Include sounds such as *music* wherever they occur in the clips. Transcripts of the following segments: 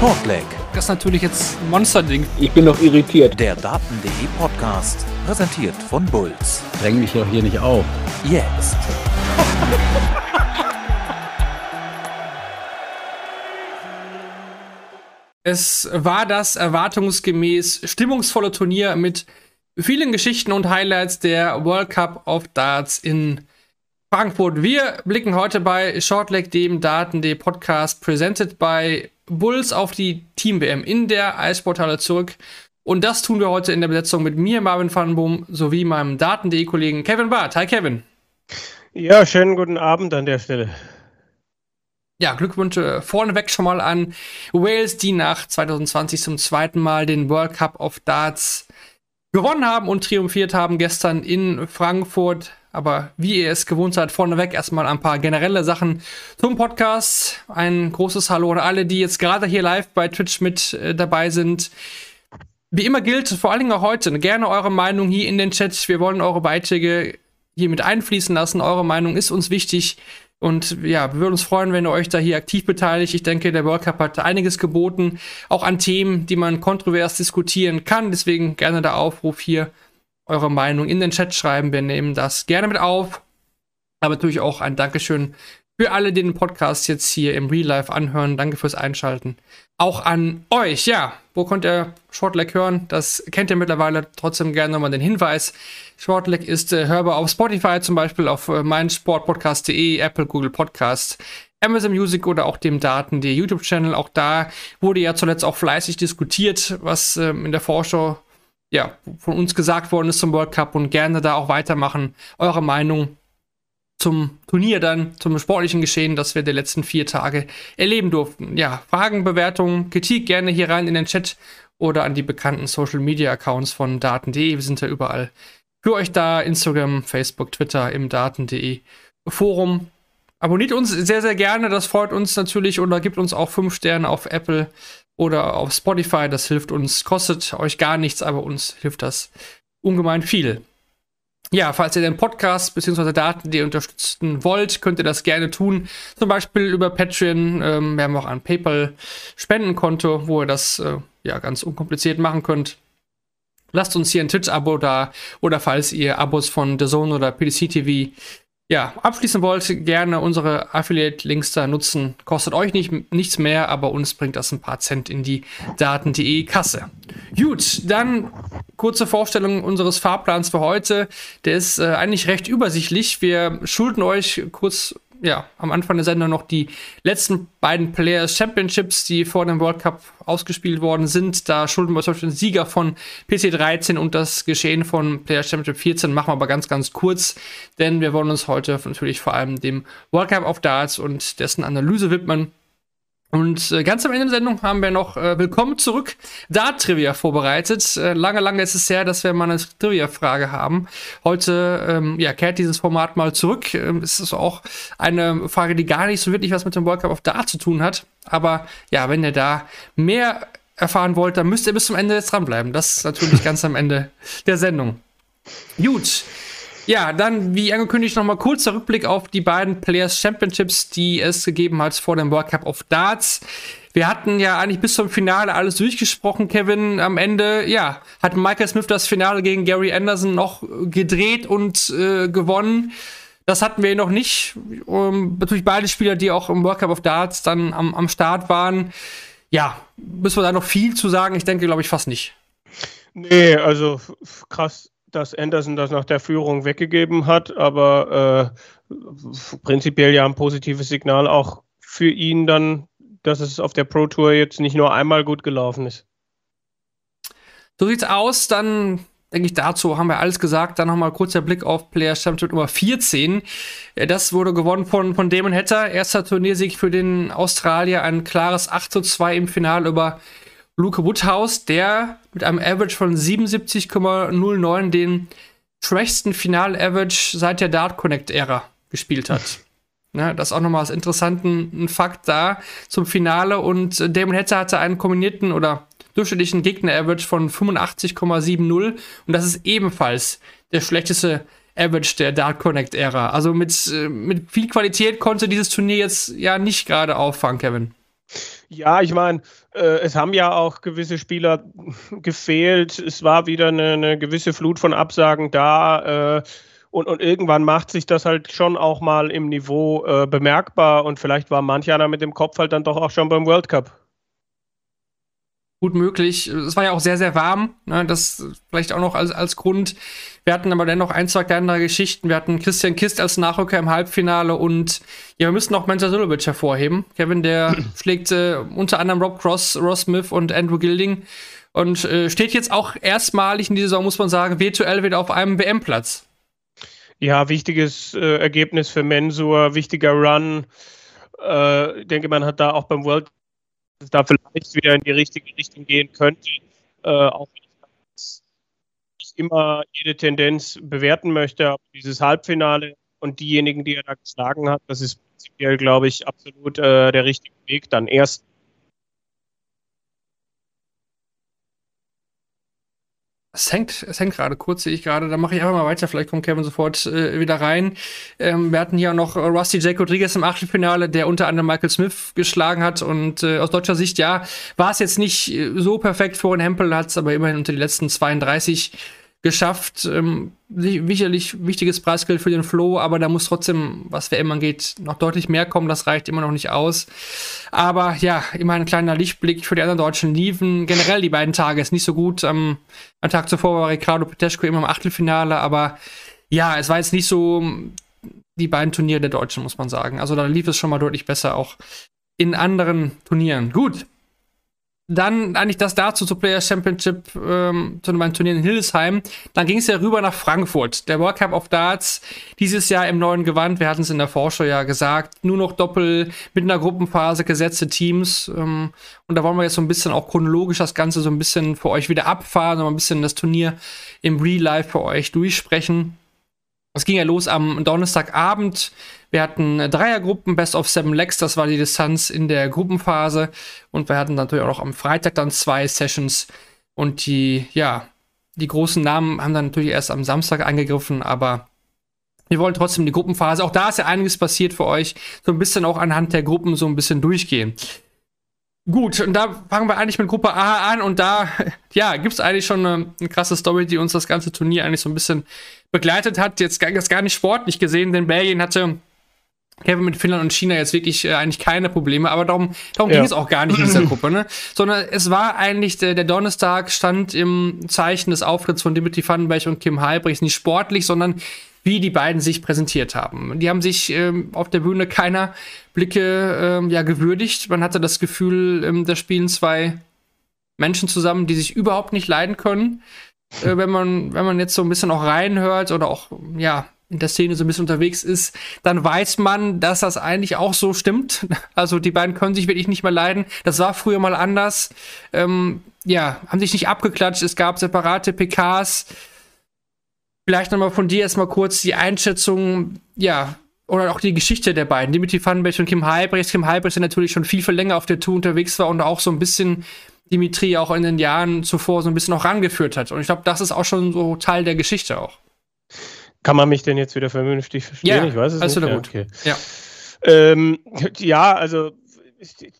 Shortleg. Das ist natürlich jetzt ein Monsterding. Ich bin noch irritiert. Der Daten.de Podcast, präsentiert von Bulls. Dräng mich doch hier nicht auf. Jetzt. Es war das erwartungsgemäß stimmungsvolle Turnier mit vielen Geschichten und Highlights der World Cup of Darts in Frankfurt. Wir blicken heute bei Shortleg, dem Daten.de Podcast, presented by Bulls auf die Team-WM in der Eisportale zurück. Und das tun wir heute in der Besetzung mit mir, Marvin van Boom, sowie meinem Daten.de Kollegen Kevin Barth. Hi Kevin. Ja, schönen guten Abend an der Stelle. Ja, Glückwünsche vorneweg schon mal an Wales, die nach 2020 zum zweiten Mal den World Cup of Darts gewonnen haben und triumphiert haben gestern in Frankfurt. Aber wie ihr es gewohnt seid, vorneweg erstmal ein paar generelle Sachen zum Podcast. Ein großes Hallo an alle, die jetzt gerade hier live bei Twitch mit äh, dabei sind. Wie immer gilt, vor allen Dingen auch heute, gerne eure Meinung hier in den Chat. Wir wollen eure Beiträge hier mit einfließen lassen. Eure Meinung ist uns wichtig. Und ja, wir würden uns freuen, wenn ihr euch da hier aktiv beteiligt. Ich denke, der World Cup hat einiges geboten, auch an Themen, die man kontrovers diskutieren kann. Deswegen gerne der Aufruf hier, eure Meinung in den Chat schreiben. Wir nehmen das gerne mit auf. Aber natürlich auch ein Dankeschön für alle, die den Podcast jetzt hier im Real Life anhören. Danke fürs Einschalten. Auch an euch, ja. Wo könnt ihr Shortleg hören? Das kennt ihr mittlerweile. Trotzdem gerne nochmal den Hinweis. Shortleg ist äh, hörbar auf Spotify, zum Beispiel auf äh, meinsportpodcast.de, Apple, Google Podcast, Amazon Music oder auch dem Daten, der YouTube-Channel. Auch da wurde ja zuletzt auch fleißig diskutiert, was ähm, in der Vorschau ja, von uns gesagt worden ist zum World Cup und gerne da auch weitermachen. Eure Meinung zum Turnier dann, zum sportlichen Geschehen, das wir die letzten vier Tage erleben durften. Ja, Fragen, Bewertungen, Kritik gerne hier rein in den Chat oder an die bekannten Social Media Accounts von Daten.de. Wir sind ja überall für euch da. Instagram, Facebook, Twitter, im Daten.de Forum. Abonniert uns sehr, sehr gerne. Das freut uns natürlich oder gibt uns auch fünf Sterne auf Apple oder auf Spotify. Das hilft uns, kostet euch gar nichts, aber uns hilft das ungemein viel. Ja, falls ihr den Podcast bzw. Daten, die unterstützen wollt, könnt ihr das gerne tun. Zum Beispiel über Patreon. Ähm, wir haben auch ein PayPal-Spendenkonto, wo ihr das äh, ja ganz unkompliziert machen könnt. Lasst uns hier ein Twitch-Abo da oder falls ihr Abos von The Zone oder PDC TV ja, abschließen wollt, gerne unsere Affiliate-Links da nutzen. Kostet euch nicht, nichts mehr, aber uns bringt das ein paar Cent in die Daten.de Kasse. Gut, dann kurze Vorstellung unseres Fahrplans für heute. Der ist äh, eigentlich recht übersichtlich. Wir schulden euch kurz ja, am Anfang der Sendung noch die letzten beiden Players Championships, die vor dem World Cup ausgespielt worden sind. Da schulden wir zum Beispiel den Sieger von PC 13 und das Geschehen von Players Championship 14 machen wir aber ganz, ganz kurz, denn wir wollen uns heute natürlich vor allem dem World Cup of Darts und dessen Analyse widmen. Und äh, ganz am Ende der Sendung haben wir noch äh, Willkommen zurück Dart-Trivia vorbereitet. Äh, lange, lange ist es her, dass wir mal eine Trivia-Frage haben. Heute ähm, ja, kehrt dieses Format mal zurück. Ähm, es ist auch eine Frage, die gar nicht so wirklich was mit dem World Cup of Dart zu tun hat. Aber ja, wenn ihr da mehr erfahren wollt, dann müsst ihr bis zum Ende jetzt dranbleiben. Das ist natürlich ganz am Ende der Sendung. Gut. Ja, dann, wie angekündigt, nochmal kurzer Rückblick auf die beiden Players Championships, die es gegeben hat vor dem World Cup of Darts. Wir hatten ja eigentlich bis zum Finale alles durchgesprochen, Kevin. Am Ende, ja, hat Michael Smith das Finale gegen Gary Anderson noch gedreht und äh, gewonnen. Das hatten wir noch nicht. Um, natürlich beide Spieler, die auch im World Cup of Darts dann am, am Start waren. Ja, müssen wir da noch viel zu sagen? Ich denke, glaube ich, fast nicht. Nee, also krass dass Anderson das nach der Führung weggegeben hat, aber äh, prinzipiell ja ein positives Signal auch für ihn dann, dass es auf der Pro Tour jetzt nicht nur einmal gut gelaufen ist. So sieht's aus, dann denke ich, dazu haben wir alles gesagt. Dann nochmal kurzer Blick auf Player Championship Nummer 14. Das wurde gewonnen von, von Damon Hatter. Erster Turniersieg für den Australier. Ein klares 8 zu 2 im Finale über Luke Woodhouse, der mit einem Average von 77,09 den schwächsten Final-Average seit der Dart Connect-Ära gespielt hat. *laughs* Ja, das ist auch nochmal als interessanten Fakt da zum Finale. Und Damon Hetzer hatte einen kombinierten oder durchschnittlichen Gegner-Average von 85,70. Und das ist ebenfalls der schlechteste Average der Dart Connect-Ära. Also mit, äh, mit viel Qualität konnte dieses Turnier jetzt ja nicht gerade auffangen, Kevin. Ja, ich meine, äh, es haben ja auch gewisse Spieler gefehlt. Es war wieder eine, eine gewisse Flut von Absagen da. Äh, und, und, irgendwann macht sich das halt schon auch mal im Niveau äh, bemerkbar. Und vielleicht war manch einer mit dem Kopf halt dann doch auch schon beim World Cup gut möglich. Es war ja auch sehr, sehr warm. Ne? Das vielleicht auch noch als, als Grund. Wir hatten aber dennoch ein, zwei kleinere Geschichten. Wir hatten Christian Kist als Nachrücker im Halbfinale und ja, wir müssen auch Mensa Sulovic hervorheben. Kevin, der *clears throat* schlägt äh, unter anderem Rob Cross, Ross Smith und Andrew Gilding und äh, steht jetzt auch erstmalig in dieser Saison, muss man sagen, virtuell wieder auf einem WM-Platz. Ja, wichtiges äh, Ergebnis für Mensur, wichtiger Run. Äh, ich denke, man hat da auch beim World es da vielleicht wieder in die richtige Richtung gehen könnte, äh, auch wenn ich nicht immer jede Tendenz bewerten möchte, aber dieses Halbfinale und diejenigen, die er da geschlagen hat, das ist prinzipiell, glaube ich, absolut äh, der richtige Weg. Dann erst Es hängt, es hängt gerade kurz, sehe ich gerade. Da mache ich einfach mal weiter. Vielleicht kommt Kevin sofort äh, wieder rein. Ähm, wir hatten hier auch noch Rusty J. Rodriguez im Achtelfinale, der unter anderem Michael Smith geschlagen hat. Und äh, aus deutscher Sicht, ja, war es jetzt nicht äh, so perfekt. Florian Hempel hat es aber immerhin unter die letzten 32 geschafft. Ähm, sicherlich wichtiges Preisgeld für den Flow, aber da muss trotzdem, was WM angeht, noch deutlich mehr kommen. Das reicht immer noch nicht aus. Aber ja, immer ein kleiner Lichtblick für die anderen Deutschen liefen. Generell die beiden Tage ist nicht so gut. Am, am Tag zuvor war Ricardo Peteschko immer im Achtelfinale, aber ja, es war jetzt nicht so die beiden Turniere der Deutschen, muss man sagen. Also da lief es schon mal deutlich besser, auch in anderen Turnieren. Gut, dann eigentlich das dazu zur Players Championship, ähm, zu einem Turnier in Hildesheim. Dann ging es ja rüber nach Frankfurt. Der World Cup of Darts dieses Jahr im neuen Gewand. Wir hatten es in der Vorschau ja gesagt. Nur noch Doppel mit einer Gruppenphase gesetzte Teams. Ähm, und da wollen wir jetzt so ein bisschen auch chronologisch das Ganze so ein bisschen für euch wieder abfahren und ein bisschen das Turnier im Real Life für euch durchsprechen. Es ging ja los am Donnerstagabend. Wir hatten Dreiergruppen, Best of Seven Legs, das war die Distanz in der Gruppenphase. Und wir hatten natürlich auch noch am Freitag dann zwei Sessions. Und die, ja, die großen Namen haben dann natürlich erst am Samstag eingegriffen, aber wir wollen trotzdem die Gruppenphase. Auch da ist ja einiges passiert für euch. So ein bisschen auch anhand der Gruppen so ein bisschen durchgehen. Gut, und da fangen wir eigentlich mit Gruppe A an und da, *laughs* ja, gibt es eigentlich schon eine, eine, krasse Story, die uns das ganze Turnier eigentlich so ein bisschen begleitet hat. Jetzt gar, gar nicht sportlich gesehen, denn Belgien hatte Kevin mit Finnland und China jetzt wirklich äh, eigentlich keine Probleme, aber darum, darum ja. ging es auch gar nicht in dieser *clears throat* Gruppe, ne? Sondern es war eigentlich, der, der Donnerstag stand im Zeichen des Auftritts von Dimitri Vandenberg und Kim Halbrichs nicht sportlich, sondern wie die beiden sich präsentiert haben. Die haben sich ähm, auf der Bühne keiner Blicke ähm, ja, gewürdigt. Man hatte das Gefühl, ähm, da spielen zwei Menschen zusammen, die sich überhaupt nicht leiden können. Äh, wenn, man, wenn man jetzt so ein bisschen auch reinhört oder auch ja, in der Szene so ein bisschen unterwegs ist, dann weiß man, dass das eigentlich auch so stimmt. *laughs* Also die beiden können sich wirklich nicht mehr leiden. Das war früher mal anders. Ähm, ja, haben sich nicht abgeklatscht. Es gab separate PKs. Vielleicht nochmal von dir erstmal kurz die Einschätzung, ja, oder auch die Geschichte der beiden, Dimitri Vandenberg und Kim Halbrechts. Kim Halbrechts, der natürlich schon viel, viel länger auf der Tour unterwegs war und auch so ein bisschen Dimitri auch in den Jahren zuvor so ein bisschen auch rangeführt hat. Und ich glaube, das ist auch schon so Teil der Geschichte auch. Kann man mich denn jetzt wieder vernünftig verstehen? Ja, ich weiß es alles nicht. Gut. okay. ja. Ähm, ja, also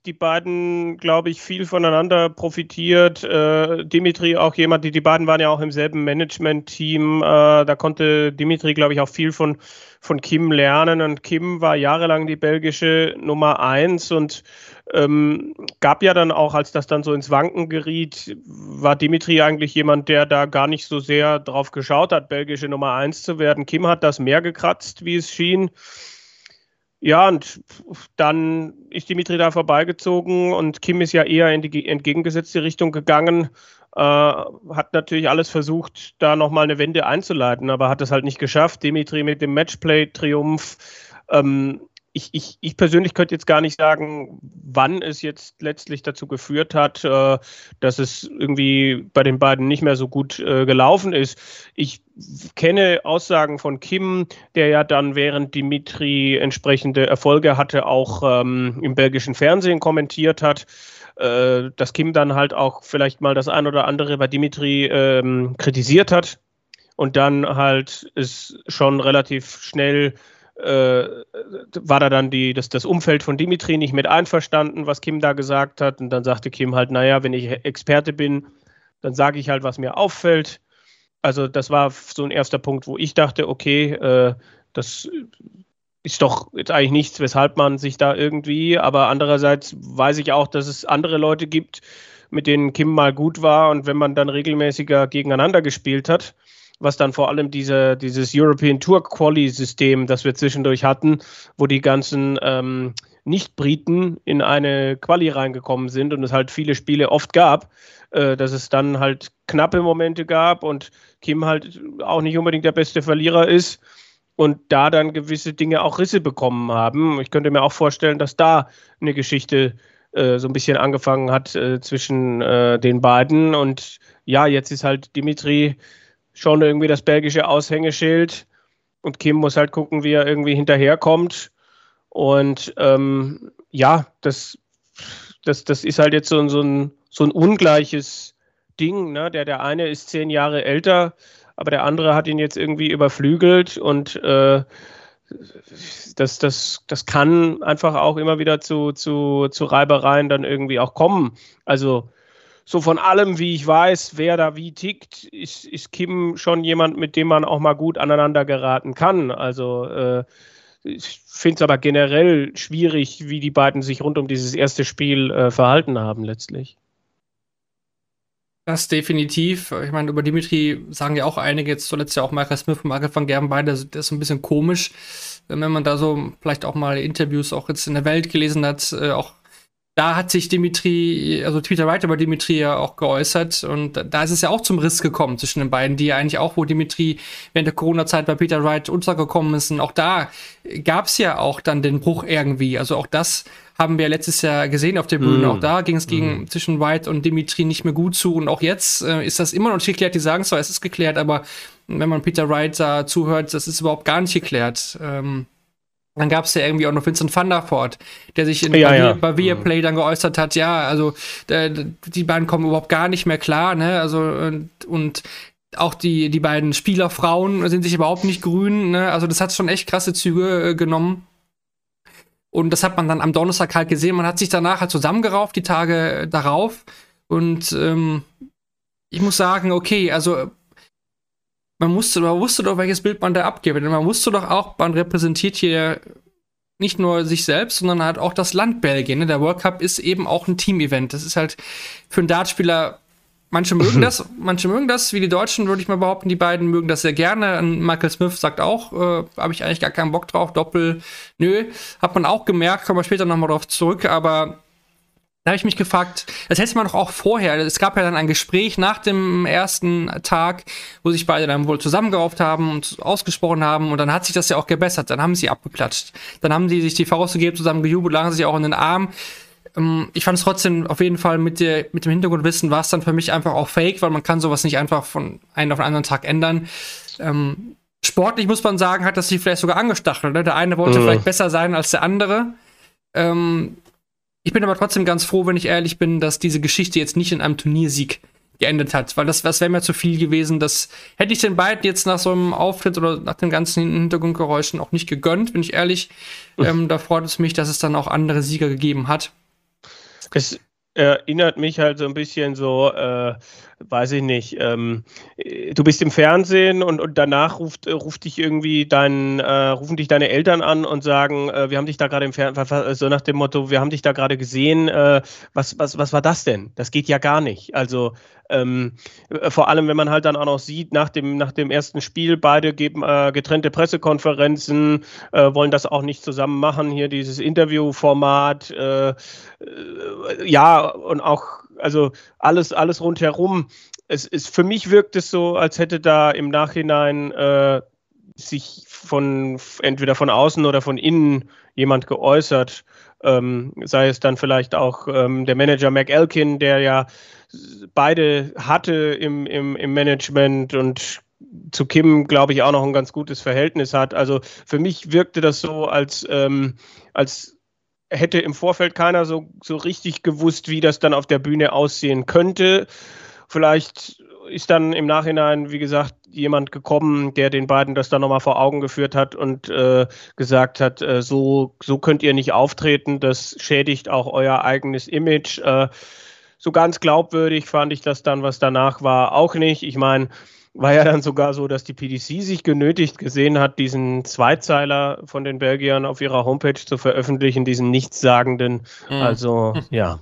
die beiden, glaube ich, viel voneinander profitiert. Äh, Dimitri auch jemand, die, die beiden waren ja auch im selben Management-Team. Äh, da konnte Dimitri, glaube ich, auch viel von, von Kim lernen. Und Kim war jahrelang die belgische Nummer eins und ähm, gab ja dann auch, als das dann so ins Wanken geriet, war Dimitri eigentlich jemand, der da gar nicht so sehr drauf geschaut hat, belgische Nummer eins zu werden. Kim hat das mehr gekratzt, wie es schien. Ja, und dann ist Dimitri da vorbeigezogen und Kim ist ja eher in die entgegengesetzte Richtung gegangen. Äh, hat natürlich alles versucht, da nochmal eine Wende einzuleiten, aber hat es halt nicht geschafft. Dimitri mit dem Matchplay-Triumph ähm, ich, ich, ich persönlich könnte jetzt gar nicht sagen, wann es jetzt letztlich dazu geführt hat, äh, dass es irgendwie bei den beiden nicht mehr so gut äh, gelaufen ist. Ich kenne Aussagen von Kim, der ja dann während Dimitri entsprechende Erfolge hatte, auch ähm, im belgischen Fernsehen kommentiert hat äh, dass Kim dann halt auch vielleicht mal das ein oder andere bei Dimitri ähm, kritisiert hat und dann halt es schon relativ schnell äh, war da dann die, das, das Umfeld von Dimitri nicht mit einverstanden, was Kim da gesagt hat. Und dann sagte Kim halt, naja, wenn ich Experte bin, dann sage ich halt, was mir auffällt. Also das war so ein erster Punkt, wo ich dachte, okay, äh, das ist doch jetzt eigentlich nichts, weshalb man sich da irgendwie, aber andererseits weiß ich auch, dass es andere Leute gibt, mit denen Kim mal gut war und wenn man dann regelmäßiger gegeneinander gespielt hat, was dann vor allem diese, dieses European Tour Quali-System, das wir zwischendurch hatten, wo die ganzen ähm, Nicht-Briten in eine Quali reingekommen sind und es halt viele Spiele oft gab, äh, dass es dann halt knappe Momente gab und Kim halt auch nicht unbedingt der beste Verlierer ist und da dann gewisse Dinge auch Risse bekommen haben. Ich könnte mir auch vorstellen, dass da eine Geschichte äh, so ein bisschen angefangen hat äh, zwischen äh, den beiden. Und ja, jetzt ist halt Dimitri schon irgendwie das belgische Aushängeschild und Kim muss halt gucken, wie er irgendwie hinterherkommt. Und ähm, ja, das, das, das ist halt jetzt so, so, ein, so ein ungleiches Ding. Ne? Der, der eine ist zehn Jahre älter aber der andere hat ihn jetzt irgendwie überflügelt und äh, das, das, das kann einfach auch immer wieder zu, zu, zu Reibereien dann irgendwie auch kommen. Also so von allem, wie ich weiß, wer da wie tickt, ist, ist Kim schon jemand, mit dem man auch mal gut aneinander geraten kann. Also äh, ich finde es aber generell schwierig, wie die beiden sich rund um dieses erste Spiel äh, verhalten haben letztlich. Das definitiv. Ich meine, über Dimitri sagen ja auch einige, jetzt zuletzt ja auch Michael Smith und Michael van Gerben beide, das ist ein bisschen komisch, wenn man da so vielleicht auch mal Interviews auch jetzt in der Welt gelesen hat, äh, auch da hat sich Dimitri, also Peter Wright über Dimitri ja auch geäußert und da ist es ja auch zum Riss gekommen zwischen den beiden, die ja eigentlich auch, wo Dimitri während der Corona-Zeit bei Peter Wright untergekommen ist und auch da gab es ja auch dann den Bruch irgendwie. Also auch das haben wir letztes Jahr gesehen auf der Bühne. Mm. Auch da ging es gegen mm. zwischen White und Dimitri nicht mehr gut zu. Und auch jetzt äh, ist das immer noch nicht geklärt. Die sagen zwar, es ist geklärt, aber wenn man Peter Wright da zuhört, das ist überhaupt gar nicht geklärt. Ähm, dann gab es ja irgendwie auch noch Vincent van der Voort, der sich in ja, ja. bei Viaplay mhm. dann geäußert hat, ja, also äh, die beiden kommen überhaupt gar nicht mehr klar, ne? Also und, und auch die, die beiden Spielerfrauen sind sich überhaupt nicht grün, ne? Also das hat schon echt krasse Züge äh, genommen. Und das hat man dann am Donnerstag halt gesehen. Man hat sich danach halt zusammengerauft, die Tage darauf. Und ähm, ich muss sagen, okay, also man musste, man wusste doch, welches Bild man da abgibt. Man wusste doch auch, man repräsentiert hier nicht nur sich selbst, sondern halt auch das Land Belgien. Ne? Der World Cup ist eben auch ein Team-Event. Das ist halt für einen Dartspieler Manche mögen das, manche mögen das, wie die Deutschen, würde ich mal behaupten. Die beiden mögen das sehr gerne. Und Michael Smith sagt auch, äh, habe ich eigentlich gar keinen Bock drauf. Doppel, nö. Hat man auch gemerkt, kommen wir später nochmal drauf zurück. Aber da habe ich mich gefragt, das hätte man doch auch vorher. Es gab ja dann ein Gespräch nach dem ersten Tag, wo sich beide dann wohl zusammengerauft haben und ausgesprochen haben. Und dann hat sich das ja auch gebessert. Dann haben sie abgeklatscht. Dann haben sie sich die Faust gegeben, zusammen gejubelt, lagen sich auch in den Arm ähm, ich fand es trotzdem auf jeden Fall mit, der, mit dem Hintergrundwissen war es dann für mich einfach auch fake, weil man kann sowas nicht einfach von einem auf den anderen Tag ändern. Ähm, sportlich muss man sagen, hat das sich vielleicht sogar angestachelt. Ne? Der eine wollte mhm. vielleicht besser sein als der andere. Ähm, ich bin aber trotzdem ganz froh, wenn ich ehrlich bin, dass diese Geschichte jetzt nicht in einem Turniersieg geendet hat, weil das, das wäre mir zu viel gewesen. Das hätte ich den beiden jetzt nach so einem Auftritt oder nach den ganzen Hintergrundgeräuschen auch nicht gegönnt, bin ich ehrlich. Ähm, da freut es mich, dass es dann auch andere Sieger gegeben hat. Es erinnert mich halt so ein bisschen so, äh, weiß ich nicht, ähm, du bist im Fernsehen und, und danach ruft, ruft dich irgendwie dein, äh, rufen dich deine Eltern an und sagen, äh, wir haben dich da gerade im Fernsehen, so nach dem Motto, wir haben dich da gerade gesehen, äh, was, was, was war das denn? Das geht ja gar nicht. Also ähm, vor allem, wenn man halt dann auch noch sieht, nach dem, nach dem ersten Spiel, beide geben äh, getrennte Pressekonferenzen, äh, wollen das auch nicht zusammen machen, hier dieses Interviewformat, äh, äh ja, und auch, also alles, alles rundherum. Es ist, für mich wirkt es so, als hätte da im Nachhinein äh, sich von entweder von außen oder von innen jemand geäußert. Ähm, sei es dann vielleicht auch ähm, der Manager Mac Elkin, der ja beide hatte im, im, im Management und zu Kim, glaube ich, auch noch ein ganz gutes Verhältnis hat. Also für mich wirkte das so, als, ähm, als hätte im Vorfeld keiner so, so richtig gewusst, wie das dann auf der Bühne aussehen könnte. Vielleicht ist dann im Nachhinein, wie gesagt, jemand gekommen, der den beiden das dann nochmal vor Augen geführt hat und äh, gesagt hat, äh, so, so könnt ihr nicht auftreten, das schädigt auch euer eigenes Image. Äh, so ganz glaubwürdig fand ich das dann, was danach war, auch nicht. Ich meine, war ja dann sogar so, dass die PDC sich genötigt gesehen hat, diesen Zweizeiler von den Belgiern auf ihrer Homepage zu veröffentlichen, diesen nichtssagenden. Mhm. Also, *laughs* ja.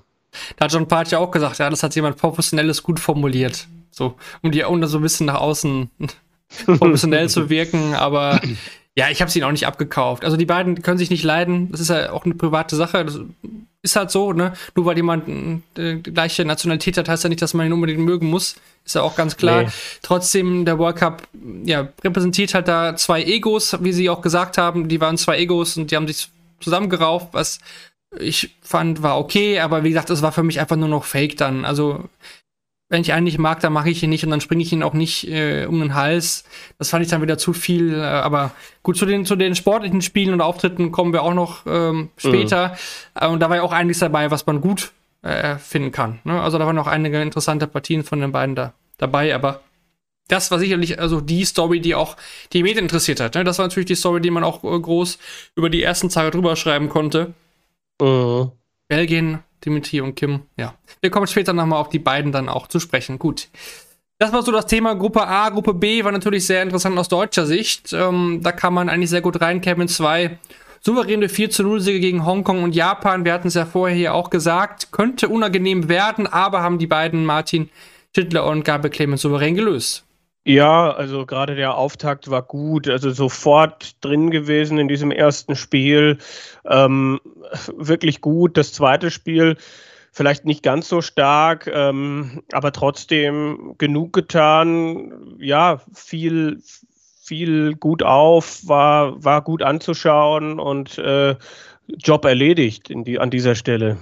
Da hat John Part ja auch gesagt, ja, das hat jemand Professionelles gut formuliert. So, um die Runde so ein bisschen nach außen *laughs* professionell zu wirken, aber *clears throat* ja, ich habe sie auch nicht abgekauft. Also die beiden können sich nicht leiden. Das ist ja auch eine private Sache. Das ist halt so, ne? Nur weil jemand äh, die gleiche Nationalität hat, heißt ja nicht, dass man ihn unbedingt mögen muss. Ist ja auch ganz klar. Nee. Trotzdem, der World Cup ja, repräsentiert halt da zwei Egos, wie sie auch gesagt haben. Die waren zwei Egos und die haben sich zusammengerauft, was ich fand, war okay, aber wie gesagt, es war für mich einfach nur noch Fake dann. Also wenn ich einen nicht mag, dann mache ich ihn nicht und dann springe ich ihn auch nicht äh, um den Hals. Das fand ich dann wieder zu viel. Äh, aber gut, zu den, zu den sportlichen Spielen und Auftritten kommen wir auch noch ähm, später. Mhm. und da war ja auch einiges dabei, was man gut äh, finden kann. Ne? Also da waren noch einige interessante Partien von den beiden da dabei, aber das war sicherlich also die Story, die auch die Medien interessiert hat. Ne? Das war natürlich die Story, die man auch äh, groß über die ersten Tage drüber schreiben konnte. Mhm. Belgien Dimitri und Kim, ja. Wir kommen später nochmal auf die beiden dann auch zu sprechen. Gut. Das war so das Thema Gruppe A. Gruppe B war natürlich sehr interessant aus deutscher Sicht. Ähm, da kann man eigentlich sehr gut rein. Kevin 2 souveräne 4 zu 0 Siege gegen Hongkong und Japan. Wir hatten es ja vorher hier auch gesagt. Könnte unangenehm werden, aber haben die beiden Martin Schindler und Gabriel Clemens souverän gelöst. Ja, also gerade der Auftakt war gut, also sofort drin gewesen in diesem ersten Spiel. Ähm, wirklich gut. Das zweite Spiel vielleicht nicht ganz so stark, ähm, aber trotzdem genug getan. Ja, viel, viel gut auf, war, war gut anzuschauen und äh, Job erledigt die, an dieser Stelle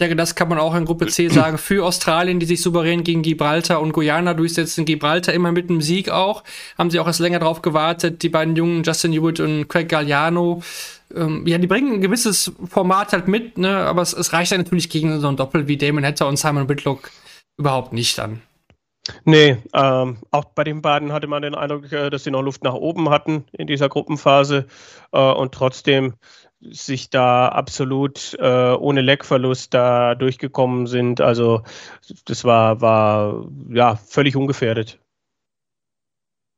denke, das kann man auch in Gruppe C *clears throat* sagen. Für Australien, die sich souverän gegen Gibraltar und Guyana durchsetzen. Gibraltar immer mit einem Sieg auch. Haben sie auch erst länger drauf gewartet. Die beiden Jungen, Justin Hewitt und Craig Galliano. Ähm, ja, die bringen ein gewisses Format halt mit, ne? aber es, es reicht ja natürlich gegen so ein Doppel wie Damon Hatter und Simon Whitlock überhaupt nicht dann. Nee, ähm, auch bei den beiden hatte man den Eindruck, äh, dass sie noch Luft nach oben hatten in dieser Gruppenphase äh, und trotzdem sich da absolut äh, ohne Leckverlust da durchgekommen sind. Also das war, war ja völlig ungefährdet.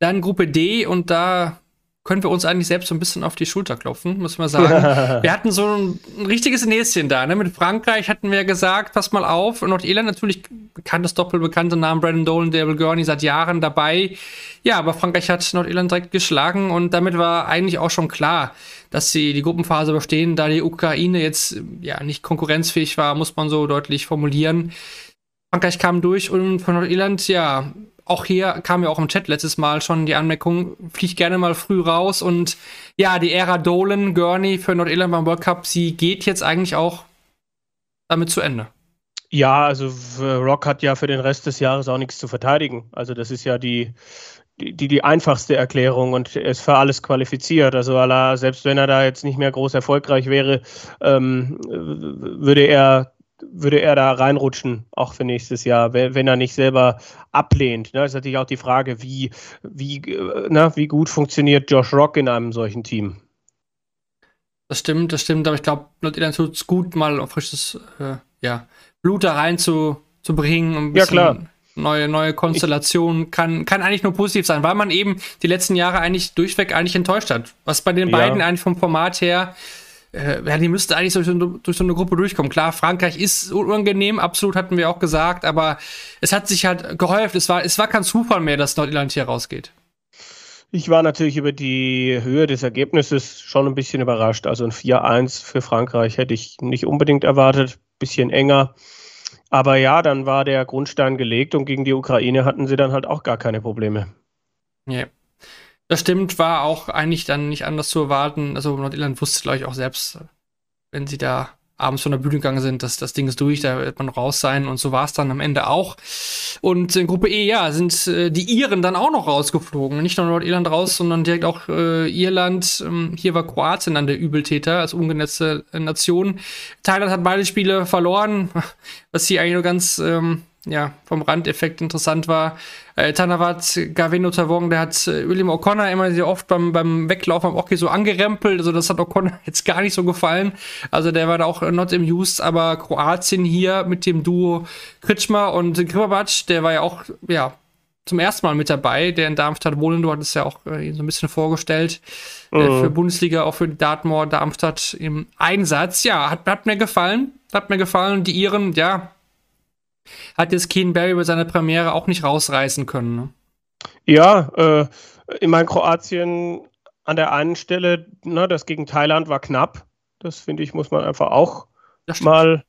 Dann Gruppe D und da können wir uns eigentlich selbst so ein bisschen auf die Schulter klopfen, muss man sagen. *laughs* wir hatten so ein, ein, richtiges Näschen da. Ne? Mit Frankreich hatten wir gesagt, pass mal auf. Nordirland natürlich bekanntes, doppelbekannte Namen, Brandon Dolan, Daryl Gurney seit Jahren dabei. Ja, aber Frankreich hat Nordirland direkt geschlagen und damit war eigentlich auch schon klar, dass sie die Gruppenphase überstehen, da die Ukraine jetzt ja nicht konkurrenzfähig war, muss man so deutlich formulieren. Frankreich kam durch und von Nordirland, ja, auch hier kam ja auch im Chat letztes Mal schon die Anmerkung, fliegt gerne mal früh raus und ja, die Ära Dolan, Gurney für Nordirland beim World Cup, sie geht jetzt eigentlich auch damit zu Ende. Ja, also Rock hat ja für den Rest des Jahres auch nichts zu verteidigen. Also das ist ja die, die, die einfachste Erklärung und er ist für alles qualifiziert. Also selbst wenn er da jetzt nicht mehr groß erfolgreich wäre, ähm, würde er würde er da reinrutschen, auch für nächstes Jahr, wenn, wenn er nicht selber ablehnt. Ne? Das ist natürlich auch die Frage, wie, wie, äh, na, wie gut funktioniert Josh Rock in einem solchen Team. Das stimmt, das stimmt, aber ich glaube, Nordirland tut es gut, mal frisches äh, ja, Blut da rein zu, zu bringen. Ein ja, klar. Neue, neue Konstellation kann, kann eigentlich nur positiv sein, weil man eben die letzten Jahre eigentlich durchweg eigentlich enttäuscht hat. Was bei den ja. beiden eigentlich vom Format her äh, ja, die müsste eigentlich durch so, durch so, eine Gruppe durchkommen. Klar, Frankreich ist unangenehm, absolut hatten wir auch gesagt, aber es hat sich halt gehäuft. Es war, es war kein Zufall mehr, dass Nordirland hier rausgeht. Ich war natürlich über die Höhe des Ergebnisses schon ein bisschen überrascht. Also ein 4-1 für Frankreich hätte ich nicht unbedingt erwartet. Bisschen enger. Aber ja, dann war der Grundstein gelegt und gegen die Ukraine hatten sie dann halt auch gar keine Probleme. Ja. Das stimmt, war auch eigentlich dann nicht anders zu erwarten. Also Nordirland wusste, glaube ich, auch selbst, wenn sie da abends von der Bühne gegangen sind, dass das Ding ist durch, da wird man raus sein und so war es dann am Ende auch. Und in Gruppe E, ja, sind äh, die Iren dann auch noch rausgeflogen. Nicht nur Nordirland raus, sondern direkt auch äh, Irland. Ähm, hier war Kroatien dann der Übeltäter als ungenetzte Nation. Thailand hat beide Spiele verloren, *laughs* was sie eigentlich nur ganz ähm, ja, vom Randeffekt interessant war. Äh, Tanawat, Gavino Tavong, der hat äh, William O'Connor immer sehr oft beim, beim Weglaufen am Hockey so angerempelt. Also das hat O'Connor *laughs* jetzt gar nicht so gefallen. Also der war da auch not amused, aber Kroatien hier mit dem Duo Kritschmer und Gribabac, der war ja auch, ja, zum ersten Mal mit dabei, der in Darmstadt wohnen. Du hattest ja auch äh, so ein bisschen vorgestellt äh, mhm. für Bundesliga, auch für Dartmoor, Darmstadt im Einsatz. Ja, hat, hat mir gefallen. Hat mir gefallen. Die Iren, ja, hat jetzt Keen Barry bei seiner Premiere auch nicht rausreißen können. Ne? Ja, äh, ich meine, Kroatien an der einen Stelle, ne, das gegen Thailand war knapp. Das finde ich, muss man einfach auch mal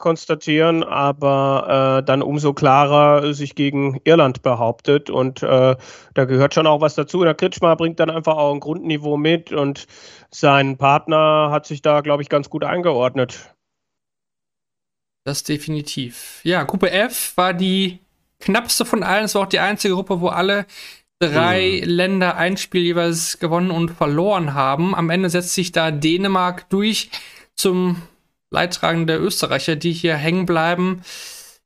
konstatieren, aber äh, dann umso klarer sich gegen Irland behauptet. Und äh, da gehört schon auch was dazu. Der Kritschmer bringt dann einfach auch ein Grundniveau mit und sein Partner hat sich da, glaube ich, ganz gut eingeordnet. Das definitiv. Ja, Gruppe F war die knappste von allen. Es war auch die einzige Gruppe, wo alle drei mhm. Länder ein Spiel jeweils gewonnen und verloren haben. Am Ende setzt sich da Dänemark durch zum Leidtragenden der Österreicher, die hier hängen bleiben.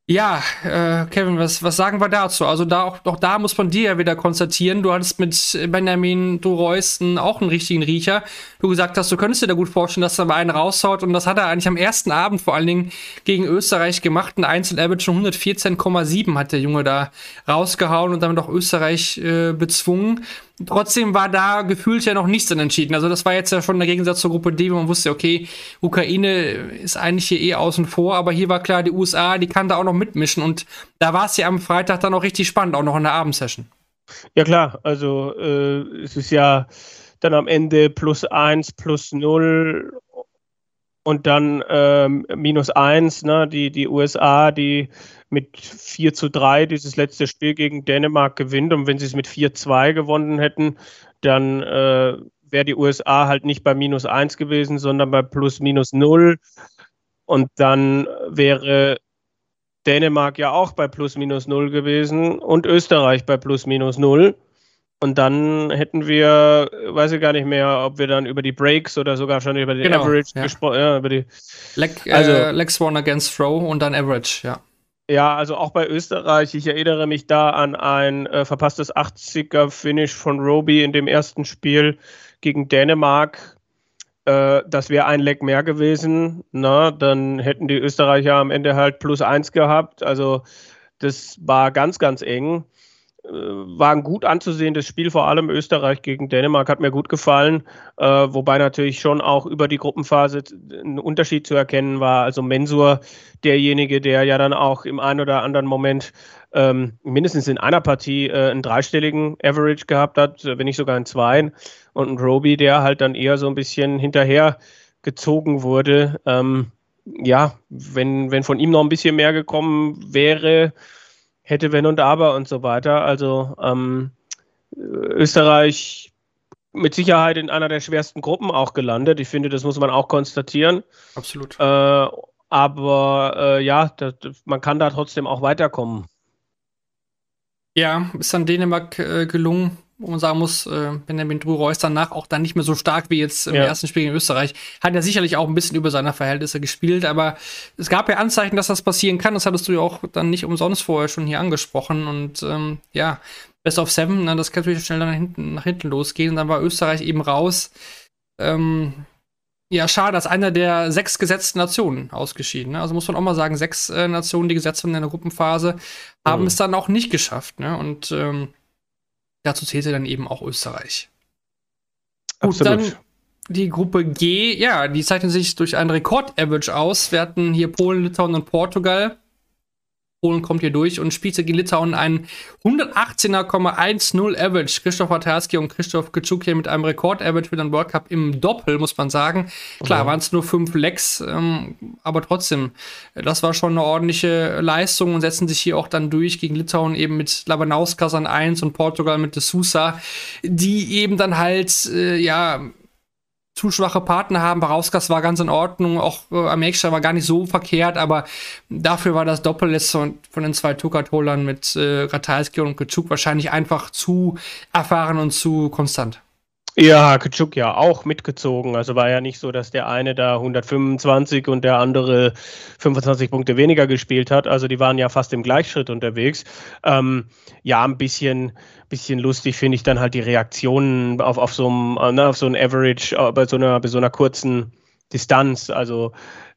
Ja, äh, Kevin, was, was sagen wir dazu? Also da auch, auch da muss man dir ja wieder konstatieren, du hattest mit Benjamin Dureusten auch einen richtigen Riecher. Du gesagt hast, du könntest dir da gut vorstellen, dass er mal einen raushaut und das hat er eigentlich am ersten Abend vor allen Dingen gegen Österreich gemacht. Ein Einzel-Average von 114,7 hat der Junge da rausgehauen und damit auch Österreich äh, bezwungen. Trotzdem war da gefühlt ja noch nichts entschieden. Also das war jetzt ja schon der Gegensatz zur Gruppe D, wo man wusste, okay, Ukraine ist eigentlich hier eh außen vor, aber hier war klar, die USA, die kann da auch noch mitmischen und da war es ja am Freitag dann auch richtig spannend, auch noch in der Abendsession. Ja klar, also äh, es ist ja dann am Ende plus eins, plus null und dann ähm, minus eins, ne? die, die USA, die mit 4 zu 3 dieses letzte Spiel gegen Dänemark gewinnt. Und wenn sie es mit 4-2 gewonnen hätten, dann äh, wäre die USA halt nicht bei minus 1 gewesen, sondern bei plus minus 0. Und dann wäre Dänemark ja auch bei plus minus 0 gewesen und Österreich bei plus minus 0. Und dann hätten wir, weiß ich gar nicht mehr, ob wir dann über die Breaks oder sogar schon über den genau, Average ja. gesprochen, ja, über die. Leg, also, äh, Leg Swan against Throw und dann Average, ja. Ja, also auch bei Österreich. Ich erinnere mich da an ein äh, verpasstes 80er-Finish von Roby in dem ersten Spiel gegen Dänemark. Äh, das wäre ein Leck mehr gewesen. Na, dann hätten die Österreicher am Ende halt plus eins gehabt. Also das war ganz, ganz eng. Äh, war ein gut anzusehendes Spiel, vor allem Österreich gegen Dänemark hat mir gut gefallen, äh, wobei natürlich schon auch über die Gruppenphase ein Unterschied zu erkennen war. Also Mensur, derjenige, der ja dann auch im einen oder anderen Moment ähm, mindestens in einer Partie äh, einen dreistelligen Average gehabt hat, wenn nicht sogar einen zweiten, und ein Roby, der halt dann eher so ein bisschen hinterher gezogen wurde. Ähm, ja, wenn, wenn von ihm noch ein bisschen mehr gekommen wäre, hätte, wenn und aber und so weiter. Also ähm, Österreich mit Sicherheit in einer der schwersten Gruppen auch gelandet. Ich finde, das muss man auch konstatieren. Absolut. Äh, aber äh, ja, das, man kann da trotzdem auch weiterkommen. Ja, ist dann Dänemark äh, gelungen, wo man sagen muss, äh, Benjamin Drew-Reus danach auch dann nicht mehr so stark wie jetzt im ja. ersten Spiel in Österreich. Hat ja sicherlich auch ein bisschen über seine Verhältnisse gespielt, aber es gab ja Anzeichen, dass das passieren kann. Das hattest du ja auch dann nicht umsonst vorher schon hier angesprochen. Und ähm, ja, Best of Seven, ne, das kann natürlich schnell nach hinten, nach hinten losgehen. Und dann war Österreich eben raus. Ähm, ja, schade, dass einer der sechs gesetzten Nationen ausgeschieden. Ne? Also muss man auch mal sagen, sechs äh, Nationen, die gesetzt waren in der Gruppenphase, haben mhm. es dann auch nicht geschafft. Ne? Und ähm, Dazu zählte dann eben auch Österreich. Gut, Absolut. dann die Gruppe G, ja, die zeichnet sich durch einen Rekord-Average aus. Wir hatten hier Polen, Litauen und Portugal. Polen kommt hier durch und spielte gegen Litauen einen 118,10 Average. Christoph Watarski und Christoph Kitschuk hier mit einem Rekord-Average für den World Cup im Doppel, muss man sagen. Klar, mhm. waren es nur fünf Lecks, ähm, aber trotzdem, das war schon eine ordentliche Leistung und setzen sich hier auch dann durch gegen Litauen eben mit Labanauskas an 1 und Portugal mit De Sousa, die eben dann halt, äh, ja, zu schwache Partner haben. Barauskas war ganz in Ordnung, auch äh, Amexia war gar nicht so verkehrt, aber dafür war das Doppel von, den zwei Tukat-Holern mit äh, Ratajski und Kachuk wahrscheinlich einfach zu erfahren und zu konstant. Ja, Kaczuk ja auch mitgezogen. Also war ja nicht so, dass der eine da 125 und der andere 25 Punkte weniger gespielt hat. Also die waren ja fast im Gleichschritt unterwegs. Ähm, ja, ein bisschen, bisschen lustig finde ich dann halt die Reaktionen auf, auf so einem, ne, auf so ein Average, äh, bei so einer, bei so einer kurzen Distanz. Also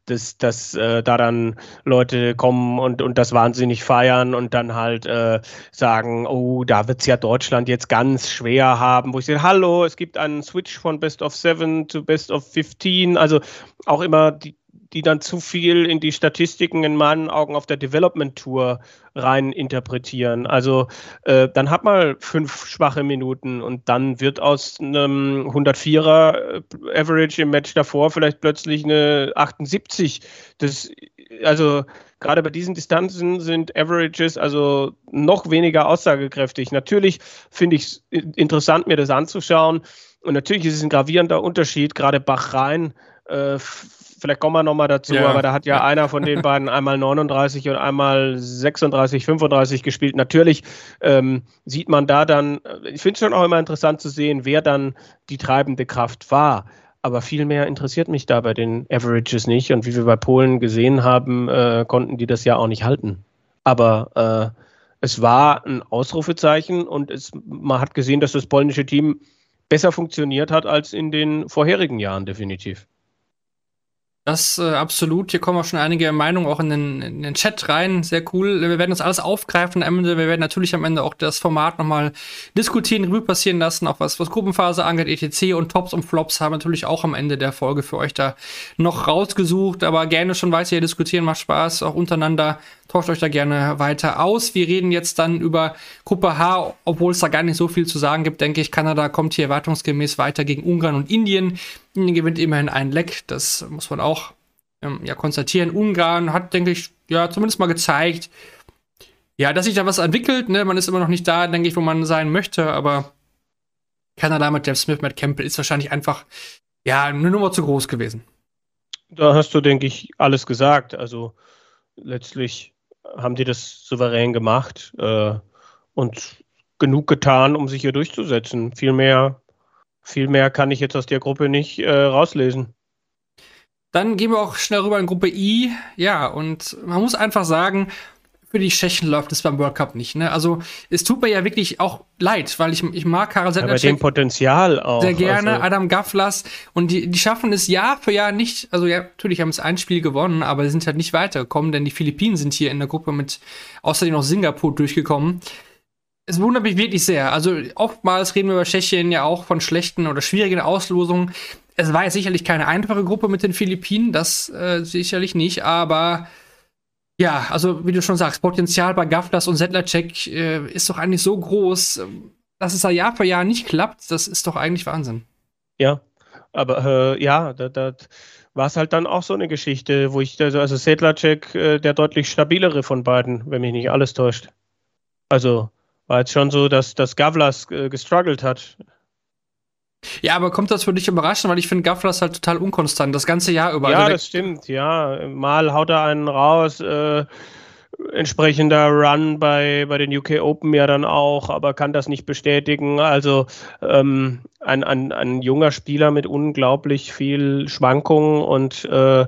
dass, dass äh, da dann Leute kommen und, und das wahnsinnig feiern und dann halt äh, sagen, oh, da wird es ja Deutschland jetzt ganz schwer haben, wo ich sage, hallo, es gibt einen Switch von Best of Seven zu Best of 15, also auch immer die, die dann zu viel in die Statistiken in meinen Augen auf der Development Tour rein interpretieren. Also äh, dann hat man fünf schwache Minuten und dann wird aus einem 104er äh, Average im Match davor vielleicht plötzlich eine 78. Das, also gerade bei diesen Distanzen sind Averages also noch weniger aussagekräftig. Natürlich finde ich es interessant, mir das anzuschauen. Und natürlich ist es ein gravierender Unterschied, gerade Bach-Rhein äh, vielleicht kommen wir nochmal dazu, ja. aber da hat ja, einer von den beiden einmal 39 und einmal 36, 35 gespielt. Natürlich ähm, sieht man da dann, äh, ich finde es schon auch immer interessant zu sehen, wer dann die treibende Kraft war. Aber viel mehr interessiert mich da bei den Averages nicht. Und wie wir bei Polen gesehen haben, äh, konnten die das ja auch nicht halten. Aber äh, es war ein Ausrufezeichen und es, man hat gesehen, dass das polnische Team besser funktioniert hat als in den vorherigen Jahren, definitiv. Das äh, absolut. Hier kommen auch schon einige Meinungen auch in den, in den Chat rein. Sehr cool. Wir werden das alles aufgreifen am Ende. Wir werden natürlich am Ende auch das Format nochmal diskutieren, Revue passieren lassen, auch was, was Gruppenphase angeht, etc. Und Tops und Flops haben natürlich auch am Ende der Folge für euch da noch rausgesucht. Aber gerne schon weiter hier diskutieren, macht Spaß, auch untereinander. Tauscht euch da gerne weiter aus. Wir reden jetzt dann über Gruppe H, obwohl es da gar nicht so viel zu sagen gibt, denke ich. Kanada kommt hier erwartungsgemäß weiter gegen Ungarn und Indien. Indien gewinnt immerhin ein Leck, das muss man auch ähm, ja, konstatieren. Ungarn hat, denke ich, ja, zumindest mal gezeigt, ja, dass sich da was entwickelt. Ne? Man ist immer noch nicht da, denke ich, wo man sein möchte, aber Kanada mit Jeff Smith, Matt Campbell ist wahrscheinlich einfach, ja, eine Nummer zu groß gewesen. Da hast du, denke ich, alles gesagt. Also letztlich haben die das souverän gemacht äh, und genug getan, um sich hier durchzusetzen. Viel mehr, viel mehr kann ich jetzt aus der Gruppe nicht äh, rauslesen. Dann gehen wir auch schnell rüber in Gruppe I. Ja, und man muss einfach sagen, für die Tschechen läuft es beim World Cup nicht. Ne? Also es tut mir ja wirklich auch leid, weil ich, ich mag Karel Sedlacek. Aber dem Potenzial auch. Sehr gerne, also. Adam Gaflas. Und die, die schaffen es Jahr für Jahr nicht, also ja, natürlich haben es ein Spiel gewonnen, aber sie sind halt nicht weitergekommen, denn die Philippinen sind hier in der Gruppe mit außerdem noch Singapur durchgekommen. Es wundert mich wirklich sehr. Also oftmals reden wir über Tschechien ja auch von schlechten oder schwierigen Auslosungen. Es war ja sicherlich keine einfache Gruppe mit den Philippinen, das äh, sicherlich nicht, aber ja, also wie du schon sagst, Potenzial bei Gavlas und Sedlacek äh, ist doch eigentlich so groß, dass es da Jahr für Jahr nicht klappt. Das ist doch eigentlich Wahnsinn. Ja, aber äh, ja, das, das war es halt dann auch so eine Geschichte, wo ich, also, also Sedlacek äh, der deutlich stabilere von beiden, wenn mich nicht alles täuscht. Also war jetzt schon so, dass, dass Gavlas äh, gestruggelt hat. Ja, aber kommt das für dich überraschend, weil ich finde Gafflas halt total unkonstant, das ganze Jahr über. Ja, also das stimmt, ja. Mal haut er einen raus, äh, entsprechender Run bei, bei den UK Open ja dann auch, aber kann das nicht bestätigen. Also ähm, ein, ein, ein junger Spieler mit unglaublich viel Schwankungen und äh,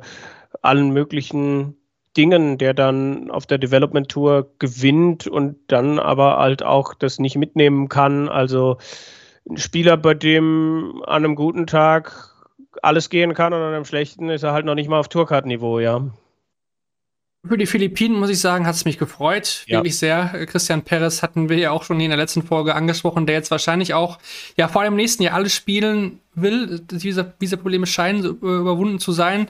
allen möglichen Dingen, der dann auf der Development Tour gewinnt und dann aber halt auch das nicht mitnehmen kann. Also ein Spieler, bei dem an einem guten Tag alles gehen kann und an einem schlechten ist er halt noch nicht mal auf Tourcard-Niveau, ja. Für die Philippinen muss ich sagen, hat es mich gefreut, ja. wirklich sehr. Christian Perez hatten wir ja auch schon in der letzten Folge angesprochen, der jetzt wahrscheinlich auch, ja, vor allem im nächsten Jahr alles spielen will. Diese, diese Probleme scheinen überwunden zu sein.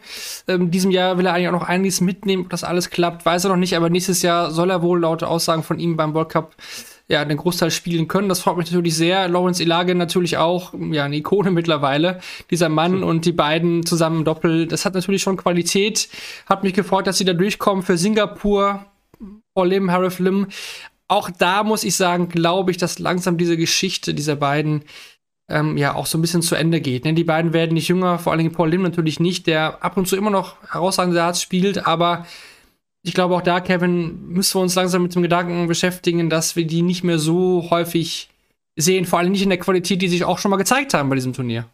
Ähm, diesem Jahr will er eigentlich auch noch einiges mitnehmen, ob das alles klappt, weiß er noch nicht, aber nächstes Jahr soll er wohl laut Aussagen von ihm beim World Cup ja, den Großteil spielen können. Das freut mich natürlich sehr. Lawrence Ilage natürlich auch, ja, eine Ikone mittlerweile. Dieser Mann mhm. und die beiden zusammen Doppel, das hat natürlich schon Qualität. Hat mich gefreut, dass sie da durchkommen für Singapur. Paul Lim, Harif Lim. Auch da muss ich sagen, glaube ich, dass langsam diese Geschichte dieser beiden ähm, ja auch so ein bisschen zu Ende geht. Ne? Die beiden werden nicht jünger, vor allen Dingen Paul Lim natürlich nicht, der ab und zu immer noch herausragende Darts spielt, aber ich glaube auch da, Kevin, müssen wir uns langsam mit dem Gedanken beschäftigen, dass wir die nicht mehr so häufig sehen, vor allem nicht in der Qualität, die sich auch schon mal gezeigt haben bei diesem Turnier.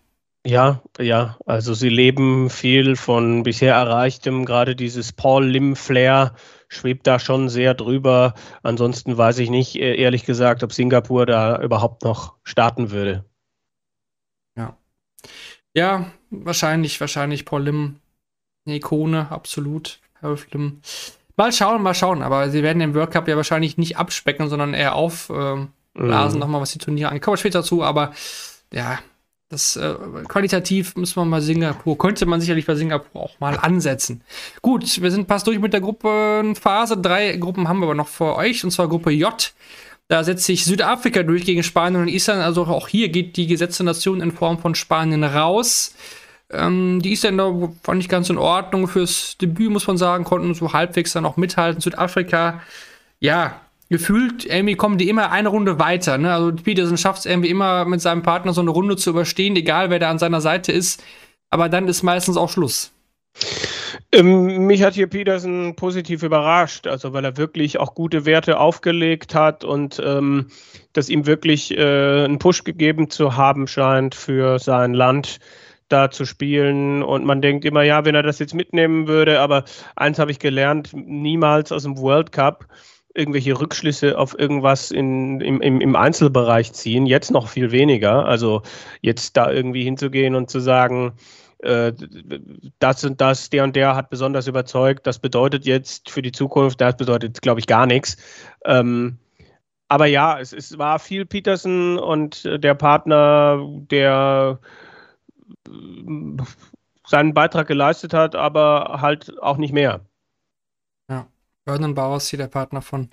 Ja, ja, also sie leben viel von bisher Erreichtem, gerade dieses Paul Lim Flair schwebt da schon sehr drüber. Ansonsten weiß ich nicht, äh, ehrlich gesagt, ob Singapur da überhaupt noch starten würde. Ja. Ja, wahrscheinlich, wahrscheinlich Paul Lim eine Ikone, absolut. Harold Lim. Mal schauen, mal schauen, aber sie werden den World Cup ja wahrscheinlich nicht abspecken, sondern eher aufblasen, ähm, mm. nochmal, was die Turniere angeht. Kommen wir später dazu, aber ja, das äh, qualitativ müssen wir mal Singapur, könnte man sicherlich bei Singapur auch mal ansetzen. Gut, wir sind fast durch mit der Gruppenphase. Drei Gruppen haben wir aber noch vor euch, und zwar Gruppe J. Da setzt sich Südafrika durch gegen Spanien und Island. Also auch hier geht die gesetzte Nation in Form von Spanien raus. Ähm, die Isländer fand ich ganz in Ordnung. Fürs Debüt, muss man sagen, konnten so halbwegs dann auch mithalten. Südafrika, ja, gefühlt irgendwie kommen die immer eine Runde weiter. Ne? Also Peterson schafft es irgendwie immer mit seinem Partner so eine Runde zu überstehen, egal wer da an seiner Seite ist. Aber dann ist meistens auch Schluss. Ähm, mich hat hier Peterson positiv überrascht, also weil er wirklich auch gute Werte aufgelegt hat und ähm, das ihm wirklich äh, einen Push gegeben zu haben scheint für sein Land da zu spielen. Und man denkt immer, ja, wenn er das jetzt mitnehmen würde, aber eins habe ich gelernt, niemals aus dem World Cup irgendwelche Rückschlüsse auf irgendwas in, im, im, im Einzelbereich ziehen, jetzt noch viel weniger. Also jetzt da irgendwie hinzugehen und zu sagen, äh, das und das, der und der hat besonders überzeugt, das bedeutet jetzt für die Zukunft, das bedeutet, glaube ich, gar nichts. Ähm, aber ja, es, es war viel Peterson und der Partner, der seinen Beitrag geleistet hat, aber halt auch nicht mehr. Vernon Bowers hier der Partner von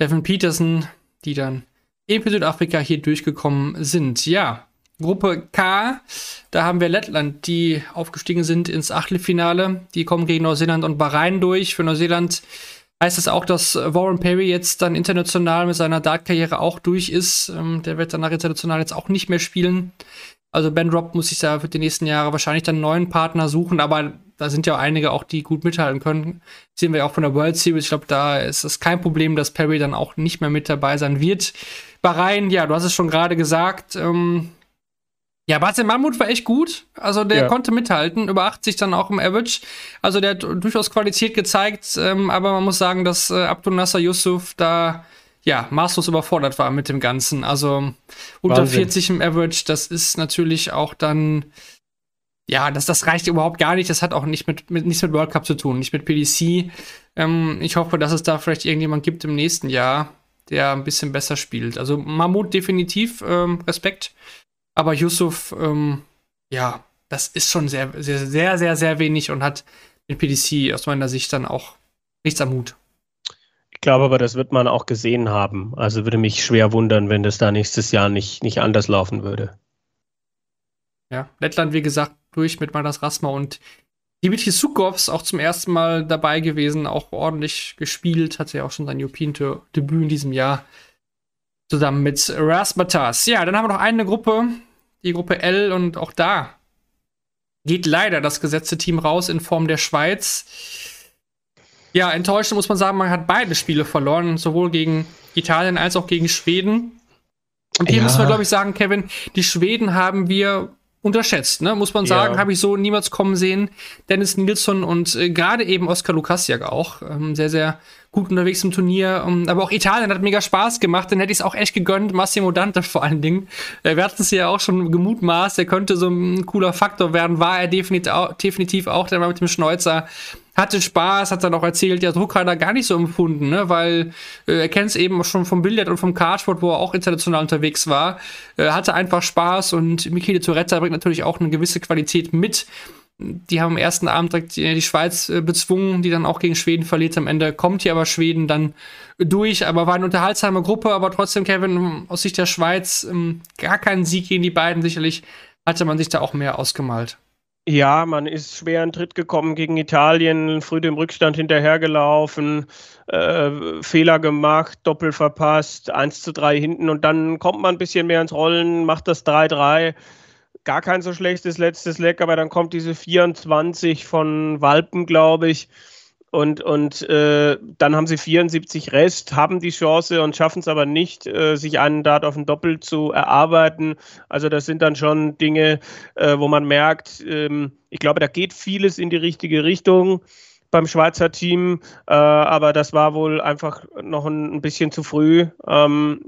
Devin Peterson, die dann eben für Südafrika hier durchgekommen sind. Ja, Gruppe K, da haben wir Lettland, die aufgestiegen sind ins Achtelfinale. Die kommen gegen Neuseeland und Bahrain durch. Für Neuseeland heißt es auch, dass Warren Perry jetzt dann international mit seiner Dart-Karriere auch durch ist. Ähm, der wird danach international jetzt auch nicht mehr spielen. Also Ben Robb muss sich da für die nächsten Jahre wahrscheinlich dann einen neuen Partner suchen, aber da sind ja einige auch, die gut mithalten können. Das sehen wir ja auch von der World Series. Ich glaube, da ist es kein Problem, dass Perry dann auch nicht mehr mit dabei sein wird. Bahrain, ja, du hast es schon gerade gesagt. Ähm, ja, Bastian Mammut war echt gut. Also der ja. konnte mithalten, über 80 dann auch im Average. Also der hat durchaus Qualität gezeigt, ähm, aber man muss sagen, dass äh, Abdul Nasser Yusuf da ja, maßlos überfordert war mit dem Ganzen. Also unter Wahnsinn. 40 im Average, das ist natürlich auch dann, ja, das, das reicht überhaupt gar nicht. Das hat auch nicht mit, mit, nichts mit World Cup zu tun, nicht mit PDC. Ähm, ich hoffe, dass es da vielleicht irgendjemand gibt im nächsten Jahr, der ein bisschen besser spielt. Also Mahmoud definitiv ähm, Respekt, aber Yusuf, ähm, ja, das ist schon sehr, sehr, sehr, sehr, sehr wenig und hat mit PDC aus meiner Sicht dann auch nichts am Hut. Ich glaube aber, das wird man auch gesehen haben. Also würde mich schwer wundern, wenn das da nächstes Jahr nicht, nicht anders laufen würde. Ja, Lettland, wie gesagt, durch mit Madas Rasma und Dimitri Sukovs auch zum ersten Mal dabei gewesen, auch ordentlich gespielt, hatte ja auch schon sein European-Debüt in diesem Jahr zusammen mit Rasmatas. Ja, dann haben wir noch eine Gruppe, die Gruppe L und auch da geht leider das gesetzte Team raus in Form der Schweiz. Ja, enttäuschend muss man sagen, man hat beide Spiele verloren, sowohl gegen Italien als auch gegen Schweden. Und hier ja. müssen wir, glaube ich, sagen, Kevin, die Schweden haben wir unterschätzt, ne? muss man sagen, ja. habe ich so niemals kommen sehen. Dennis Nilsson und äh, gerade eben Oskar Lukasiak auch ähm, sehr, sehr gut unterwegs im Turnier. Ähm, aber auch Italien hat mega Spaß gemacht, dann hätte ich es auch echt gegönnt. Massimo Dante vor allen Dingen. Äh, wir hatten es ja auch schon gemutmaßt, er könnte so ein cooler Faktor werden, war er definitiv auch, der war mit dem Schneuzer hatte Spaß, hat dann auch erzählt, ja, Druck hat er gar nicht so empfunden, ne, weil äh, er kennt es eben schon vom Billard und vom Cardboard, wo er auch international unterwegs war, äh, hatte einfach Spaß und Michele Toretta bringt natürlich auch eine gewisse Qualität mit. Die haben am ersten Abend direkt die, Schweiz äh, bezwungen, die dann auch gegen Schweden verliert. Am Ende kommt hier aber Schweden dann durch, aber war eine unterhaltsame Gruppe, aber trotzdem, Kevin, aus Sicht der Schweiz ähm, gar keinen Sieg gegen die beiden. Sicherlich hatte man sich da auch mehr ausgemalt. Ja, man ist schwer in Tritt gekommen gegen Italien, früh dem Rückstand hinterhergelaufen, äh, Fehler gemacht, Doppel verpasst, 1 zu 3 hinten und dann kommt man ein bisschen mehr ins Rollen, macht das 3-3. Gar kein so schlechtes letztes Leck, aber dann kommt diese 24 von Walpen, glaube ich. und, und äh, dann haben sie 74 Rest, haben die Chance und schaffen es aber nicht, äh, sich einen Dart auf ein Doppel zu erarbeiten. Also das sind dann schon Dinge, äh, wo man merkt, ähm, ich glaube, da geht vieles in die richtige Richtung beim Schweizer Team, äh, aber das war wohl einfach noch ein, ein bisschen zu früh. Ähm,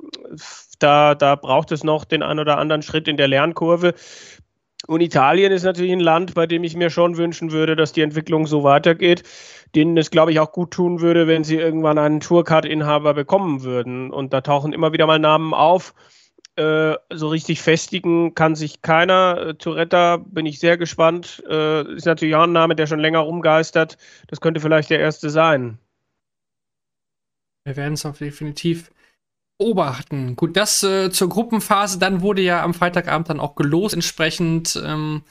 da, da braucht es noch den einen oder anderen Schritt in der Lernkurve. Und Italien ist natürlich ein Land, bei dem ich mir schon wünschen würde, dass die Entwicklung so weitergeht, denen es, glaube ich, auch gut tun würde, wenn sie irgendwann einen Tourcard-Inhaber bekommen würden. Und da tauchen immer wieder mal Namen auf. Äh, so richtig festigen kann sich keiner. Äh, Touretta bin ich sehr gespannt. Äh, ist natürlich auch ein Name, der schon länger rumgeistert. Das könnte vielleicht der erste sein. Wir werden es auch definitiv beobachten. Gut, das äh, zur Gruppenphase. Dann wurde ja am Freitagabend dann auch gelost. Entsprechend ähm,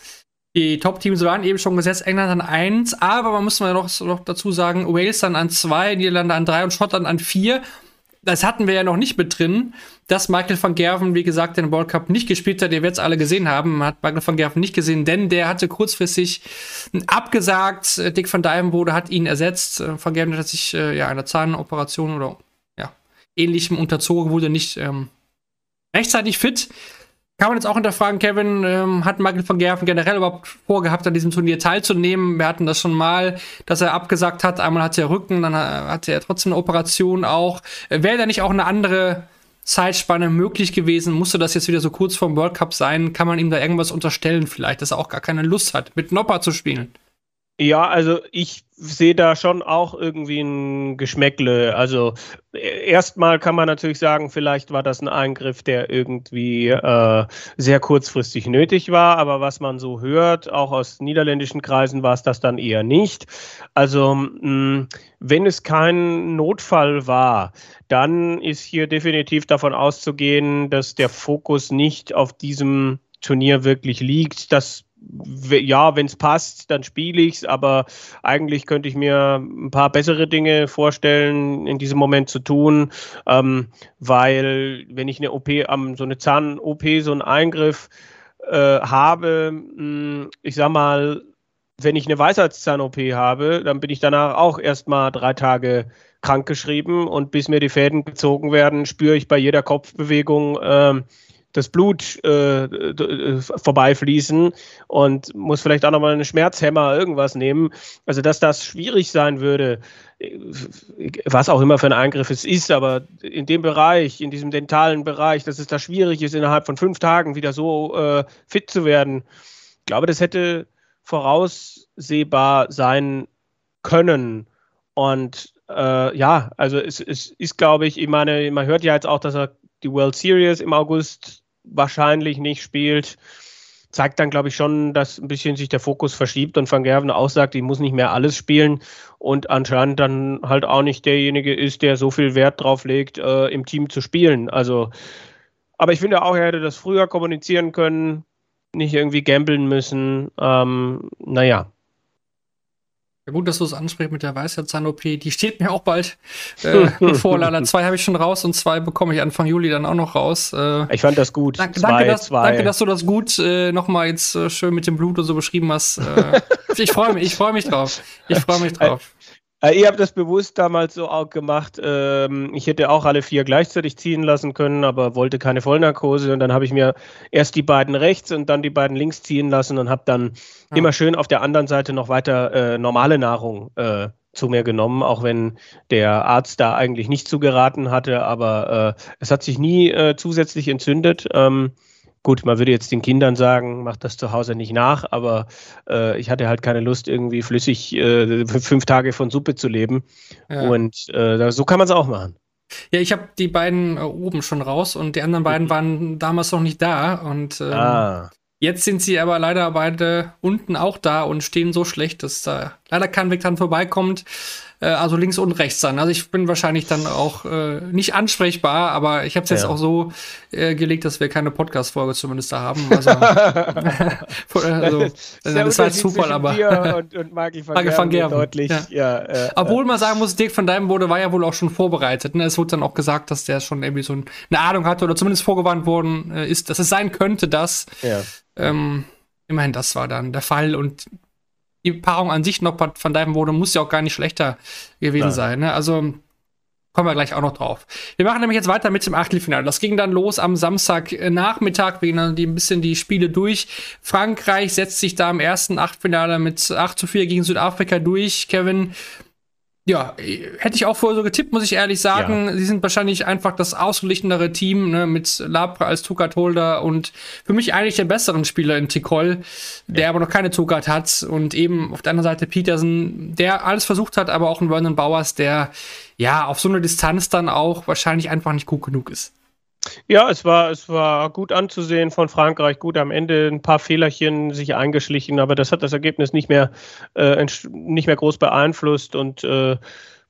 die Top-Teams waren eben schon gesetzt. England an 1, aber man muss mal noch, noch dazu sagen, Wales dann an 2, Niederlande an 3 und Schottland an 4. Das hatten wir ja noch nicht mit drin, dass Michael van Gerven, wie gesagt, den World Cup nicht gespielt hat. Ihr werdet es alle gesehen haben. Hat Michael van Gerven nicht gesehen, denn der hatte kurzfristig abgesagt. Dick van Dijvenbode hat ihn ersetzt. Van Gerven hat sich äh, ja einer Zahnoperation oder ähnlichem unterzogen, wurde nicht ähm, rechtzeitig fit. Kann man jetzt auch hinterfragen, Kevin, ähm, hat Michael van Gerven generell überhaupt vorgehabt, an diesem Turnier teilzunehmen? Wir hatten das schon mal, dass er abgesagt hat. Einmal hatte er Rücken, dann hatte er trotzdem eine Operation auch. Äh, Wäre da nicht auch eine andere Zeitspanne möglich gewesen? Musste das jetzt wieder so kurz vorm World Cup sein? Kann man ihm da irgendwas unterstellen vielleicht, dass er auch gar keine Lust hat, mit Nopper zu spielen? Ja, also ich sehe da schon auch irgendwie ein Geschmäckle. Also e, erstmal kann man natürlich sagen, vielleicht war das ein Eingriff, der irgendwie äh, sehr kurzfristig nötig war, aber was man so hört, auch aus niederländischen Kreisen, war es das dann eher nicht. Also mh, wenn es kein Notfall war, dann ist hier definitiv davon auszugehen, dass der Fokus nicht auf diesem Turnier wirklich liegt. Das ja, wenn es passt, dann spiele ich es, aber eigentlich könnte ich mir ein paar bessere Dinge vorstellen, in diesem Moment zu tun, ähm, weil wenn ich eine OP, ähm, so eine Zahn-OP, so einen Eingriff äh, habe, mh, hm, ich sag mal, wenn ich eine Weisheitszahn-OP habe, dann bin ich danach auch erstmal drei Tage krankgeschrieben und bis mir die Fäden gezogen werden, spüre ich bei jeder Kopfbewegung, äh, das Blut äh, äh, vorbeifließen und muss vielleicht auch nochmal einen Schmerzhemmer irgendwas nehmen. Also, dass das schwierig sein würde, äh, was auch immer für ein Eingriff es ist, aber in dem Bereich, in diesem dentalen Bereich, dass es da schwierig ist, innerhalb von fünf Tagen wieder so äh, fit zu werden, ich glaube, das hätte voraussehbar sein können. Und äh, ja, also es, es ist, glaube ich, ich meine, man hört ja jetzt auch, dass er die World Series im August wahrscheinlich nicht spielt, zeigt dann, glaube ich, schon, dass ein bisschen sich der Fokus verschiebt und Van Gerven auch sagt, ich muss nicht mehr alles spielen und anscheinend dann halt auch nicht derjenige ist, der so viel Wert drauf legt, äh, im Team zu spielen. Also, aber ich finde auch, er hätte das früher kommunizieren können, nicht irgendwie gambeln müssen. Ähm, naja, ja, gut, dass du es ansprichst mit der Weisheitszahn-OP. Die steht mir auch bald äh, *laughs* bevor. Lala, zwei habe ich schon raus und zwei bekomme ich Anfang Juli dann auch noch raus. Äh, ich fand das gut. Danke, zwei, danke, dass, zwei. danke dass du das gut äh, nochmal jetzt äh, schön mit dem Blut und so beschrieben hast. Äh, ich freue mich, ich freue mich drauf. Ich freue mich drauf. Äh, ihr habt das bewusst damals so auch gemacht. Ähm, ich hätte auch alle vier gleichzeitig ziehen lassen können, aber wollte keine Vollnarkose. Und dann habe ich mir erst die beiden rechts und dann die beiden links ziehen lassen und habe dann ja. immer schön auf der anderen Seite noch weiter äh, normale Nahrung äh, zu mir genommen, auch wenn der Arzt da eigentlich nicht zugeraten hatte. Aber äh, es hat sich nie äh, zusätzlich entzündet. Ähm, Gut, man würde jetzt den Kindern sagen, macht das zu Hause nicht nach, aber äh, ich hatte halt keine Lust, irgendwie flüssig äh, *laughs* fünf Tage von Suppe zu leben. Ja. Und äh, so kann man es auch machen. Ja, ich habe die beiden äh, oben schon raus und die anderen beiden mhm. waren damals noch nicht da. Und ähm, ah. jetzt sind sie aber leider beide unten auch da und stehen so schlecht, dass da leider kein Weg dran vorbeikommt äh, also links und rechts sein. Also ich bin wahrscheinlich dann auch äh, nicht ansprechbar, aber ich habe es jetzt ja. auch so äh, gelegt, dass wir keine Podcast-Folge zumindest da haben. *laughs* Also, *laughs* also das war jetzt Zufall, aber und, und Magel van, van Gerven deutlich. Ja. Ja, äh, Obwohl man sagen muss, Dirk von Dijvenbode war ja wohl auch schon vorbereitet. Ne? Es wurde dann auch gesagt, dass der schon irgendwie so eine Ahnung hatte oder zumindest vorgewarnt worden äh, ist, dass es sein könnte, dass. Ja. Ähm, immerhin, das war dann der Fall und die Paarung an sich noch von Diven wurde, muss ja auch gar nicht schlechter gewesen Nein. sein. Ne? Also kommen wir gleich auch noch drauf. Wir machen nämlich jetzt weiter mit dem Achtelfinale. Das ging dann los am Samstagnachmittag. Wir gehen dann ein bisschen die Spiele durch. Frankreich setzt sich da im ersten Achtelfinale mit 8 zu 4 gegen Südafrika durch. Kevin, ja, hätte ich auch vorher so getippt, muss ich ehrlich sagen. Ja. Sie sind wahrscheinlich einfach das ausgeglichenere Team ne, mit Labra als Tugat-Holder und für mich eigentlich der besseren Spieler in Tikol, der ja. aber noch keine Tugat hat. Und eben auf der anderen Seite Peterson, der alles versucht hat, aber auch ein Vernon Bowers, der ja auf so einer Distanz dann auch wahrscheinlich einfach nicht gut genug ist. Ja, es war, es war gut anzusehen von Frankreich. Gut, am Ende ein paar Fehlerchen sich eingeschlichen, aber das hat das Ergebnis nicht mehr, äh, nicht mehr groß beeinflusst. Und äh,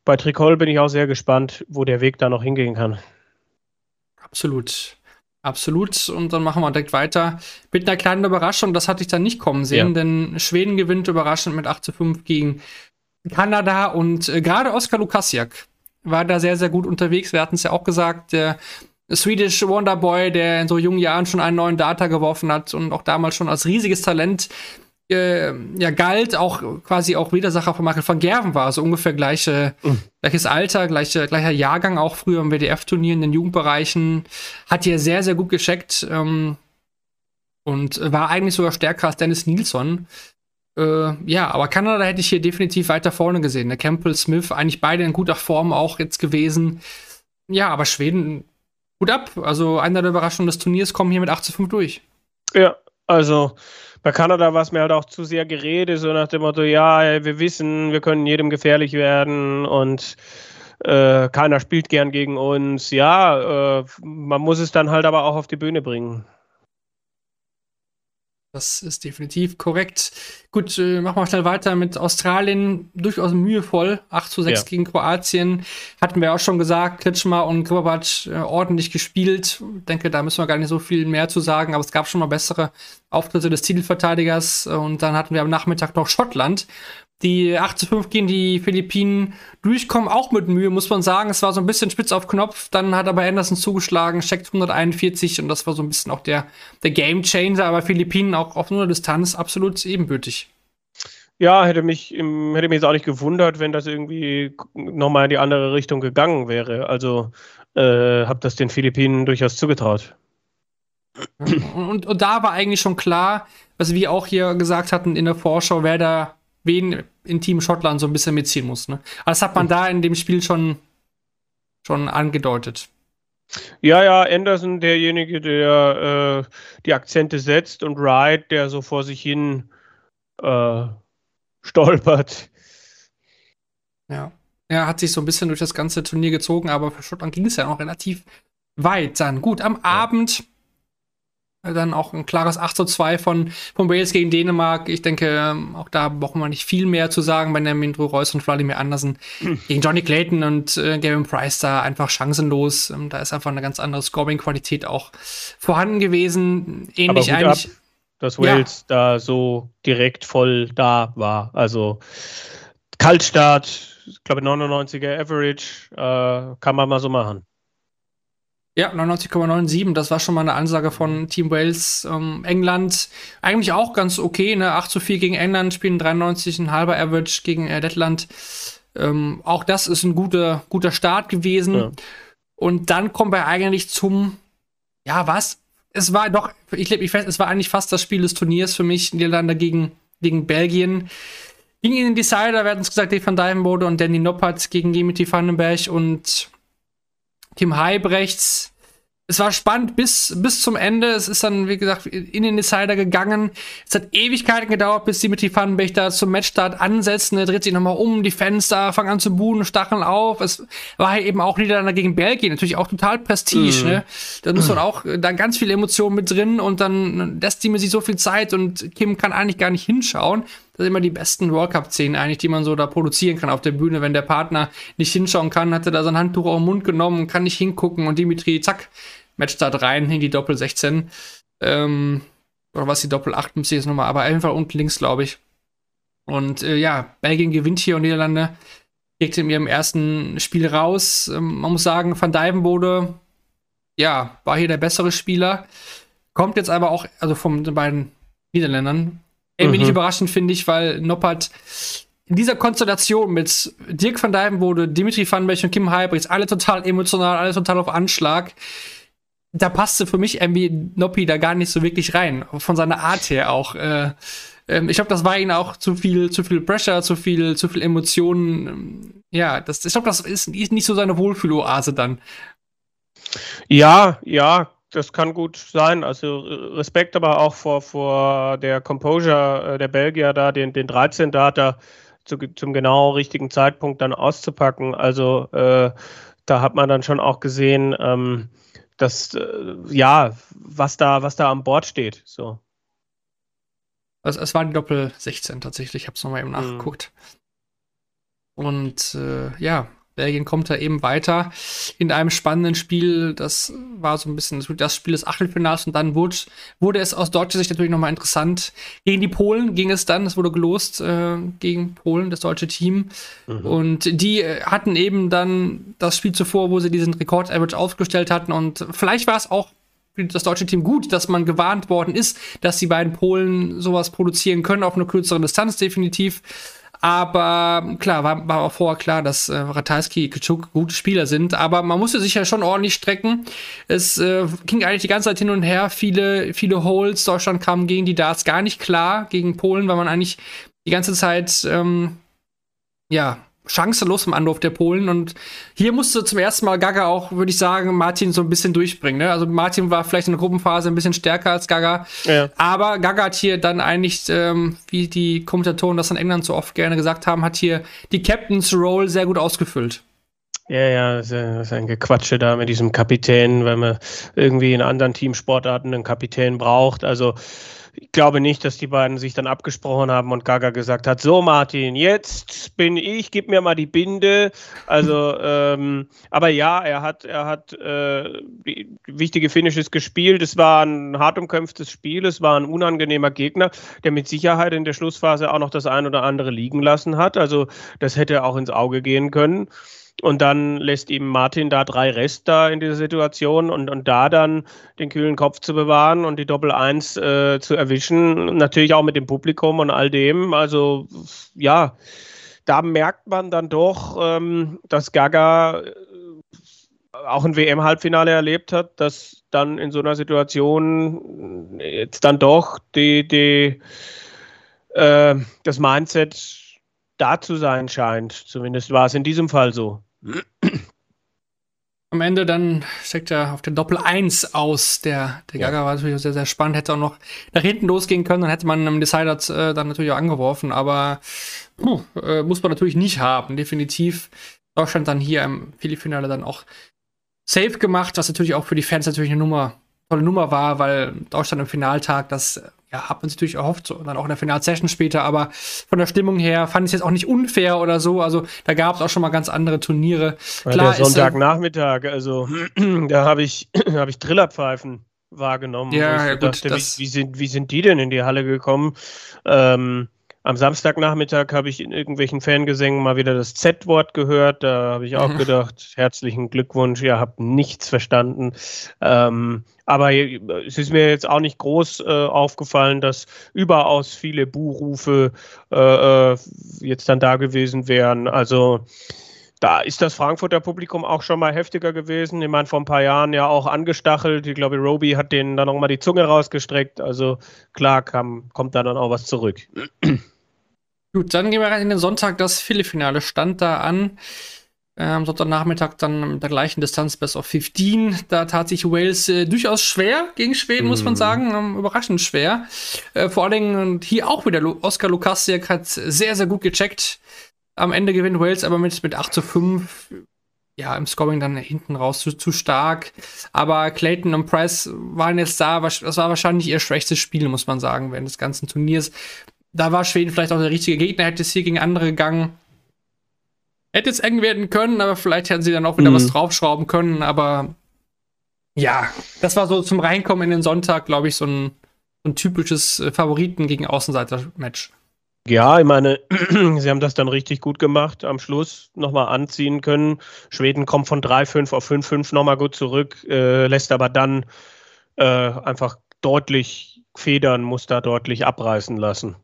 bei Tricol bin ich auch sehr gespannt, wo der Weg da noch hingehen kann. Absolut. Absolut. Und dann machen wir direkt weiter mit einer kleinen Überraschung. Das hatte ich dann nicht kommen sehen, ja. denn Schweden gewinnt überraschend mit 8 zu 5 gegen Kanada und äh, gerade Oskar Lukasiak war da sehr, sehr gut unterwegs. Wir hatten es ja auch gesagt, der Swedish Wonderboy, der in so jungen Jahren schon einen neuen Data geworfen hat und auch damals schon als riesiges Talent äh, ja galt, auch quasi auch Widersacher von Michael van Gerven war, also ungefähr gleiche, mhm. gleiches Alter, gleiche, gleicher Jahrgang auch früher im WDF-Turnier in den Jugendbereichen, hat hier sehr, sehr gut gescheckt ähm, und war eigentlich sogar stärker als Dennis Nilsson. Äh, ja, aber Kanada hätte ich hier definitiv weiter vorne gesehen. Der Campbell Smith, eigentlich beide in guter Form auch jetzt gewesen. Ja, aber Schweden gut ab. Also einer der Überraschungen des Turniers kommen hier mit 8 zu 5 durch. Ja, also bei Kanada war es mir halt auch zu sehr Gerede, so nach dem Motto, ja, wir wissen, wir können jedem gefährlich werden und äh, keiner spielt gern gegen uns. Ja, äh, man muss es dann halt aber auch auf die Bühne bringen. Das ist definitiv korrekt. Gut, äh, machen wir schnell weiter mit Australien. Durchaus mühevoll. 8 zu 6 ja. gegen Kroatien. Hatten wir auch schon gesagt. Kretschmer und Gribovac äh, ordentlich gespielt. Ich denke, da müssen wir gar nicht so viel mehr zu sagen. Aber es gab schon mal bessere Auftritte des Titelverteidigers. Und dann hatten wir am Nachmittag noch Schottland, die 8 zu 5 gegen die Philippinen durchkommen, auch mit Mühe, muss man sagen. Es war so ein bisschen spitz auf Knopf. Dann hat aber Anderson zugeschlagen, checkt 141 und das war so ein bisschen auch der, der Game Changer. Aber Philippinen auch auf nur Distanz absolut ebenbürtig. Ja, hätte mich, hätte mich jetzt auch nicht gewundert, wenn das irgendwie nochmal in die andere Richtung gegangen wäre. Also äh, habe das den Philippinen durchaus zugetraut. Und, und, und, da war eigentlich schon klar, was wir auch hier gesagt hatten in der Vorschau, wer da wen in Team Schottland so ein bisschen mitziehen muss. Ne? das hat man da in dem Spiel schon, schon angedeutet. Ja, ja, Anderson, derjenige, der äh, die Akzente setzt und Wright, der so vor sich hin äh, stolpert. Ja. Er hat sich so ein bisschen durch das ganze Turnier gezogen, aber für Schottland ging es ja noch relativ weit dann. Gut, am ja. Abend dann auch ein klares 8 zu 2 von, von Wales gegen Dänemark. Ich denke, ähm, auch da brauchen wir nicht viel mehr zu sagen. Benjamin Drew Reus und Vladimir Andersen *clears throat* gegen Johnny Clayton und äh, Gavin Price da einfach chancenlos. Ähm, da ist einfach eine ganz andere Scoring-Qualität auch vorhanden gewesen. Ähnlich eigentlich. Ab, dass Wales ja. da so direkt voll da war. Also Kaltstart, ich glaube 99er Average, äh, kann man mal so machen. Ja, 99,97, das war schon mal eine Ansage von Team Wales. Ähm, England eigentlich auch ganz okay, ne? 8 zu 4 gegen England, spielen 93, ein halber Average gegen äh, Lettland. Ähm, auch das ist ein guter, guter Start gewesen. Ja. Und dann kommen wir eigentlich zum, ja, was? Es war doch, ich lebe mich fest, es war eigentlich fast das Spiel des Turniers für mich, Niederlande gegen, gegen Belgien. Ging in den Decider, wir hatten es gesagt, Dave van Dijvenbode und Danny Noppert gegen Dimitri Vandenberg und Kim Heibrechts. Es war spannend bis, bis zum Ende. Es ist dann, wie gesagt, in den Decider gegangen. Es hat Ewigkeiten gedauert, bis Dimitri Vandenberg da zum Matchstart ansetzen. Er dreht sich nochmal um, die Fenster fangen an zu buhen, stacheln auf. Es war halt eben auch Niederlande gegen Belgien. Natürlich auch total Prestige, mhm. ne? Da muss man auch da ganz viele Emotionen mit drin und dann lässt die mir sich so viel Zeit und Kim kann eigentlich gar nicht hinschauen. Das sind immer die besten World Cup-Szenen eigentlich, die man so da produzieren kann auf der Bühne. Wenn der Partner nicht hinschauen kann, hat er da sein Handtuch auf den Mund genommen, kann nicht hingucken und Dimitri, zack, Matchstart rein in die Doppel 16. Ähm, oder was die Doppel 8 muss ich jetzt nochmal, aber einfach unten links, glaube ich. Und äh, ja, Belgien gewinnt hier und Niederlande kriegt in ihrem ersten Spiel raus. Ähm, man muss sagen, Van Dijvenbode, ja, war hier der bessere Spieler. Kommt jetzt aber auch, also von den beiden Niederländern, irgendwie mhm. nicht überraschend, finde ich, weil Noppert in dieser Konstellation mit Dirk van Dijvenbode, Dimitri van Bech und Kim Heibrechts, alle total emotional, alle total auf Anschlag, da passte für mich irgendwie Noppi da gar nicht so wirklich rein. Von seiner Art her auch. Äh, äh, ich glaube, das war ihnen auch zu viel, zu viel Pressure, zu viel, zu viel Emotionen. Ähm, ja, das, ich glaube, das ist, ist nicht so seine Wohlfühloase dann. Ja, ja, das kann gut sein. Also Respekt aber auch vor, vor der Composure äh, der Belgier da, den, den 13 Data zu, zum genau richtigen Zeitpunkt dann auszupacken. Also äh, da hat man dann schon auch gesehen, ähm, dass äh, ja, was da, was da an Bord steht. So. Also es war die Doppel 16 tatsächlich, ich habe es nochmal eben mhm. nachgeguckt. Mhm. Und äh, ja, Belgien kommt da eben weiter in einem spannenden Spiel. Das war so ein bisschen das Spiel des Achtelfinals und dann wurde, wurde es aus deutscher Sicht natürlich nochmal interessant. Gegen die Polen ging es dann, es wurde gelost äh, gegen Polen, das deutsche Team. Mhm. Und die äh, hatten eben dann das Spiel zuvor, wo sie diesen Rekord-Average aufgestellt hatten. Und vielleicht war es auch für das deutsche Team gut, dass man gewarnt worden ist, dass die beiden Polen sowas produzieren können auf eine kürzere Distanz, definitiv. Aber klar, war, war auch vorher klar, dass äh, Ratajski, Kitschuk gute Spieler sind. Aber man musste sich ja schon ordentlich strecken. Es äh, ging eigentlich die ganze Zeit hin und her. Viele, viele Holes. Deutschland kam gegen die Darts gar nicht klar. Gegen Polen, weil man eigentlich die ganze Zeit, ähm, ja, chancenlos im Anruf der Polen. Und hier musste zum ersten Mal Gaga auch, würde ich sagen, Martin so ein bisschen durchbringen. Ne? Also Martin war vielleicht in der Gruppenphase ein bisschen stärker als Gaga. Ja. Aber Gaga hat hier dann eigentlich, ähm, wie die Kommentatoren das in England so oft gerne gesagt haben, hat hier die Captain's Role sehr gut ausgefüllt. Ja, ja, das ist ein Gequatsche da mit diesem Kapitän, wenn man irgendwie in anderen Teamsportarten einen Kapitän braucht. Also ich glaube nicht, dass die beiden sich dann abgesprochen haben und Gaga gesagt hat, so Martin, jetzt bin ich, gib mir mal die Binde. Also, *laughs* ähm, aber ja, er hat, er hat äh, wichtige Finishes gespielt. Es war ein hart umkämpftes Spiel, es war ein unangenehmer Gegner, der mit Sicherheit in der Schlussphase auch noch das ein oder andere liegen lassen hat. Also das hätte auch ins Auge gehen können. Und dann lässt ihm Martin da drei Rest da in dieser Situation und, und da dann den kühlen Kopf zu bewahren und die Doppel 1 äh, zu erwischen, natürlich auch mit dem Publikum und all dem. Also ja, da merkt man dann doch, ähm, dass Gaga äh, auch ein WM-Halbfinale erlebt hat, dass dann in so einer Situation jetzt dann doch die, die, äh, das Mindset da zu sein scheint. Zumindest war es in diesem Fall so. Am Ende dann steckt er auf der Doppel 1 aus. Der, der Gaga ja. war natürlich sehr, sehr spannend. Hätte auch noch nach hinten losgehen können. Dann hätte man im Decider äh, dann natürlich auch angeworfen. Aber puh, äh, muss man natürlich nicht haben. Definitiv. Deutschland dann hier im Philipp-Finale dann auch safe gemacht, was natürlich auch für die Fans natürlich eine Nummer, tolle Nummer war, weil Deutschland im Finaltag das ja, hat man sich natürlich erhofft, so, und dann auch in der Finalsession später, aber von der Stimmung her fand ich es jetzt auch nicht unfair oder so. Also da gab es auch schon mal ganz andere Turniere. Klar, der Sonntagnachmittag, also *clears throat* da habe ich, *clears throat* hab ich Trillerpfeifen wahrgenommen. Ja, ja gut. Dachte, wie, wie, sind, wie sind die denn in die Halle gekommen? Ähm, am Samstagnachmittag habe ich in irgendwelchen Fangesängen mal wieder das Z-Wort gehört. Da habe ich auch *laughs* gedacht, herzlichen Glückwunsch, ihr habt nichts verstanden. Ähm, aber es ist mir jetzt auch nicht groß äh, aufgefallen, dass überaus viele Buhrufe äh, äh, jetzt dann da gewesen wären. Also da ist das Frankfurter Publikum auch schon mal heftiger gewesen. Ich meine, vor ein paar Jahren ja auch angestachelt. Ich glaube, Roby hat denen dann nochmal die Zunge rausgestreckt. Also klar kam, kommt da dann auch was zurück. Gut, dann gehen wir rein in den Sonntag. Das Viertelfinale stand da an. Am ähm, Sonntagnachmittag dann mit der gleichen Distanz Best of 15. Da tat sich Wales äh, durchaus schwer gegen Schweden, mm. muss man mhm. sagen. Ähm, überraschend schwer. Äh, vor allen Dingen hier auch wieder Oskar Lukasiak hat sehr, sehr gut gecheckt am Ende gewinnt Wales aber mit, mit 8 zu 5. Ja, im Scoring dann hinten raus zu, zu stark. Aber Clayton und Price waren jetzt da. Das war wahrscheinlich ihr schwächstes Spiel, muss man sagen, während des ganzen Turniers. Da war Schweden vielleicht auch der richtige Gegner, hätte es hier gegen andere gegangen. Hätte es eng werden können, aber vielleicht hätten sie dann auch wieder mhm. was draufschrauben können. Aber ja, das war so zum Reinkommen in den Sonntag, glaube ich, so ein, so ein typisches äh, Favoriten gegen Außenseiter-Match. Ja, ich meine, *clears throat* sie haben das dann richtig gut gemacht, am Schluss nochmal anziehen können. Schweden kommt von 3-5 auf 5-5 nochmal gut zurück, äh, lässt aber dann äh, einfach deutlich federn, muss da deutlich abreißen lassen.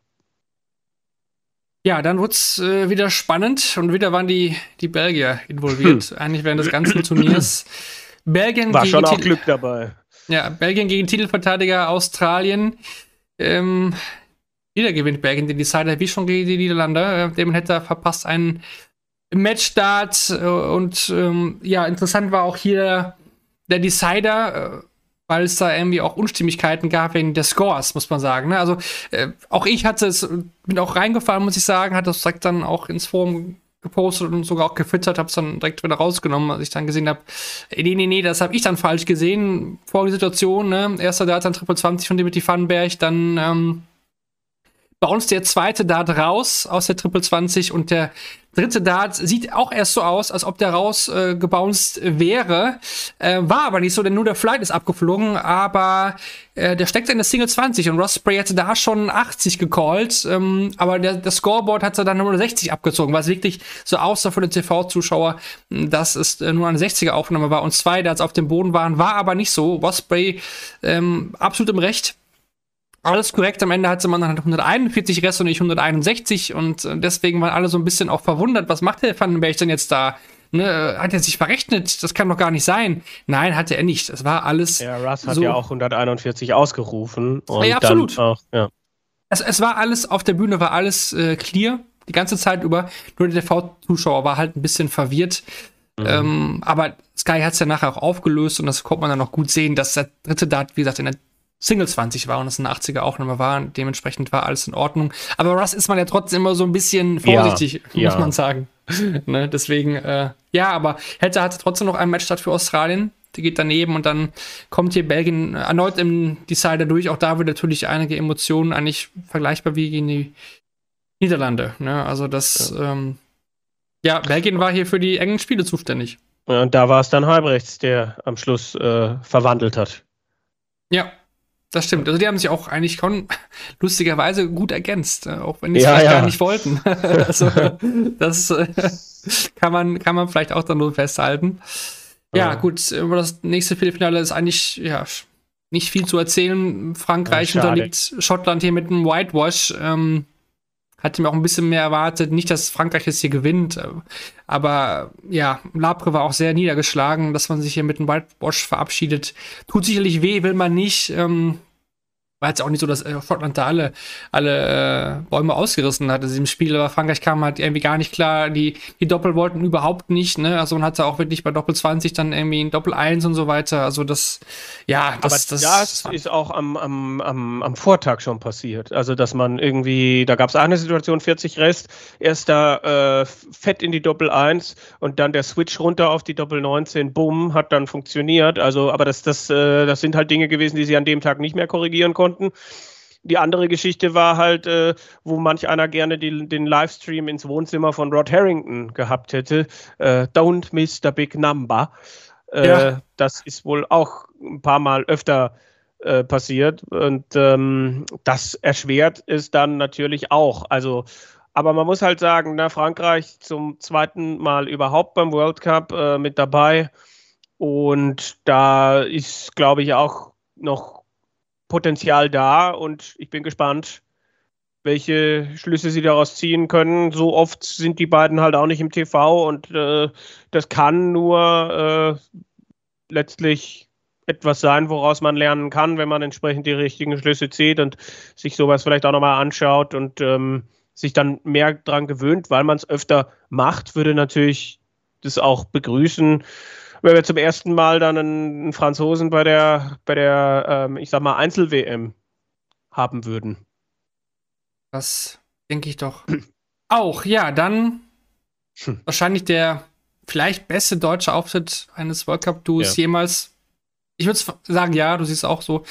Ja, dann wurde es äh, wieder spannend und wieder waren die, die Belgier involviert, hm. eigentlich während des ganzen Turniers. Belgien War schon auch Glück dabei. Ja, Belgien gegen Titelverteidiger Australien. Ähm, wieder gewinnt Belgien den Decider, wie schon gegen die Niederlande. Äh, Damon hätte verpasst einen Matchstart. Äh, und ähm, ja, interessant war auch hier der Decider. Weil es da irgendwie auch Unstimmigkeiten gab wegen der Scores, muss man sagen. Ne? Also äh, auch ich hatte es, bin auch reingefallen, muss ich sagen, hat das direkt dann auch ins Forum gepostet und sogar auch gefüttert, habe es dann direkt wieder rausgenommen, als ich dann gesehen habe, nee, nee, nee, das habe ich dann falsch gesehen der Situation. Ne? Erster Dart dann Triple 20 von Dimitri Vandenberg, dann ähm, uns der zweite Dart raus aus der Triple 20 und der dritte Dart sieht auch erst so aus, als ob der rausgebounced äh, wäre. Äh, war aber nicht so, denn nur der Flight ist abgeflogen, aber äh, der steckt in der Single 20 und Ross Spray hatte da schon 80 gecallt, ähm, aber der, der Scoreboard hat dann nur 60 abgezogen, was wirklich so aussah für den TV-Zuschauer, dass es äh, nur eine 60er Aufnahme war und zwei Darts auf dem Boden waren, war aber nicht so. Ross Spray ähm, absolut im Recht alles korrekt. Am Ende hatte man dann 141 Rest und nicht 161 und äh, deswegen waren alle so ein bisschen auch verwundert. Was macht der Vandenberg denn jetzt da? Ne, hat er sich verrechnet? Das kann doch gar nicht sein. Nein, hatte er nicht. Es war alles. Ja, Russ hat so ja auch 141 ausgerufen. Und ja, absolut. Auch, ja. Es, es, war alles, auf der Bühne war alles äh, clear, die ganze Zeit über. Nur der TV-Zuschauer war halt ein bisschen verwirrt. Mhm. Ähm, aber Sky hat es ja nachher auch aufgelöst und das konnte man dann noch gut sehen, dass der dritte Dart, wie gesagt, in der Single 20 war und es eine 80er auch nochmal war. Dementsprechend war alles in Ordnung. Aber Russ ist man ja trotzdem immer so ein bisschen vorsichtig, ja, *laughs* muss ja. man sagen. *laughs* ne, deswegen, äh, ja, aber hätte hatte trotzdem noch ein Match statt für Australien. Die geht daneben und dann kommt hier Belgien erneut im Decider durch. Auch da wird natürlich einige Emotionen eigentlich vergleichbar wie gegen die Niederlande. Ne? Also das, ja. Ähm, ja, Belgien war hier für die engen Spiele zuständig. und da war es dann Halbrechts, der am Schluss äh, verwandelt hat. Ja, das stimmt. Also die haben sich auch eigentlich schon *laughs* lustigerweise gut ergänzt, äh, auch wenn die es ja, vielleicht ja. gar nicht wollten. *laughs* also, das äh, *laughs* kann, man, kann man vielleicht auch dann nur festhalten. Ja, ja, gut, über das nächste Viertelfinale ist eigentlich ja, nicht viel zu erzählen. Frankreich ja, unterliegt Schottland hier mit einem Whitewash. Ähm, hatte mir auch ein bisschen mehr erwartet. Nicht, dass Frankreich jetzt hier gewinnt, äh, aber ja, Labre war auch sehr niedergeschlagen, dass man sich hier mit einem Whitewash verabschiedet. Tut sicherlich weh, will man nicht. Ähm, war jetzt auch nicht so, dass äh, Schottland da alle, alle äh, Bäume ausgerissen hat in diesem Spiel, aber Frankreich kam halt irgendwie gar nicht klar. Die, die Doppel wollten überhaupt nicht, ne? Also man hatte auch wirklich bei Doppel 20 dann irgendwie ein Doppel 1 und so weiter. Also das, ja, das, aber das, das ist auch am, am, am, am Vortag schon passiert. Also, dass man irgendwie, da gab es eine Situation, 40 Rest, erst da äh, fett in die Doppel 1 und dann der Switch runter auf die Doppel 19, bumm, hat dann funktioniert. Also, aber das, das, äh, das sind halt Dinge gewesen, die sie an dem Tag nicht mehr korrigieren konnten konnten. Die andere Geschichte war halt, äh, wo manch einer gerne die, den Livestream ins Wohnzimmer von Rod Harrington gehabt hätte. Äh, Don't miss the big number. Äh, ja. Das ist wohl auch ein paar Mal öfter äh, passiert und ähm, das erschwert es dann natürlich auch. Also, aber man muss halt sagen, na, Frankreich zum zweiten Mal überhaupt beim World Cup äh, mit dabei und da ist, glaube ich, auch noch Potenzial da und ich bin gespannt, welche Schlüsse sie daraus ziehen können. So oft sind die beiden halt auch nicht im TV und äh, das kann nur äh, letztlich etwas sein, woraus man lernen kann, wenn man entsprechend die richtigen Schlüsse zieht und sich sowas vielleicht auch nochmal anschaut und ähm, sich dann mehr dran gewöhnt, weil man es öfter macht, würde natürlich das auch begrüßen wenn wir zum ersten Mal dann einen, Franzosen bei der, bei der ähm, ich sag mal, Einzel-WM haben würden. Das denke ich doch auch. Ja, dann hm. wahrscheinlich der vielleicht beste deutsche Auftritt eines World Cup-Duos ja. jemals. Ich würde sagen, ja, du siehst auch so.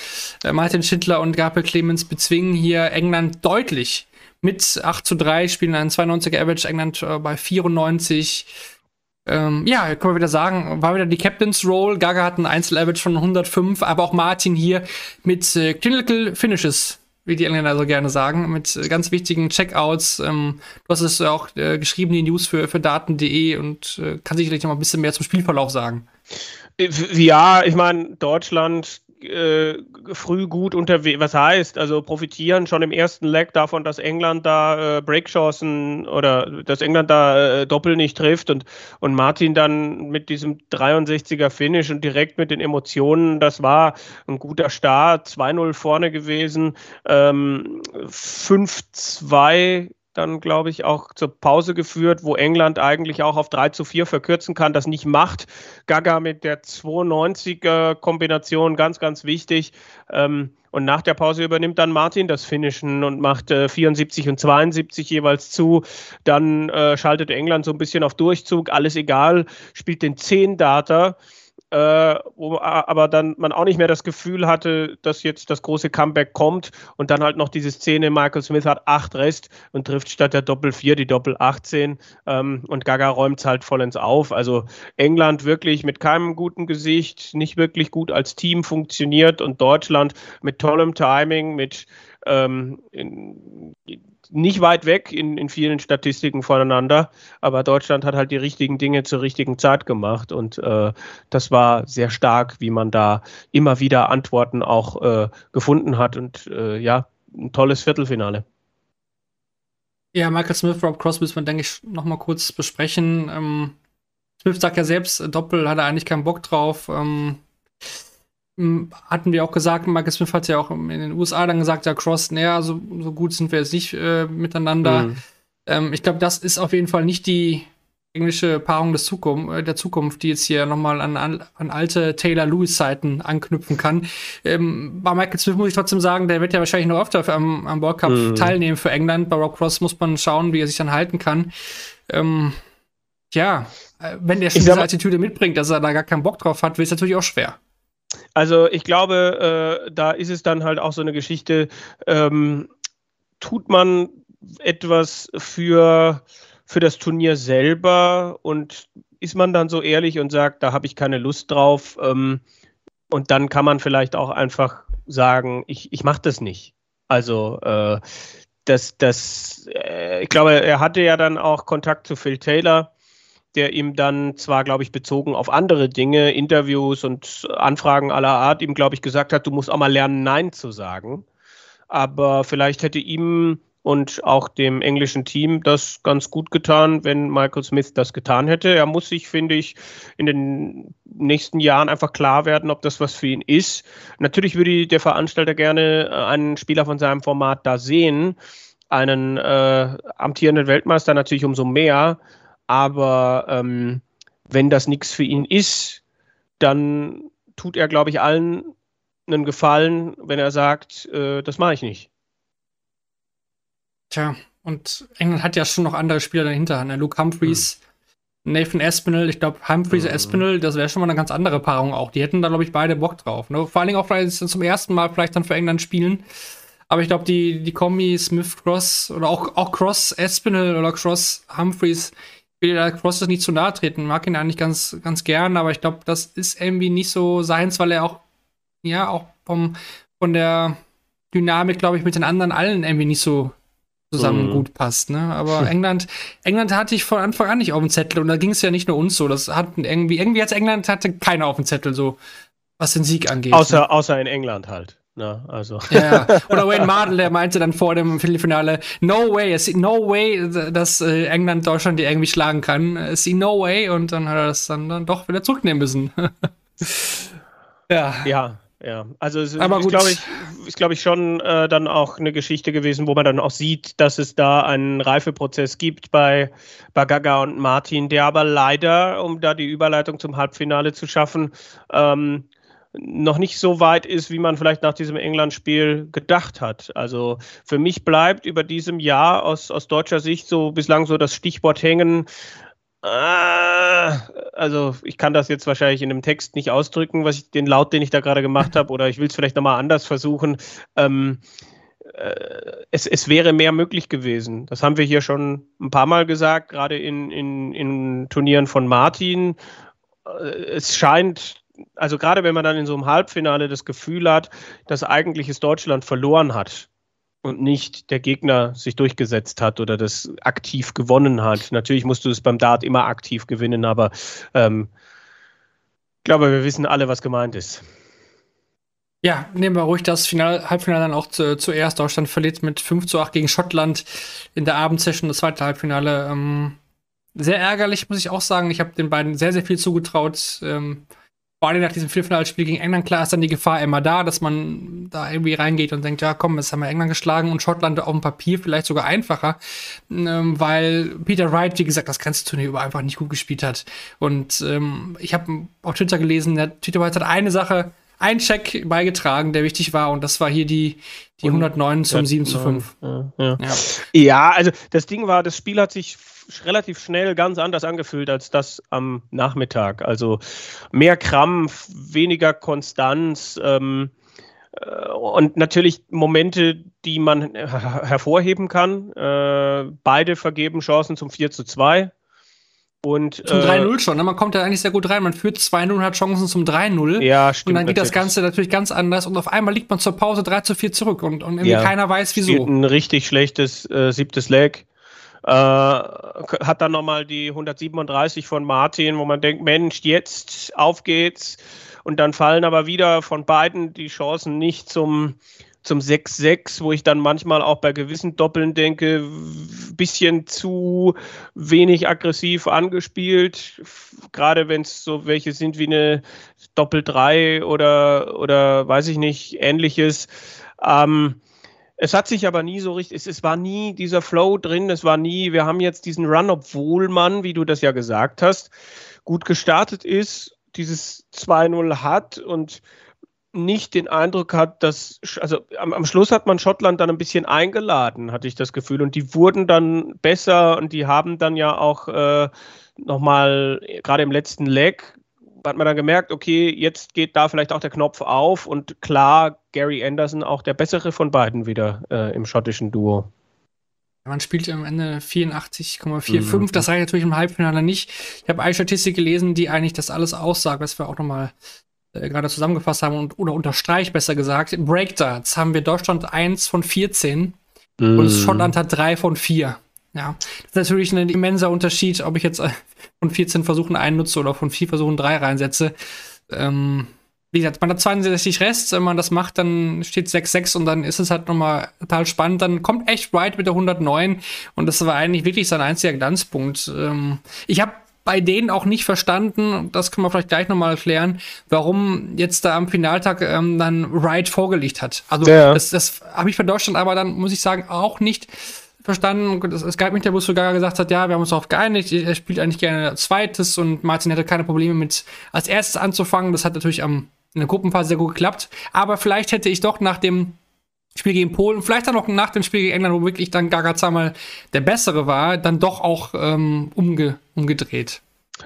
Äh, Martin Schindler und Gabriel Clemens bezwingen hier England deutlich. Mit 8 zu 3 spielen einen 92er Average, England äh, bei 94. Ähm, ja, können wir wieder sagen, war wieder die Captain's Role. Gaga hat einen Einzel-Average von 105, aber auch Martin hier mit äh, Clinical Finishes, wie die Engländer so gerne sagen, mit äh, ganz wichtigen Checkouts. Ähm, du hast es auch äh, geschrieben, die News für, für Daten.de und äh, kann sicherlich noch mal ein bisschen mehr zum Spielverlauf sagen. Ja, ich meine, Deutschland äh, früh gut unterwegs. Was heißt? Also profitieren schon im ersten Leg davon, dass England da äh, Breakchancen oder dass England da äh, Doppel nicht trifft und, und Martin dann mit diesem 63er Finish und direkt mit den Emotionen, das war ein guter Start. 2-0 vorne gewesen, ähm, 5-2 dann, glaube ich, auch zur Pause geführt, wo England eigentlich auch auf 3 zu 4 verkürzen kann, das nicht macht. Gaga mit der 92er-Kombination, ganz, ganz wichtig. Ähm, und nach der Pause übernimmt dann Martin das Finishen und macht äh, 74 und 72 jeweils zu. Dann äh, schaltet England so ein bisschen auf Durchzug, alles egal, spielt den 10-Data äh, wo aber dann man auch nicht mehr das Gefühl hatte, dass jetzt das große Comeback kommt und dann halt noch diese Szene, Michael Smith hat acht Rest und trifft statt der Doppel 4 die Doppel 18 ähm, und Gaga räumt es halt vollends auf. Also England wirklich mit keinem guten Gesicht, nicht wirklich gut als Team funktioniert und Deutschland mit tollem Timing, mit ähm, in, nicht weit weg in, in vielen Statistiken voneinander, aber Deutschland hat halt die richtigen Dinge zur richtigen Zeit gemacht und äh, das war sehr stark, wie man da immer wieder Antworten auch äh, gefunden hat und äh, ja, ein tolles Viertelfinale. Ja, Michael Smith, Rob Cross müssen wir, denke ich, nochmal kurz besprechen. Ähm, Smith sagt ja selbst, Doppel hat er eigentlich keinen Bock drauf. Ähm, hatten wir auch gesagt, Marcus Smith hat ja auch in den USA dann gesagt, ja, Cross, naja, so, so gut sind wir jetzt nicht äh, miteinander. Mhm. Ähm, ich glaube, das ist auf jeden Fall nicht die englische Paarung Zukunft, äh, der Zukunft, die jetzt hier nochmal an, an, an alte Taylor-Lewis-Zeiten anknüpfen kann. Ähm, bei Michael Smith muss ich trotzdem sagen, der wird ja wahrscheinlich noch öfter am, am World Cup mhm. teilnehmen für England. Bei Rob Cross muss man schauen, wie er sich dann halten kann. Ähm, ja, äh, wenn der schon diese Attitüde mitbringt, dass er da gar keinen Bock drauf hat, wird es natürlich auch schwer. Also ich glaube, äh, da ist es dann halt auch so eine Geschichte, ähm, tut man etwas für, für das Turnier selber und ist man dann so ehrlich und sagt, da habe ich keine Lust drauf ähm, und dann kann man vielleicht auch einfach sagen, ich, ich mache das nicht. Also äh, das, das, äh, ich glaube, er hatte ja dann auch Kontakt zu Phil Taylor der ihm dann zwar, glaube ich, bezogen auf andere Dinge, Interviews und Anfragen aller Art, ihm, glaube ich, gesagt hat, du musst auch mal lernen, Nein zu sagen. Aber vielleicht hätte ihm und auch dem englischen Team das ganz gut getan, wenn Michael Smith das getan hätte. Er muss sich, finde ich, in den nächsten Jahren einfach klar werden, ob das was für ihn ist. Natürlich würde der Veranstalter gerne einen Spieler von seinem Format da sehen, einen äh, amtierenden Weltmeister natürlich umso mehr. Aber ähm, wenn das nichts für ihn ist, dann tut er, glaube ich, allen einen Gefallen, wenn er sagt, äh, das mache ich nicht. Tja, und England hat ja schon noch andere Spieler dahinter. Ne? Luke Humphreys, hm. Nathan Espinel. Ich glaube, Humphreys, hm. Espinel, das wäre schon mal eine ganz andere Paarung auch. Die hätten da, glaube ich, beide Bock drauf. Ne? Vor allen Dingen auch vielleicht zum ersten Mal vielleicht dann für England spielen. Aber ich glaube, die, die Kombi Smith Cross oder auch, auch Cross Espinel oder Cross Humphreys, will der Cross nicht zu nahe treten, mag ihn eigentlich ganz, ganz gern, aber ich glaube, das ist irgendwie nicht so seins, weil er auch, ja, auch vom, von der Dynamik, glaube ich, mit den anderen allen irgendwie nicht so zusammen mm. gut passt, ne? Aber *laughs* England, England hatte ich von Anfang an nicht auf dem Zettel und da ging es ja nicht nur uns so. Das hat irgendwie, irgendwie als England hatte keiner auf dem Zettel so, was den Sieg angeht. Außer, ne? außer in England halt. Na, ne? also. Ja, *laughs* oder Wayne Mardell, der meinte dann vor dem Viertelfinale, no way, no way, dass äh, England Deutschland die irgendwie schlagen kann. See no way und dann hat er das dann, dann doch wieder zurücknehmen müssen. *laughs* ja. Ja, ja. Also es Aber ist, glaube ich, ist, glaube ich, schon äh, dann auch eine Geschichte gewesen, wo man dann auch sieht, dass es da einen Reifeprozess gibt bei Bagaga und Martin, der aber leider, um da die Überleitung zum Halbfinale zu schaffen, ähm, noch nicht so weit ist, wie man vielleicht nach diesem England-Spiel gedacht hat. Also für mich bleibt über diesem Jahr aus, aus deutscher Sicht so bislang so das Stichwort hängen. Ah, also ich kann das jetzt wahrscheinlich in einem Text nicht ausdrücken, was ich den Laut, den ich da gerade gemacht *laughs* habe, oder ich will es vielleicht nochmal anders versuchen. Ähm, äh, es, es, wäre mehr möglich gewesen. Das haben wir hier schon ein paar Mal gesagt, gerade in, in, in Turnieren von Martin. Äh, es scheint also gerade wenn man dann in so einem Halbfinale das Gefühl hat, dass eigentlich es Deutschland verloren hat und nicht der Gegner sich durchgesetzt hat oder das aktiv gewonnen hat. Natürlich musst du es beim Dart immer aktiv gewinnen, aber ähm, ich glaube, wir wissen alle, was gemeint ist. Ja, nehmen wir ruhig das Final, Halbfinale dann auch zu, zuerst. Deutschland verliert mit 5 zu 8 gegen Schottland in der Abendsession, das zweite Halbfinale. Ähm, sehr ärgerlich, muss ich auch sagen. Ich habe den beiden sehr, sehr viel zugetraut. Ähm, vor allem nach diesem Viertelfinalspiel gegen England, klar ist dann die Gefahr immer da, dass man da irgendwie reingeht und denkt, ja komm, jetzt haben wir England geschlagen und Schottland auf dem Papier vielleicht sogar einfacher, ähm, weil Peter Wright, wie gesagt, das ganze Turnier über einfach nicht gut gespielt hat. Und ähm, ich habe auf Twitter gelesen, der Peter Wright hat eine Sache einen Check beigetragen, der wichtig war, und das war hier die, die 109 zum 7 zu 5. Ja, ja. Ja. ja, also das Ding war, das Spiel hat sich relativ schnell ganz anders angefühlt als das am Nachmittag. Also mehr Krampf, weniger Konstanz. Ähm, äh, und natürlich Momente, die man hervorheben kann. Äh, beide vergeben Chancen zum 4 zu 2. Und, zum äh, 3-0 schon, ne? man kommt ja eigentlich sehr gut rein. Man führt 2-0 und hat Chancen zum 3-0. Ja, stimmt. Und dann geht das Ganze natürlich ganz anders und auf einmal liegt man zur Pause 3 zu 4 zurück und, und irgendwie ja, keiner weiß wieso. Ein richtig schlechtes äh, siebtes Leg. Äh, hat dann nochmal die 137 von Martin, wo man denkt, Mensch, jetzt auf geht's. Und dann fallen aber wieder von beiden die Chancen nicht zum zum 6-6, wo ich dann manchmal auch bei gewissen Doppeln denke, bisschen zu wenig aggressiv angespielt, gerade wenn es so welche sind wie eine Doppel-3 oder, oder weiß ich nicht, ähnliches. Ähm, es hat sich aber nie so richtig, es, es, war nie dieser Flow drin, es war nie, wir haben jetzt diesen Run, obwohl man, wie du das ja gesagt hast, gut gestartet ist, dieses 2-0 hat und nicht den Eindruck hat, dass, also am, am, Schluss hat man Schottland dann ein bisschen eingeladen, hatte ich das Gefühl. Und die wurden dann besser und die haben dann ja auch äh, nochmal, gerade im letzten Leg, hat man dann gemerkt, okay, jetzt geht da vielleicht auch der Knopf auf und klar, Gary Anderson auch der bessere von beiden wieder äh, im schottischen Duo. Man spielt am Ende 84,45. Mhm. Das reicht natürlich im Halbfinale nicht. Ich habe eine Statistik gelesen, die eigentlich das alles aussagt, was wir auch nochmal äh, gerade zusammengefasst haben und, oder unterstreicht besser gesagt. In Breakdarts haben wir Deutschland 1 von 14 mm. und Schottland hat 3 von 4. Ja, das ist natürlich ein immenser Unterschied, ob ich jetzt äh, von 14 Versuchen einen nutze oder von 4 Versuchen 3 reinsetze. Ähm, wie gesagt, man hat 62 Rest, wenn man das macht, dann steht 6-6 und dann ist es halt nochmal total spannend. Dann kommt echt Wright mit der 109 und das war eigentlich wirklich sein einziger Glanzpunkt. Ähm, ich habe bei denen auch nicht verstanden, das können wir vielleicht gleich nochmal erklären, warum jetzt da am Finaltag ähm, dann Wright vorgelegt hat. Also ja. das, das habe ich bei Deutschland aber dann, muss ich sagen, auch nicht verstanden. Es gab mich, wo sogar gesagt hat, ja, wir haben uns darauf geeinigt, er spielt eigentlich gerne zweites und Martin hätte keine Probleme mit als erstes anzufangen. Das hat natürlich am, in der Gruppenphase sehr gut geklappt. Aber vielleicht hätte ich doch nach dem Spiel gegen Polen, vielleicht dann auch nach dem Spiel gegen England, wo wirklich dann Gaga mal der Bessere war, dann doch auch ähm, umge umgedreht.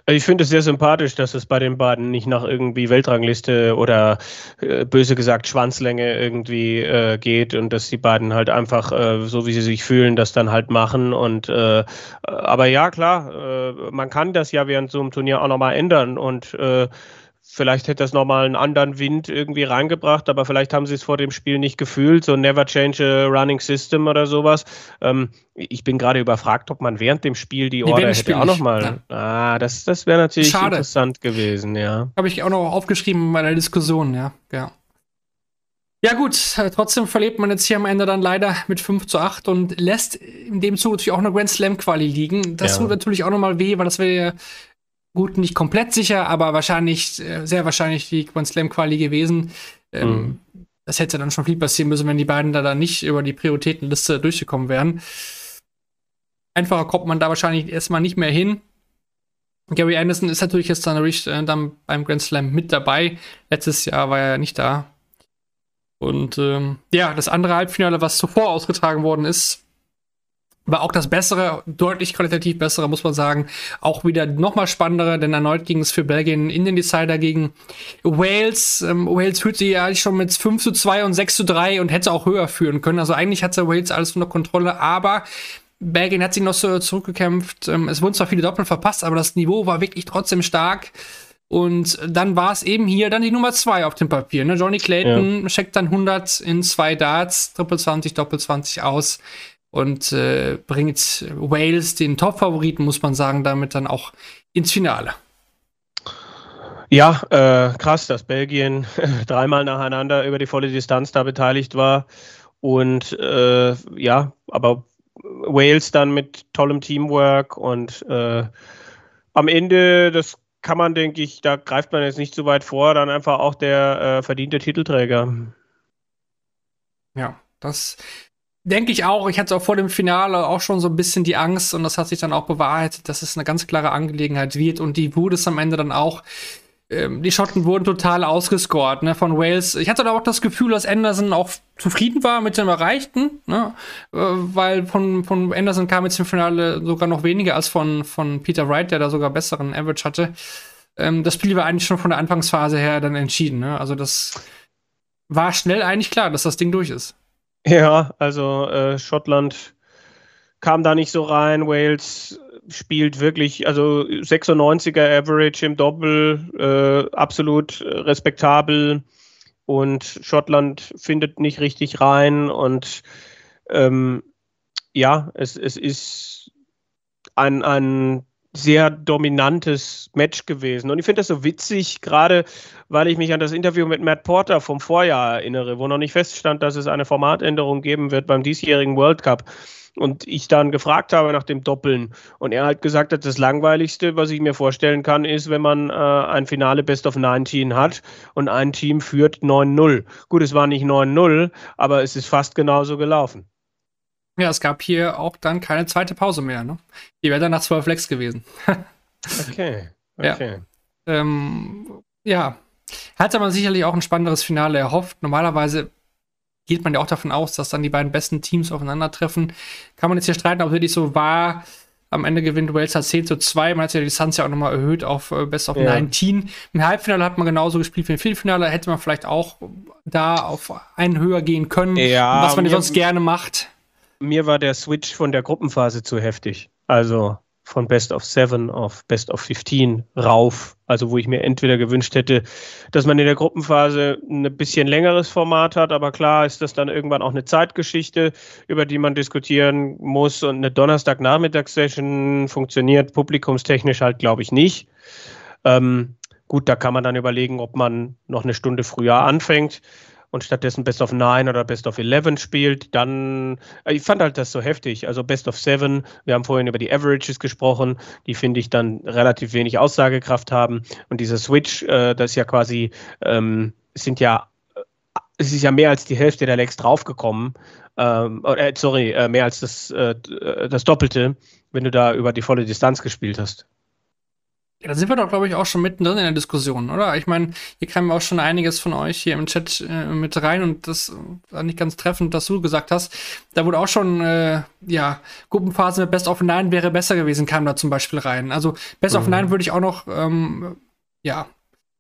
Ich finde es sehr sympathisch, dass es bei den beiden nicht nach irgendwie Weltrangliste oder äh, böse gesagt Schwanzlänge irgendwie äh, geht und dass die beiden halt einfach äh, so wie sie sich fühlen, das dann halt machen und äh, aber ja klar, äh, man kann das ja während so einem Turnier auch nochmal ändern und äh, Vielleicht hätte das nochmal einen anderen Wind irgendwie reingebracht, aber vielleicht haben sie es vor dem Spiel nicht gefühlt, so Never Change a Running System oder sowas. Ähm, ich bin gerade überfragt, ob man während dem Spiel die Order hätte auch nochmal. Ja. Ah, das, das wäre natürlich Schade. interessant gewesen, ja. Habe ich auch noch aufgeschrieben bei der Diskussion, ja. Ja. Ja gut, trotzdem verlebt man jetzt hier am Ende dann leider mit 5 zu 8 und lässt in dem Zug natürlich auch eine Grand Slam Quali liegen. Das ja. tut natürlich auch nochmal weh, weil das wäre gut, nicht komplett sicher, aber wahrscheinlich, äh, sehr wahrscheinlich die Grand Slam Quali gewesen. Ähm, mhm. Das hätte dann schon viel passieren müssen, wenn die beiden da dann nicht über die Prioritätenliste durchgekommen wären. Einfacher kommt man da wahrscheinlich erstmal nicht mehr hin. Gary Anderson ist natürlich jetzt dann, äh, dann beim Grand Slam mit dabei. Letztes Jahr war er ja nicht da. Und ähm, ja, das andere Halbfinale, was zuvor ausgetragen worden ist, war auch das bessere, deutlich qualitativ bessere, muss man sagen. Auch wieder nochmal spannendere, denn erneut ging es für Belgien in den Decider gegen Wales. Ähm, Wales führte ja eigentlich schon mit 5 zu 2 und 6 zu 3 und hätte auch höher führen können. Also eigentlich hatte Wales alles unter Kontrolle, aber Belgien hat sich noch so zurückgekämpft. Ähm, es wurden zwar viele Doppel verpasst, aber das Niveau war wirklich trotzdem stark. Und dann war es eben hier dann die Nummer 2 auf dem Papier. Ne? Johnny Clayton ja. checkt dann 100 in zwei Darts, Triple 20, Doppel 20 aus und äh, bringt Wales, den Top-Favoriten, muss man sagen, damit dann auch ins Finale. Ja, äh, krass, dass Belgien *laughs* dreimal nacheinander über die volle Distanz da beteiligt war. Und äh, ja, aber Wales dann mit tollem Teamwork und äh, am Ende, das kann man, denke ich, da greift man jetzt nicht so weit vor, dann einfach auch der äh, verdiente Titelträger. Ja, das denke ich auch. Ich hatte auch vor dem Finale auch schon so ein bisschen die Angst und das hat sich dann auch bewahrheitet, dass es eine ganz klare Angelegenheit wird und die wurde es am Ende dann auch ähm, die Schotten wurden total ausgescored ne, von Wales. Ich hatte da auch das Gefühl, dass Anderson auch zufrieden war mit dem Erreichten, ne, äh, weil von, von Anderson kam jetzt im Finale sogar noch weniger als von, von Peter Wright, der da sogar besseren Average hatte. Ähm, das Spiel war eigentlich schon von der Anfangsphase her dann entschieden. Ne? Also das war schnell eigentlich klar, dass das Ding durch ist. Ja, also äh, Schottland kam da nicht so rein. Wales spielt wirklich, also 96er Average im Doppel, äh, absolut respektabel. Und Schottland findet nicht richtig rein. Und ähm, ja, es, es ist ein, ein sehr dominantes Match gewesen. Und ich finde das so witzig, gerade weil ich mich an das Interview mit Matt Porter vom Vorjahr erinnere, wo noch nicht feststand, dass es eine Formatänderung geben wird beim diesjährigen World Cup und ich dann gefragt habe nach dem Doppeln und er halt gesagt hat, das Langweiligste, was ich mir vorstellen kann, ist, wenn man äh, ein Finale Best of 19 hat und ein Team führt 9-0. Gut, es war nicht 9-0, aber es ist fast genauso gelaufen. Ja, es gab hier auch dann keine zweite Pause mehr. Ne? Die wäre dann nach 12 Lecks gewesen. okay, *laughs* okay. Ja. Ähm, ja. Hat aber sicherlich auch ein spannenderes Finale erhofft. Normalerweise geht man ja auch davon aus, dass dann die beiden besten Teams aufeinandertreffen. Kann man jetzt hier streiten, ob es wirklich so war. Am Ende gewinnt Wales 10 zu 2. Man hat ja die Distanz ja auch nochmal erhöht auf äh, Best of ja. 19. Im Halbfinale hat man genauso gespielt wie im Viertelfinale. Hätte man vielleicht auch da auf einen höher gehen können, ja, was man ja sonst gerne macht. Mir war der Switch von der Gruppenphase zu heftig. Also von Best of Seven auf Best of 15 rauf. Also wo ich mir entweder gewünscht hätte, dass man in der Gruppenphase ein bisschen längeres Format hat, aber klar ist das dann irgendwann auch eine Zeitgeschichte, über die man diskutieren muss. Und eine Donnerstagnachmittagssession funktioniert publikumstechnisch halt, glaube ich, nicht. Ähm, gut, da kann man dann überlegen, ob man noch eine Stunde früher anfängt und stattdessen Best of Nine oder Best of Eleven spielt, dann, äh, ich fand halt das so heftig. Also Best of Seven, wir haben vorhin über die Averages gesprochen, die finde ich dann relativ wenig Aussagekraft haben. Und dieser Switch, äh, das ist ja quasi, ähm, sind ja, äh, es ist ja mehr als die Hälfte der Legs draufgekommen. Ähm, äh, sorry, äh, mehr als das, äh, das Doppelte, wenn du da über die volle Distanz gespielt hast. Ja, da sind wir doch, glaube ich, auch schon mittendrin in der Diskussion, oder? Ich meine, hier kam auch schon einiges von euch hier im Chat äh, mit rein und das war nicht ganz treffend, dass du gesagt hast. Da wurde auch schon, äh, ja, Gruppenphase mit Best of Nine wäre besser gewesen, kam da zum Beispiel rein. Also Best mhm. of Nine würde ich auch noch, ähm, ja,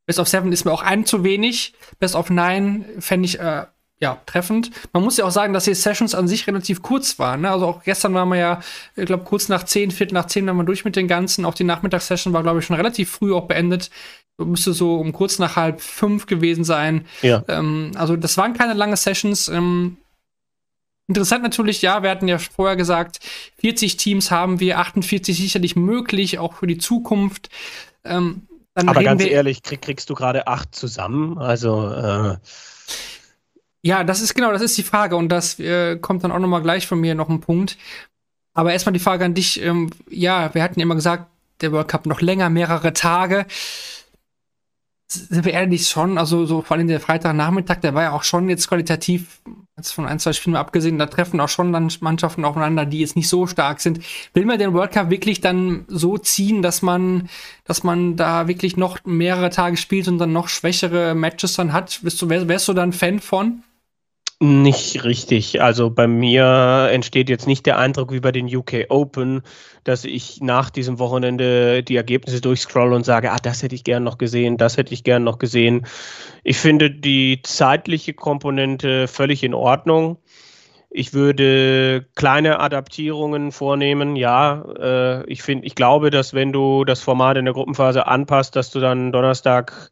Best of Seven ist mir auch ein zu wenig. Best of Nine fände ich äh, ja, treffend. Man muss ja auch sagen, dass die Sessions an sich relativ kurz waren. Ne? Also auch gestern waren wir ja, ich glaube, kurz nach 10, Viertel nach 10 waren wir durch mit den ganzen. Auch die Nachmittagssession war, glaube ich, schon relativ früh auch beendet. Müsste so um kurz nach halb fünf gewesen sein. Ja. Ähm, also das waren keine lange Sessions. Ähm, interessant natürlich, ja, wir hatten ja vorher gesagt, 40 Teams haben wir, 48 sicherlich möglich, auch für die Zukunft. Ähm, Aber ganz ehrlich, krieg, kriegst du gerade acht zusammen? Also äh ja, das ist genau, das ist die Frage und das äh, kommt dann auch noch mal gleich von mir noch ein Punkt. Aber erstmal die Frage an dich. Ähm, ja, wir hatten immer gesagt, der World Cup noch länger, mehrere Tage. Sind wir ehrlich schon, also so vor allem der Freitagnachmittag, der war ja auch schon jetzt qualitativ, jetzt von ein, zwei Spielen abgesehen, da treffen auch schon dann Mannschaften aufeinander, die jetzt nicht so stark sind. Will man den World Cup wirklich dann so ziehen, dass man, dass man da wirklich noch mehrere Tage spielt und dann noch schwächere Matches dann hat? Wärst du, wärst du dann Fan von? Nicht richtig. Also bei mir entsteht jetzt nicht der Eindruck wie bei den UK Open, dass ich nach diesem Wochenende die Ergebnisse durchscroll und sage, ah, das hätte ich gern noch gesehen, das hätte ich gern noch gesehen. Ich finde die zeitliche Komponente völlig in Ordnung. Ich würde kleine Adaptierungen vornehmen. Ja, äh, ich finde, ich glaube, dass wenn du das Format in der Gruppenphase anpasst, dass du dann Donnerstag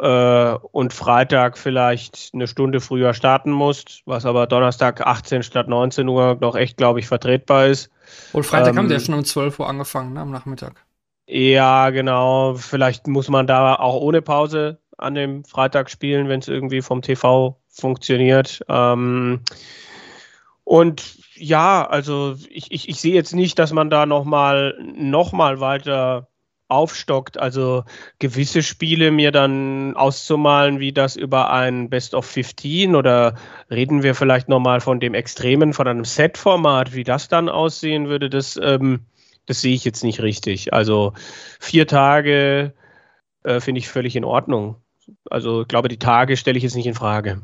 äh, und Freitag vielleicht eine Stunde früher starten musst, was aber Donnerstag 18 statt 19 Uhr noch echt, glaube ich, vertretbar ist. Und Freitag ähm, haben sie ja schon um 12 Uhr angefangen, ne, am Nachmittag. Ja, genau. Vielleicht muss man da auch ohne Pause an dem Freitag spielen, wenn es irgendwie vom TV funktioniert. Ähm, und ja, also ich, ich, ich sehe jetzt nicht, dass man da nochmal noch mal weiter aufstockt. Also gewisse Spiele mir dann auszumalen, wie das über ein Best of 15 oder reden wir vielleicht nochmal von dem Extremen, von einem Set-Format, wie das dann aussehen würde, das, ähm, das sehe ich jetzt nicht richtig. Also vier Tage äh, finde ich völlig in Ordnung. Also ich glaube, die Tage stelle ich jetzt nicht in Frage.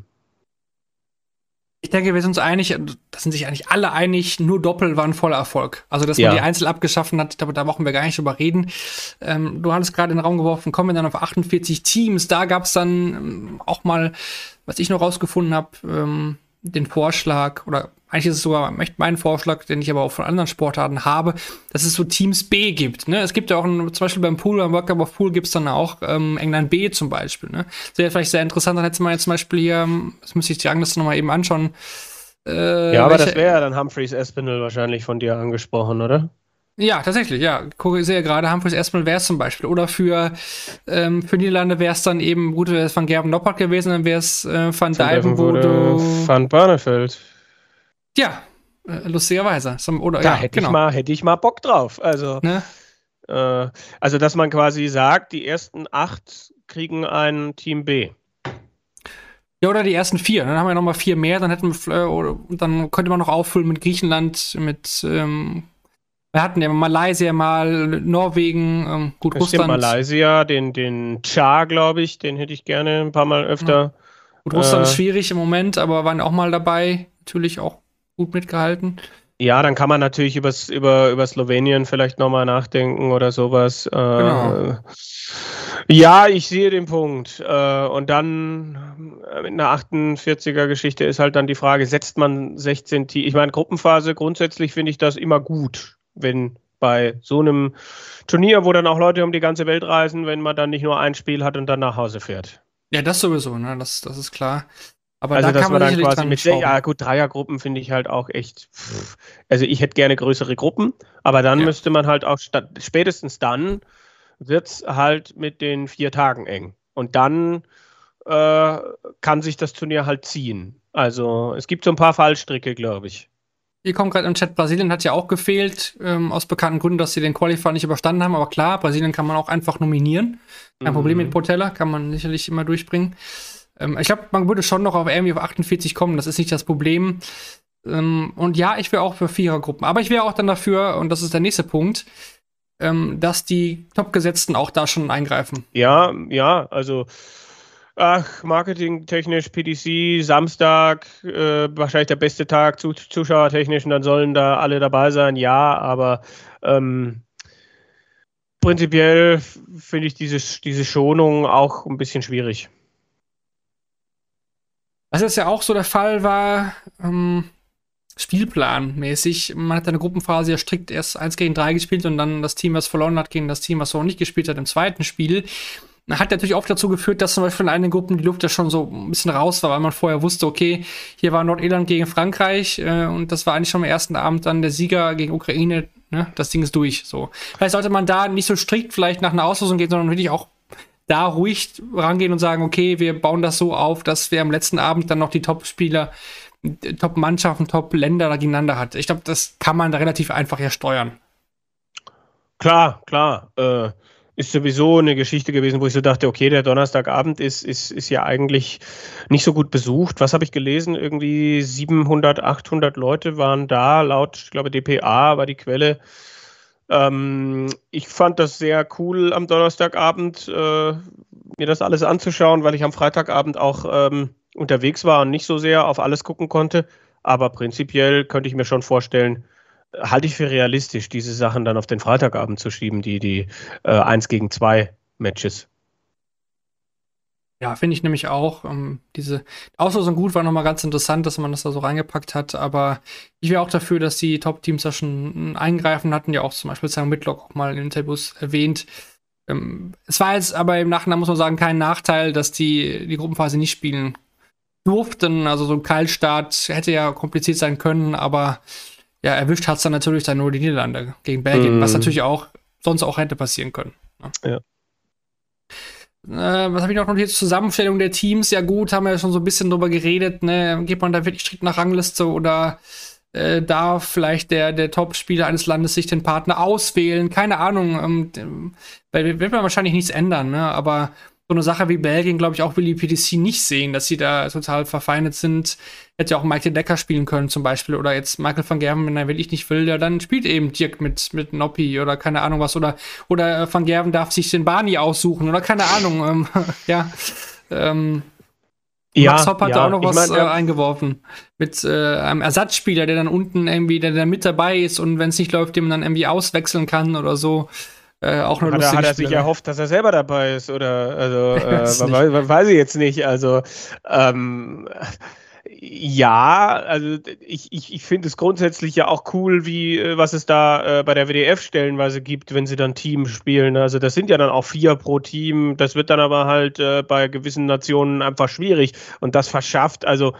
Ich denke, wir sind uns einig, da sind sich eigentlich alle einig, nur Doppel war ein voller Erfolg. Also, dass Ja. man die Einzel abgeschaffen hat, ich glaube, da brauchen wir gar nicht drüber reden. Ähm, du hattest gerade in den Raum geworfen, kommen wir dann auf 48 Teams. Da gab es dann ähm, auch mal, was ich noch rausgefunden habe, ähm, den Vorschlag, oder eigentlich ist es sogar mein Vorschlag, den ich aber auch von anderen Sportarten habe, dass es so Teams B gibt. Ne? Es gibt ja auch ein, zum Beispiel beim Pool, beim World Cup of Pool gibt es dann auch ähm, England B zum Beispiel. Ne? Das wäre vielleicht sehr interessant, dann hätte man jetzt zum Beispiel hier, ähm, das müsste ich die Rangliste nochmal eben anschauen. Äh, Ja, aber welche- das wäre ja dann Humphreys Espinel wahrscheinlich von dir angesprochen, oder? Ja, tatsächlich, ja. Gucke, sehe gerade, Humphreys erstmal wäre es zum Beispiel. Oder für, ähm, für Niederlande wäre es dann eben, gut, wäre es Van Gerben Noppert gewesen, dann wäre es äh, Van Dijven, wo du. Van Barneveld. Ja, äh, lustigerweise. Oder, Da ja, hätte, genau. ich mal, hätte ich mal Bock drauf. Also, Ne? äh, also, dass man quasi sagt, die ersten acht kriegen ein Team B. Ja, oder die ersten vier. Dann haben wir noch mal vier mehr. Dann hätten wir, äh, oder, dann könnte man noch auffüllen mit Griechenland, mit, ähm, wir hatten ja Malaysia mal, Norwegen, ähm, gut, Das stimmt, Russland. Malaysia, den, den Cha, glaube ich, den hätte ich gerne ein paar Mal öfter. Gut, Russland Äh, ist schwierig im Moment, aber waren auch mal dabei. Natürlich auch gut mitgehalten. Ja, dann kann man natürlich übers, über, über Slowenien vielleicht nochmal nachdenken oder sowas. Äh, Genau. Ja, ich sehe den Punkt. Äh, und dann äh, mit einer 48er-Geschichte ist halt dann die Frage, setzt man 16 Teams? Ich meine, Gruppenphase, grundsätzlich finde ich das immer gut, wenn bei so einem Turnier, wo dann auch Leute um die ganze Welt reisen, wenn man dann nicht nur ein Spiel hat und dann nach Hause fährt. Ja, das sowieso, ne? Das, das ist klar. Aber also, da dass kann man man dann quasi mit, schrauben. ja gut, Dreiergruppen finde ich halt auch echt, pff. also ich hätte gerne größere Gruppen, aber dann Ja. müsste man halt auch, spätestens dann wird es halt mit den vier Tagen eng. Und dann äh, kann sich das Turnier halt ziehen. Also es gibt so ein paar Fallstricke, glaube ich. Hier kommt gerade im Chat, Brasilien hat ja auch gefehlt, ähm, aus bekannten Gründen, dass sie den Qualifier nicht überstanden haben. Aber klar, Brasilien kann man auch einfach nominieren. Kein Problem Mhm. mit Portella, kann man sicherlich immer durchbringen. Ähm, ich glaube, man würde schon noch auf irgendwie auf 48 kommen, das ist nicht das Problem. Ähm, und ja, ich wäre auch für Vierergruppen. Aber ich wäre auch dann dafür, und das ist der nächste Punkt, ähm, dass die Topgesetzten auch da schon eingreifen. Ja, ja, also ach, marketingtechnisch PDC, Samstag, äh, wahrscheinlich der beste Tag, zu, zuschauertechnisch, und dann sollen da alle dabei sein, ja, aber ähm, prinzipiell finde ich diese, diese Schonung auch ein bisschen schwierig. Was jetzt ja auch so der Fall war, ähm, Spielplanmäßig. Man hat eine Gruppenphase ja strikt erst 1 gegen 3 gespielt und dann das Team, was verloren hat, gegen das Team, was noch nicht gespielt hat, im zweiten Spiel. Hat natürlich oft dazu geführt, dass zum Beispiel in einigen Gruppen die Luft ja schon so ein bisschen raus war, weil man vorher wusste, okay, hier war Nordirland gegen Frankreich äh, und das war eigentlich schon am ersten Abend dann der Sieger gegen Ukraine. Ne? Das Ding ist durch. So. Vielleicht sollte man da nicht so strikt vielleicht nach einer Auslosung gehen, sondern wirklich auch da ruhig rangehen und sagen, okay, wir bauen das so auf, dass wir am letzten Abend dann noch die Top-Spieler, Top-Mannschaften, Top-Länder gegeneinander hat. Ich glaube, das kann man da relativ einfach ja steuern. Klar, klar. Äh, ist sowieso eine Geschichte gewesen, wo ich so dachte, okay, der Donnerstagabend ist, ist, ist ja eigentlich nicht so gut besucht. Was habe ich gelesen? Irgendwie 700, 800 Leute waren da, laut, ich glaube, DPA war die Quelle. Ähm, ich fand das sehr cool am Donnerstagabend, äh, mir das alles anzuschauen, weil ich am Freitagabend auch ähm, unterwegs war und nicht so sehr auf alles gucken konnte. Aber prinzipiell könnte ich mir schon vorstellen, halte ich für realistisch, diese Sachen dann auf den Freitagabend zu schieben, die, die äh, 1 gegen 2 Matches. Ja, finde ich nämlich auch. Ähm, diese Auslosung gut war nochmal ganz interessant, dass man das da so reingepackt hat. Aber ich wäre auch dafür, dass die Top-Teams da schon eingreifen hatten. Ja auch zum Beispiel St. Midlock auch mal in Interviews erwähnt. Ähm, es war jetzt aber im Nachhinein, muss man sagen, kein Nachteil, dass die die Gruppenphase nicht spielen durften. Also so ein Kaltstart hätte ja kompliziert sein können, aber ja, erwischt hat es dann natürlich dann nur die Niederlande gegen Belgien, Mm. was natürlich auch sonst auch hätte passieren können. Ne? Ja. Äh, was habe ich noch notiert? Zusammenstellung der Teams, ja gut, haben wir ja schon so ein bisschen drüber geredet, ne? Geht man da wirklich strikt nach Rangliste oder äh, darf vielleicht der, der Top-Spieler eines Landes sich den Partner auswählen? Keine Ahnung, ähm, weil wird man wahrscheinlich nichts ändern, ne? Aber so eine Sache wie Belgien, glaube ich, auch will die PDC nicht sehen, dass sie da total verfeindet sind. Hätte ja auch Michael Decker spielen können, zum Beispiel. Oder jetzt Michael van Gerven, wenn er wirklich nicht will, ja, dann spielt eben Dirk mit, mit Noppi oder keine Ahnung was. Oder, oder äh, van Gerven darf sich den Barney aussuchen oder keine Ahnung. Ähm, *laughs* ja. Ähm, Ja, Max Hopp hat ja, da auch noch ich was mein, äh, eingeworfen. Mit äh, einem Ersatzspieler, der dann unten irgendwie, der, der mit dabei ist und wenn es nicht läuft, den man dann irgendwie auswechseln kann oder so. Äh, auch eine Hat er, lustige hat er sich erhofft, dass er selber dabei ist? Oder, also, *laughs* äh, weiß ich jetzt nicht. Also, ähm, ja, also ich, ich, ich finde es grundsätzlich ja auch cool, wie äh, was es da äh, bei der WDF stellenweise gibt, wenn sie dann Team spielen. Also das sind ja dann auch vier pro Team. Das wird dann aber halt äh, bei gewissen Nationen einfach schwierig. Und das verschafft, also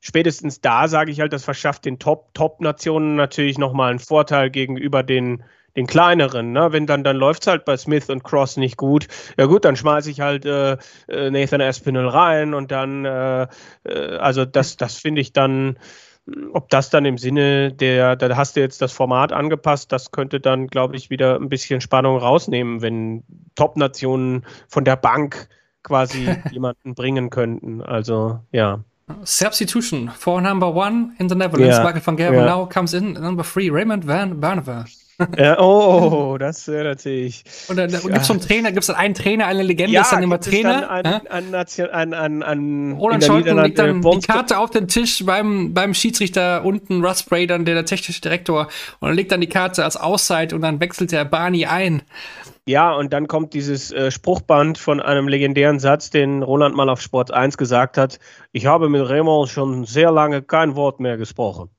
spätestens da sage ich halt, das verschafft den Top, Top-Nationen natürlich nochmal einen Vorteil gegenüber den, den kleineren. Ne? Wenn dann, dann läuft es halt bei Smith und Cross nicht gut. Ja gut, dann schmeiße ich halt äh, äh, Nathan Aspinall rein und dann, äh, äh, also das, das finde ich dann, ob das dann im Sinne der, da hast du jetzt das Format angepasst, das könnte dann, glaube ich, wieder ein bisschen Spannung rausnehmen, wenn Top-Nationen von der Bank quasi *laughs* jemanden bringen könnten. Also, ja. Substitution for number one in the Netherlands. Ja, Michael van Gerwen ja. now comes in number three. Raymond van Barneveld. Ja oh, das wäre natürlich. Und dann gibt es einen Trainer, gibt es dann einen Trainer, eine Legende, ist dann immer Trainer. Dann ja? an, Nation- an, an, an Roland Scholten legt dann äh, die Karte auf den Tisch beim, beim Schiedsrichter unten, Russ Bray, dann der, der technische Direktor, und er legt dann die Karte als Auszeit und dann wechselt der Barney ein. Ja, und dann kommt dieses äh, Spruchband von einem legendären Satz, den Roland mal auf Sport 1 gesagt hat. Ich habe mit Raymond schon sehr lange kein Wort mehr gesprochen.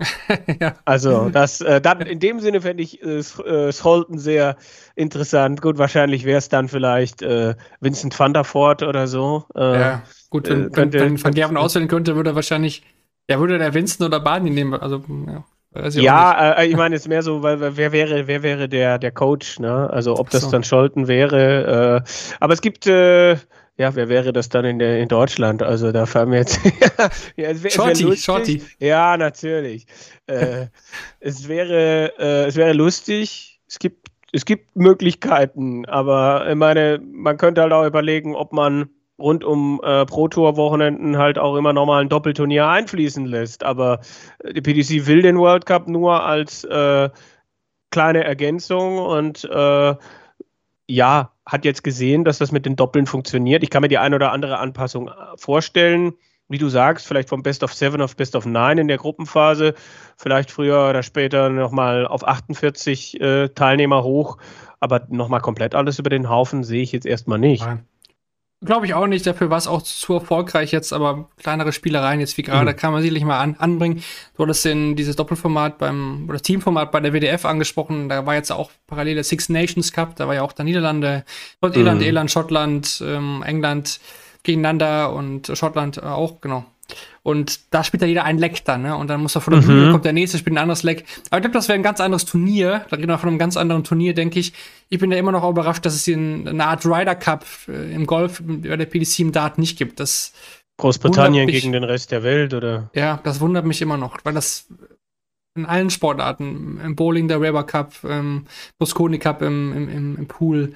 *laughs* ja. Also, das, äh, dann in dem Sinne fände ich äh, äh, Scholten sehr interessant. Gut, wahrscheinlich wäre es dann vielleicht äh, Vincent van der Voort oder so. Äh, ja. Gut, äh, wenn, wenn, könnte- wenn Van Gerven auswählen könnte, würde er wahrscheinlich, ja, würde der Winston oder Barney nehmen. Also, ja. ich. Ja, äh, ich meine jetzt mehr so, weil wer wäre, wer wäre der, der Coach, ne? Also ob das so. dann Scholten wäre. Äh, aber es gibt, äh, ja, wer wäre das dann in der in Deutschland? Also da fallen mir jetzt. *laughs* ja, es wär, es Shorty, lustig. Shorty. Ja, natürlich. äh, *laughs* es wäre, äh, es wäre lustig. Es gibt, es gibt Möglichkeiten, aber ich meine, man könnte halt auch überlegen, ob man rund um äh, Pro-Tour-Wochenenden halt auch immer nochmal ein Doppelturnier einfließen lässt. Aber äh, die PDC will den World Cup nur als äh, kleine Ergänzung und äh, ja, hat jetzt gesehen, dass das mit den Doppeln funktioniert. Ich kann mir die ein oder andere Anpassung äh, vorstellen. Wie du sagst, vielleicht vom Best of Seven auf Best of Nine in der Gruppenphase, vielleicht früher oder später nochmal auf 48 äh, Teilnehmer hoch, aber nochmal komplett alles über den Haufen sehe ich jetzt erstmal nicht. Glaube ich auch nicht, dafür war es auch zu erfolgreich jetzt, aber kleinere Spielereien jetzt wie gerade Mhm. kann man sicherlich mal an, anbringen. Du hattest den, dieses Doppelformat beim, oder Teamformat bei der WDF angesprochen, da war jetzt auch parallel der Six Nations Cup, da war ja auch der Niederlande, Nordirland, Mhm. Irland, Schottland, ähm, England gegeneinander und Schottland auch, genau. Und da spielt ja jeder ein Leck dann, ne? Und dann muss er von der Mhm. Bühne, kommt der nächste, spielt ein anderes Leck. Aber ich glaube, das wäre ein ganz anderes Turnier. Da reden wir von einem ganz anderen Turnier, denke ich. Ich bin ja immer noch überrascht, dass es hier ein- eine Art Ryder Cup äh, im Golf bei der PDC im Dart nicht gibt. Das, Großbritannien mich. gegen den Rest der Welt oder? ja, das wundert mich immer noch, weil das in allen Sportarten, im Bowling der Weber Cup, im Mosconi Cup im, im, im, Pool.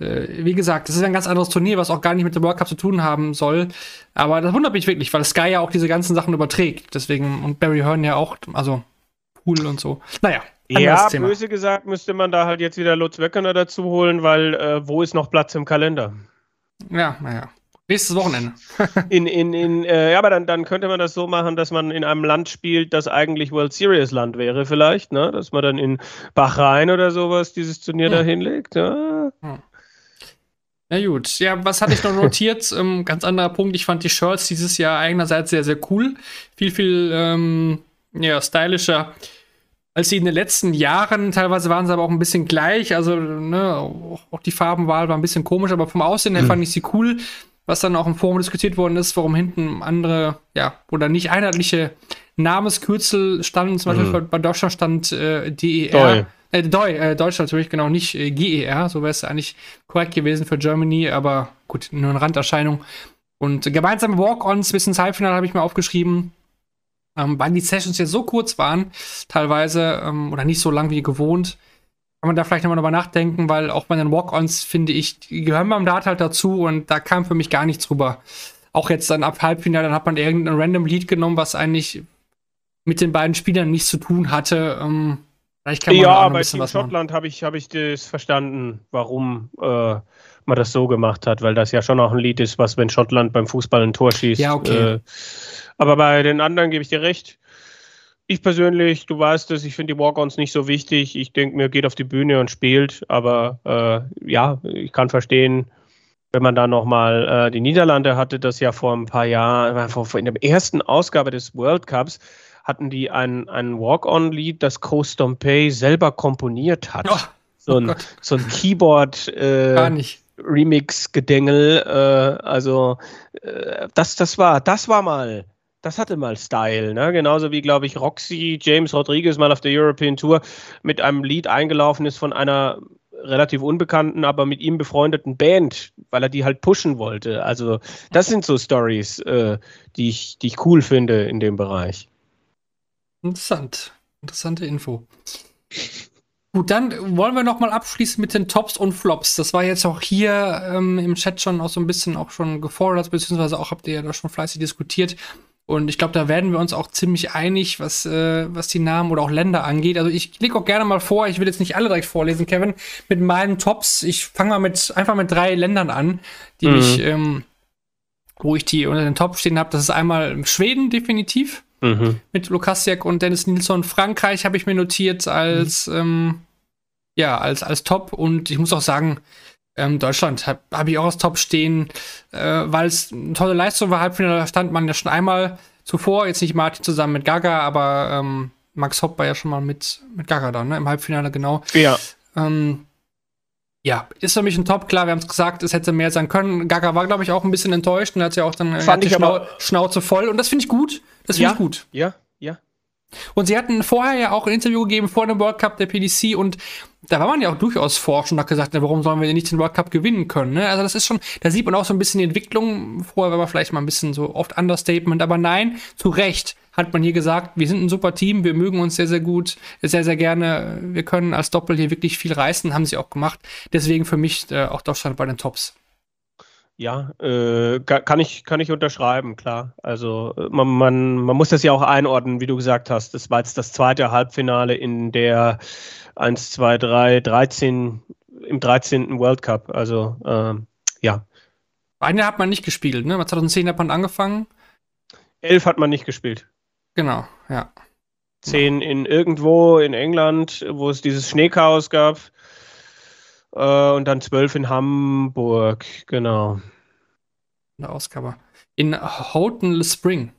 Äh, wie gesagt, das ist ein ganz anderes Turnier, was auch gar nicht mit dem World Cup zu tun haben soll. Aber das wundert mich wirklich, weil Sky ja auch diese ganzen Sachen überträgt. Deswegen, und Barry Hearn ja auch, also Pool und so. Naja, Ja, Thema. böse gesagt, müsste man da halt jetzt wieder Lutz Wöckener dazu holen, weil äh, wo ist noch Platz im Kalender? Ja, naja. Nächstes Wochenende. *laughs* In, in, in, äh, ja, aber dann, dann könnte man das so machen, dass man in einem Land spielt, das eigentlich World Series Land wäre, vielleicht, ne? Dass man dann in Bahrain oder sowas dieses Turnier Hm. da hinlegt. Ja. Na gut, ja, was hatte ich noch notiert? *laughs* ähm, ganz anderer Punkt, ich fand die Shirts dieses Jahr einerseits sehr, sehr cool. Viel, viel ähm, ja, stylischer als sie in den letzten Jahren. Teilweise waren sie aber auch ein bisschen gleich. Also, ne, auch, auch die Farbenwahl war ein bisschen komisch, aber vom Aussehen her fand ich sie cool. Was dann auch im Forum diskutiert worden ist, warum hinten andere, ja, oder nicht einheitliche Namenskürzel standen, zum Beispiel Mhm. bei Deutschland stand äh, DER. Doi. Äh, Doi, äh, Deutschland natürlich, genau, nicht äh, GER, so wäre es eigentlich korrekt gewesen für Germany, aber gut, nur eine Randerscheinung. Und gemeinsame Walk-Ons bis ins Halbfinale habe ich mir aufgeschrieben. Ähm, weil die Sessions ja so kurz waren, teilweise, ähm, oder nicht so lang wie gewohnt, kann man da vielleicht nochmal drüber nachdenken, weil auch bei den Walk-Ons, finde ich, die gehören beim Dart halt dazu und da kam für mich gar nichts drüber. Auch jetzt dann ab Halbfinale, dann hat man irgendein random Lied genommen, was eigentlich mit den beiden Spielern nichts zu tun hatte. Ähm, vielleicht kann man Ja, bei Team. Schottland habe ich, hab ich das verstanden, warum äh, man das so gemacht hat, weil das ja schon auch ein Lied ist, was, wenn Schottland beim Fußball ein Tor schießt. Ja, okay. Äh, aber bei den anderen gebe ich dir recht. Ich persönlich, du weißt es, ich finde die Walk-Ons nicht so wichtig. Ich denke mir, geht auf die Bühne und spielt. Aber äh, ja, ich kann verstehen, wenn man da nochmal, äh, die Niederlande hatte das ja vor ein paar Jahren, vor, vor in der ersten Ausgabe des World Cups, hatten die ein, ein Walk-On-Lied, das Co Stompey selber komponiert hat. Oh, so, oh ein, Gott. so ein Keyboard gar äh, nicht. Remix-Gedängel. Äh, also äh, das, das war, das war mal, das hatte mal Style, ne? Genauso wie, glaube ich, Roxy James Rodriguez mal auf der European Tour mit einem Lied eingelaufen ist von einer relativ unbekannten, aber mit ihm befreundeten Band, weil er die halt pushen wollte. Also das sind so Stories, äh, die, ich, die ich cool finde in dem Bereich. Interessant. Interessante Info. Gut, dann wollen wir noch mal abschließen mit den Tops und Flops. Das war jetzt auch hier ähm, im Chat schon auch so ein bisschen auch schon gefordert, beziehungsweise auch habt ihr ja da schon fleißig diskutiert. Und ich glaube, da werden wir uns auch ziemlich einig, was, äh, was die Namen oder auch Länder angeht. Also ich lege auch gerne mal vor, ich will jetzt nicht alle direkt vorlesen, Kevin, mit meinen Tops. Ich fange mal mit einfach mit drei Ländern an, die Mhm. mich, ähm, wo ich die unter den Top stehen habe. Das ist einmal Schweden, definitiv Mhm. mit Lukasiak und Dennis Nilsson. Frankreich habe ich mir notiert als, ähm, ja, als, als Top. Und ich muss auch sagen, ähm, Deutschland habe hab ich auch als Top stehen, äh, weil es eine tolle Leistung war. Halbfinale stand man ja schon einmal zuvor, jetzt nicht Martin zusammen mit Gaga, aber ähm, Max Hopp war ja schon mal mit, mit Gaga da, ne? Im Halbfinale, genau. Ja, Ähm, ja, ist für mich ein Top, klar, wir haben es gesagt, es hätte mehr sein können. Gaga war, glaube ich, auch ein bisschen enttäuscht und hat ja auch dann Fand ich aber- Schnauze voll und das finde ich gut. Das finde Ja. ich gut. ja. Und sie hatten vorher ja auch ein Interview gegeben vor dem World Cup der PDC und da war man ja auch durchaus forsch und hat gesagt, na, warum sollen wir denn nicht den World Cup gewinnen können? Ne? Also das ist schon, da sieht man auch so ein bisschen die Entwicklung. Vorher war man vielleicht mal ein bisschen so oft Understatement, aber nein, zu Recht hat man hier gesagt, wir sind ein super Team, wir mögen uns sehr, sehr gut, sehr, sehr gerne. Wir können als Doppel hier wirklich viel reißen, haben sie auch gemacht. Deswegen für mich äh, auch Deutschland bei den Tops. Ja, äh, ka- kann ich, kann ich unterschreiben, klar. Also äh, man, man, man muss das ja auch einordnen, wie du gesagt hast. Das war jetzt das zweite Halbfinale in der 1, 2, 3, 13, im 13. World Cup. Also ähm, ja, Eine hat man nicht gespielt, ne? 2010 hat man angefangen. elf hat man nicht gespielt. Genau, ja. Zehn in irgendwo in England, wo es dieses Schneechaos gab. Äh, und dann zwölf in Hamburg, genau. In der Ausgabe. In Houghton Spring.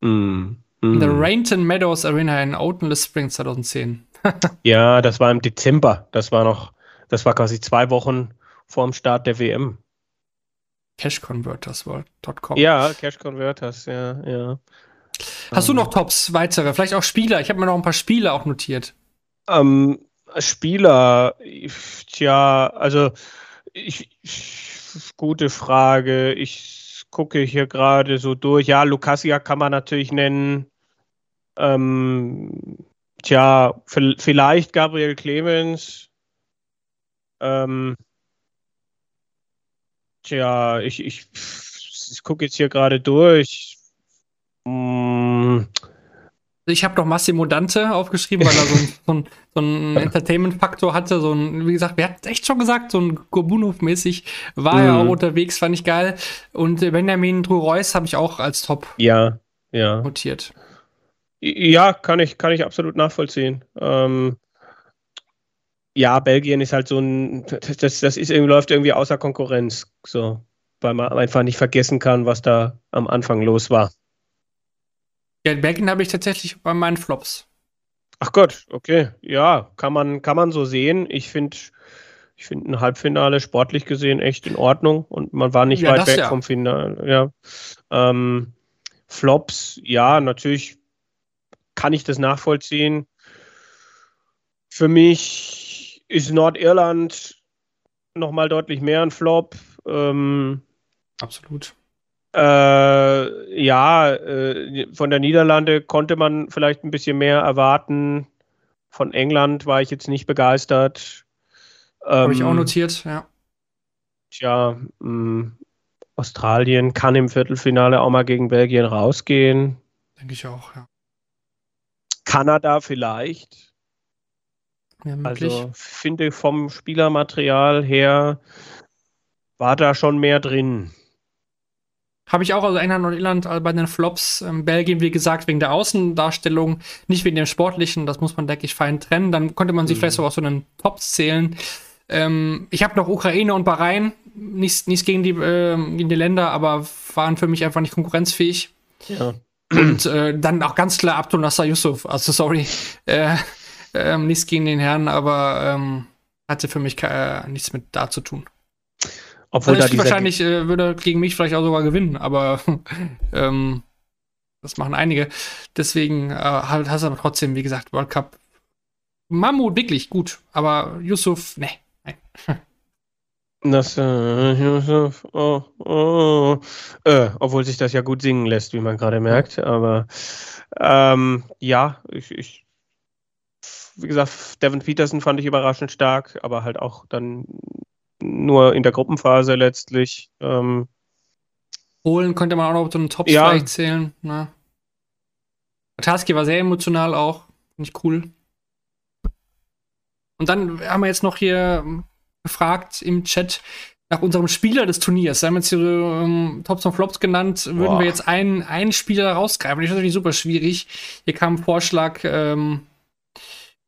Mm, In der mm. Rainton Meadows Arena in Houghton Spring 2010. *laughs* Ja, das war im Dezember. Das war noch, das war quasi zwei Wochen vorm Start der WM. Cashconvertersworld.com. Ja, Cash Converters, ja, ja. Hast du noch Tops, weitere? Vielleicht auch Spieler? Ich habe mir noch ein paar Spiele auch notiert. Ähm, Spieler, ich- tja, also ich, ich, gute Frage. Ich gucke hier gerade so durch. Ja, Lucasia kann man natürlich nennen. Ähm, tja, vielleicht Gabriel Clemens. Ähm, tja, ich, ich, ich gucke jetzt hier gerade durch. Mm, Ich habe noch Massimo Dante aufgeschrieben, weil er so, ein, *laughs* so, ein, so einen Entertainment-Faktor hatte. So ein, wie gesagt, wer hat echt schon gesagt, so ein Gorbunov-mäßig war er Mhm. auch unterwegs, fand ich geil. Und Benjamin Drew-Reus habe ich auch als Top ja, ja. notiert. Ja, kann ich, kann ich absolut nachvollziehen. Ähm, ja, Belgien ist halt so ein, das, das ist irgendwie, läuft irgendwie außer Konkurrenz, so, weil man einfach nicht vergessen kann, was da am Anfang los war. Ja, Belgien habe ich tatsächlich bei meinen Flops. Ach Gott, okay, ja, kann man, kann man so sehen. Ich finde, ich finde ein Halbfinale sportlich gesehen echt in Ordnung und man war nicht Ja, weit weg ja. vom Finale. Ja. Ähm, Flops, ja, natürlich kann ich das nachvollziehen. Für mich ist Nordirland nochmal deutlich mehr ein Flop. Ähm, Absolut. Äh, ja, äh, von der Niederlande konnte man vielleicht ein bisschen mehr erwarten. Von England war ich jetzt nicht begeistert. Habe ich auch ähm, notiert, ja. Tja, mh, mm, Australien kann im Viertelfinale auch mal gegen Belgien rausgehen. Denke ich auch, ja. Kanada vielleicht. Ja, also finde vom Spielermaterial her war da schon mehr drin. Habe ich auch, also England und Irland also bei den Flops. Ähm, Belgien, wie gesagt, wegen der Außendarstellung, nicht wegen dem Sportlichen, das muss man, denke ich, fein trennen. Dann konnte man sie mhm. vielleicht sogar aus so einen Tops zählen. Ähm, ich habe noch Ukraine und Bahrain, nichts, nichts gegen, die, äh, gegen die Länder, aber waren für mich einfach nicht konkurrenzfähig. Ja. Und äh, dann auch ganz klar Abdul Nasser Yusuf, also sorry, äh, äh, nichts gegen den Herrn, aber ähm, hatte für mich äh, nichts mit da zu tun. Obwohl also da wahrscheinlich äh, würde gegen mich vielleicht auch sogar gewinnen, aber *laughs* ähm, das machen einige. Deswegen äh, hast du aber trotzdem, wie gesagt, World Cup Mammut wirklich gut, aber Yusuf, ne, nein. *laughs* Das, äh, Yusuf, oh, oh, äh, obwohl sich das ja gut singen lässt, wie man gerade merkt, aber ähm, ja, ich, ich, wie gesagt, Devin Peterson fand ich überraschend stark, aber halt auch dann nur in der Gruppenphase letztlich. Ähm, Polen könnte man auch noch zu den Tops ja. vielleicht zählen. Ne? Tarski war sehr emotional auch. Finde ich cool. Und dann haben wir jetzt noch hier ähm, gefragt im Chat nach unserem Spieler des Turniers. Wir haben jetzt hier ähm, Tops und Flops genannt. Würden Boah. wir jetzt einen, einen Spieler rausgreifen? Ich finde das natürlich super schwierig. Hier kam ein Vorschlag ähm,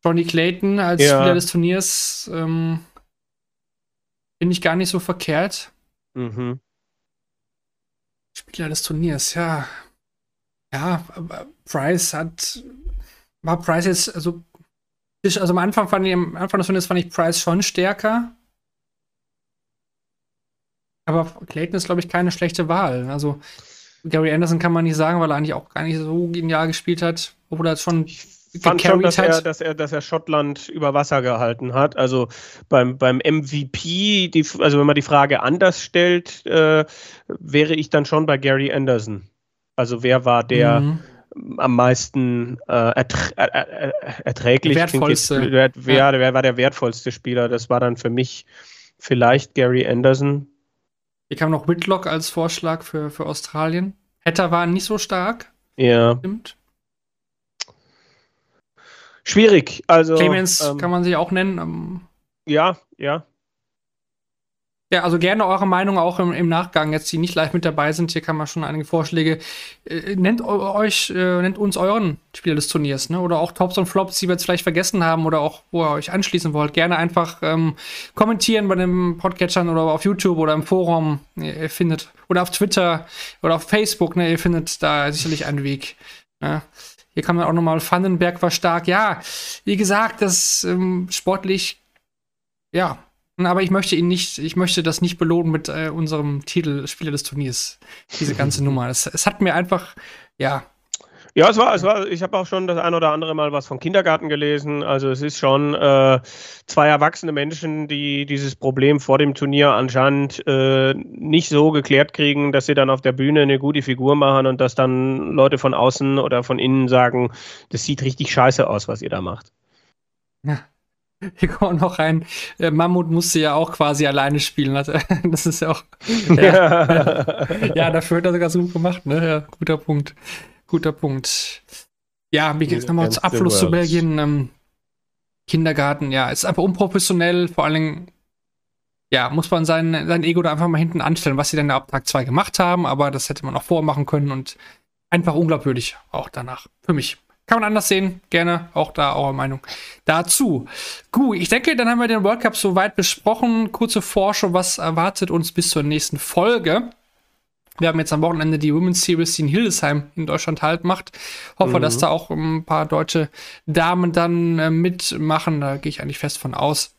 Johnny Clayton als ja. Spieler des Turniers. Ähm, Finde ich gar nicht so verkehrt. Mhm. Spieler des Turniers, ja. Ja, aber Price hat. War Price jetzt, also. Also am Anfang fand ich, am Anfang des Turniers fand ich Price schon stärker. Aber Clayton ist, glaube ich, keine schlechte Wahl. Also Gary Anderson kann man nicht sagen, weil er eigentlich auch gar nicht so genial gespielt hat, obwohl er schon fand schon, dass er, dass, er, dass er Schottland über Wasser gehalten hat. Also beim, beim MVP, die, also wenn man die Frage anders stellt, äh, wäre ich dann schon bei Gary Anderson. Also wer war der mhm. am meisten äh, erträ äh, erträglich? Wertvollste. Jetzt, wer, ja. wer war der wertvollste Spieler? Das war dann für mich vielleicht Gary Anderson. Hier kam noch Whitlock als Vorschlag für, für Australien. Hatter war nicht so stark. Ja. Stimmt. Schwierig. Also, Clemens ähm, kann man sich auch nennen. Ähm, ja, ja. Ja, also gerne eure Meinung auch im, im, Nachgang, jetzt die nicht live mit dabei sind. Hier kann man schon einige Vorschläge. Äh, nennt euch, äh, nennt uns euren Spieler des Turniers, ne? Oder auch Tops und Flops, die wir jetzt vielleicht vergessen haben oder auch, wo ihr euch anschließen wollt. Gerne einfach ähm, kommentieren bei den Podcatchern oder auf YouTube oder im Forum. Ihr, findet, oder auf Twitter oder auf Facebook, ne? Ihr findet da sicherlich einen Weg. Ne? Hier kann man auch nochmal, Vandenberg war stark. Ja, wie gesagt, das ähm, sportlich, ja. Aber ich möchte ihn nicht, ich möchte das nicht belohnen mit äh, unserem Titel Spieler des Turniers. Diese ganze *laughs* Nummer. Es, es hat mir einfach, ja, ja, es war, es war, ich habe auch schon das ein oder andere Mal was vom Kindergarten gelesen. Also es ist schon äh, zwei erwachsene Menschen, die dieses Problem vor dem Turnier anscheinend äh, nicht so geklärt kriegen, dass sie dann auf der Bühne eine gute Figur machen und dass dann Leute von außen oder von innen sagen, das sieht richtig scheiße aus, was ihr da macht. Ja. *laughs* Hier kommt noch rein. Äh, Mammut musste ja auch quasi alleine spielen. *laughs* Das ist ja auch. *laughs* Ja, ja dafür hat er sogar so gut gemacht, ne? Ja, guter Punkt. Guter Punkt. Ja, wie geht's nochmal zu Abschluss zu Belgien? Ähm, Kindergarten, ja, ist einfach unprofessionell, vor allen Dingen, ja, muss man sein, sein Ego da einfach mal hinten anstellen, was sie dann ab Tag 2 gemacht haben, aber das hätte man auch vormachen können und einfach unglaubwürdig auch danach. Für mich. Kann man anders sehen, gerne auch da eure Meinung dazu. Gut, ich denke, dann haben wir den World Cup soweit besprochen. Kurze Vorschau, was erwartet uns bis zur nächsten Folge. Wir haben jetzt am Wochenende die Women's Series, die in Hildesheim in Deutschland halt macht. Hoffe, mhm. dass da auch ein paar deutsche Damen dann äh, mitmachen. Da gehe ich eigentlich fest von aus.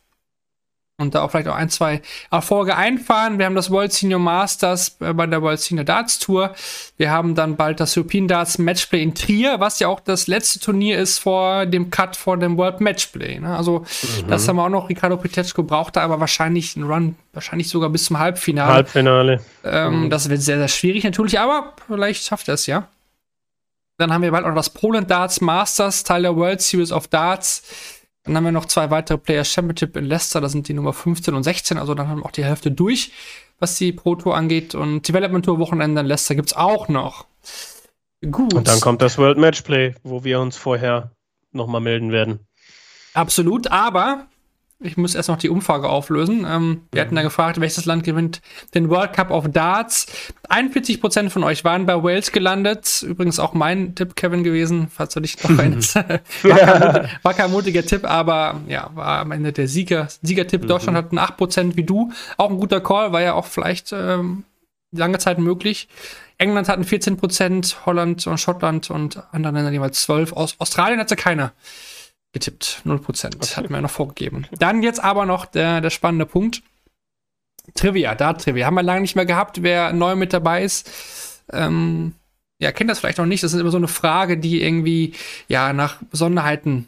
Und da auch vielleicht auch ein, zwei Erfolge einfahren. Wir haben das World Senior Masters äh, bei der World Senior Darts Tour. Wir haben dann bald das European Darts Matchplay in Trier, was ja auch das letzte Turnier ist vor dem Cut vor dem World Matchplay. Ne? Also mhm. das haben wir auch noch. Ricardo Pitechko braucht da aber wahrscheinlich einen Run, wahrscheinlich sogar bis zum Halbfinale. Halbfinale. Ähm, mhm. Das wird sehr, sehr schwierig natürlich, aber vielleicht schafft er es ja. Dann haben wir bald auch noch das Poland Darts Masters, Teil der World Series of Darts dann haben wir noch zwei weitere Players Championship in Leicester, da sind die Nummer 15 und 16, also dann haben wir auch die Hälfte durch, was die Pro Tour angeht. Und Development Tour Wochenende in Leicester gibt es auch noch. Gut. Und dann kommt das World Matchplay, wo wir uns vorher nochmal melden werden. Absolut, aber ich muss erst noch die Umfrage auflösen. Ähm, wir hatten da gefragt, welches Land gewinnt den World Cup of Darts. 41% von euch waren bei Wales gelandet. Übrigens auch mein Tipp, Kevin, gewesen, falls du dich noch *laughs* erinnerst. war, kein, mutiger Tipp, aber ja, war am Ende der Sieger. Siegertipp mhm. Deutschland hat einen 8% wie du. Auch ein guter Call, war ja auch vielleicht ähm, lange Zeit möglich. England hatten 14%, Holland und Schottland und andere Länder jeweils 12. Aus Australien hatte keiner getippt. 0%. Okay. Hatten wir noch vorgegeben. Dann jetzt aber noch der, der spannende Punkt. Trivia, da Trivia. Haben wir lange nicht mehr gehabt, wer neu mit dabei ist. Ähm, ja, kennt das vielleicht noch nicht. Das ist immer so eine Frage, die irgendwie, ja, nach Besonderheiten,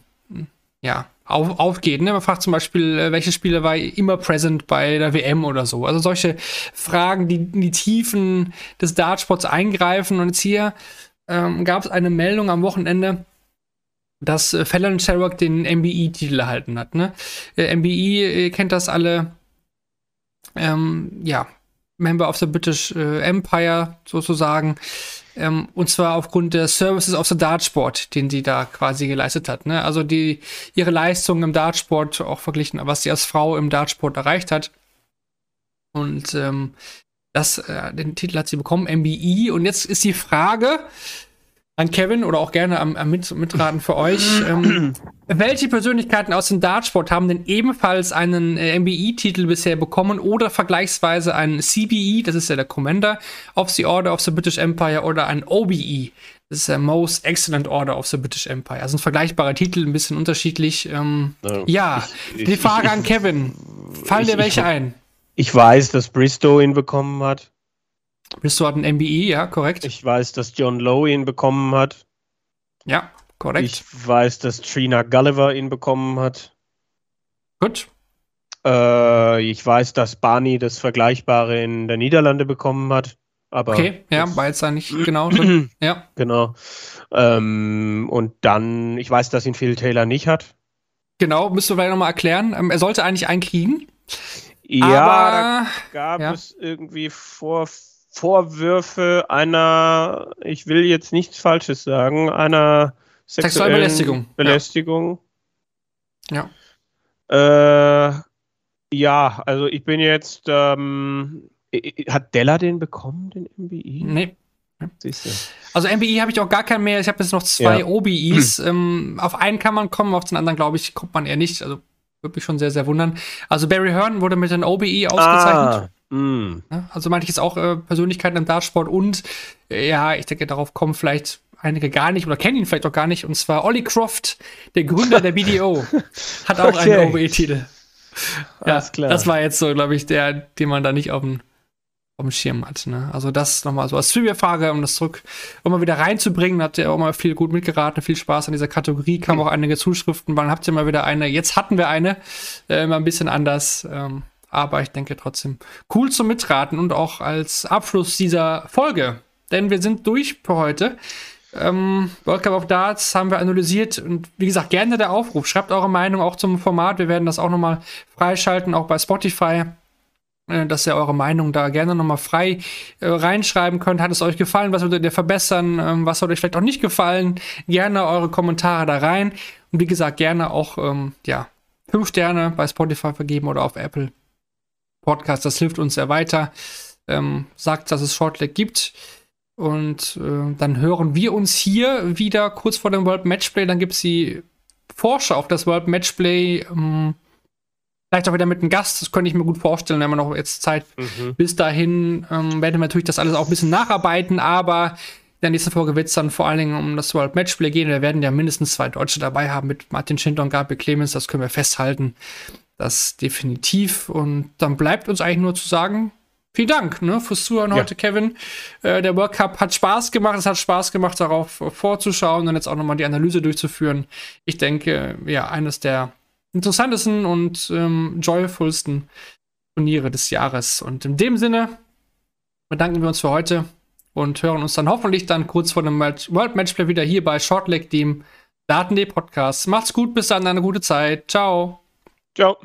ja, auf, aufgeht. Ne? Man fragt zum Beispiel, äh, welche Spiele war immer present bei der WM oder so. Also solche Fragen, die in die Tiefen des Dartsports eingreifen. Und jetzt hier ähm, gab es eine Meldung am Wochenende, dass äh, Fallon Sherrock den MBE-Titel erhalten hat. Ne? Äh, MBE, ihr kennt das alle, ähm, ja, Member of the British äh, Empire sozusagen. Ähm, und zwar aufgrund der Services of the Dartsport, den sie da quasi geleistet hat. Ne? Also die, ihre Leistung im Dartsport auch verglichen, was sie als Frau im Dartsport erreicht hat. Und ähm, das, äh, den Titel hat sie bekommen, MBE. Und jetzt ist die Frage, an Kevin oder auch gerne am, am Mit Mitraten für euch. Ähm, welche Persönlichkeiten aus dem Dartsport haben denn ebenfalls einen äh, MBE-Titel bisher bekommen oder vergleichsweise einen CBE, das ist ja der Commander of the Order of the British Empire, oder ein OBE, das ist der Most Excellent Order of the British Empire. Also ein vergleichbarer Titel, ein bisschen unterschiedlich. Ähm, ja, ja ich, die Frage ich, an Kevin. Fallen dir welche ein? Ich weiß, dass Bristow ihn bekommen hat. Bist du hat ein MBE, ja, korrekt. Ich weiß, dass John Lowe ihn bekommen hat. Ja, korrekt. Ich weiß, dass Trina Gulliver ihn bekommen hat. Gut. Äh, ich weiß, dass Barney das Vergleichbare in der Niederlande bekommen hat. Aber okay, ja, war jetzt da nicht genau *clears throat* ja. Genau. Ähm, und dann, ich weiß, dass ihn Phil Taylor nicht hat. Genau, müsst du vielleicht nochmal erklären. Ähm, er sollte eigentlich einen kriegen. Ja, aber, da gab ja. es irgendwie vor Vorwürfe einer, ich will jetzt nichts Falsches sagen, einer sexuellen Belästigung. Belästigung. Ja. Äh, ja, also ich bin jetzt, ähm, hat Della den bekommen, den MBI? Nee. Also MBI habe ich auch gar keinen mehr. Ich habe jetzt noch zwei ja. OBIs. Ähm, auf einen kann man kommen, auf den anderen, glaube ich, kommt man eher nicht. Also würde mich schon sehr, sehr wundern. Also Barry Hearn wurde mit einem OBI ausgezeichnet. Ah. Mm. Also meine ich jetzt auch äh, Persönlichkeiten im Dartsport und äh, ja, ich denke, darauf kommen vielleicht einige gar nicht oder kennen ihn vielleicht auch gar nicht. Und zwar Olli Croft, der Gründer der BDO, *laughs* hat auch okay. einen OBE-Titel. Ja, das war jetzt so, glaube ich, der, den man da nicht auf dem, auf dem Schirm hat. Ne? Also das nochmal so als Trivia-Frage, um das zurück, um mal wieder reinzubringen. Hat er auch mal viel gut mitgeraten, viel Spaß an dieser Kategorie. Kamen auch einige Zuschriften. Wann habt ihr mal wieder eine? Jetzt hatten wir eine, äh, immer ein bisschen anders. Ähm, aber ich denke trotzdem cool zum Mitraten und auch als Abschluss dieser Folge. Denn wir sind durch für heute. Ähm, World Cup of Darts haben wir analysiert und wie gesagt, gerne der Aufruf. Schreibt eure Meinung auch zum Format. Wir werden das auch nochmal freischalten, auch bei Spotify, äh, dass ihr eure Meinung da gerne nochmal frei äh, reinschreiben könnt. Hat es euch gefallen? Was würdet ihr verbessern? Ähm, was hat euch vielleicht auch nicht gefallen? Gerne eure Kommentare da rein. Und wie gesagt, gerne auch, ähm, ja, fünf Sterne bei Spotify vergeben oder auf Apple Podcast. Das hilft uns sehr weiter. Ähm, sagt, dass es Shortleg gibt. Und äh, dann hören wir uns hier wieder kurz vor dem World Matchplay. Dann gibt es die Forscher auf das World Matchplay. Ähm, vielleicht auch wieder mit einem Gast. Das könnte ich mir gut vorstellen, wenn wir noch jetzt Zeit mhm. bis dahin ähm, werden wir natürlich das alles auch ein bisschen nacharbeiten. Aber in der nächsten Folge wird es dann vor allen Dingen um das World Matchplay gehen. Wir werden ja mindestens zwei Deutsche dabei haben mit Martin Schindler und Gabriel Clemens. Das können wir festhalten. Das definitiv. Und dann bleibt uns eigentlich nur zu sagen, vielen Dank ne, fürs Zuhören ja. heute, Kevin. Äh, der World Cup hat Spaß gemacht. Es hat Spaß gemacht, darauf vorzuschauen und jetzt auch nochmal die Analyse durchzuführen. Ich denke, ja, eines der interessantesten und ähm, joyfulsten Turniere des Jahres. Und in dem Sinne bedanken wir uns für heute und hören uns dann hoffentlich dann kurz vor dem World Matchplay wieder hier bei Shortleg, dem Daten.de Podcast. Macht's gut, bis dann, eine gute Zeit. Ciao. Ciao.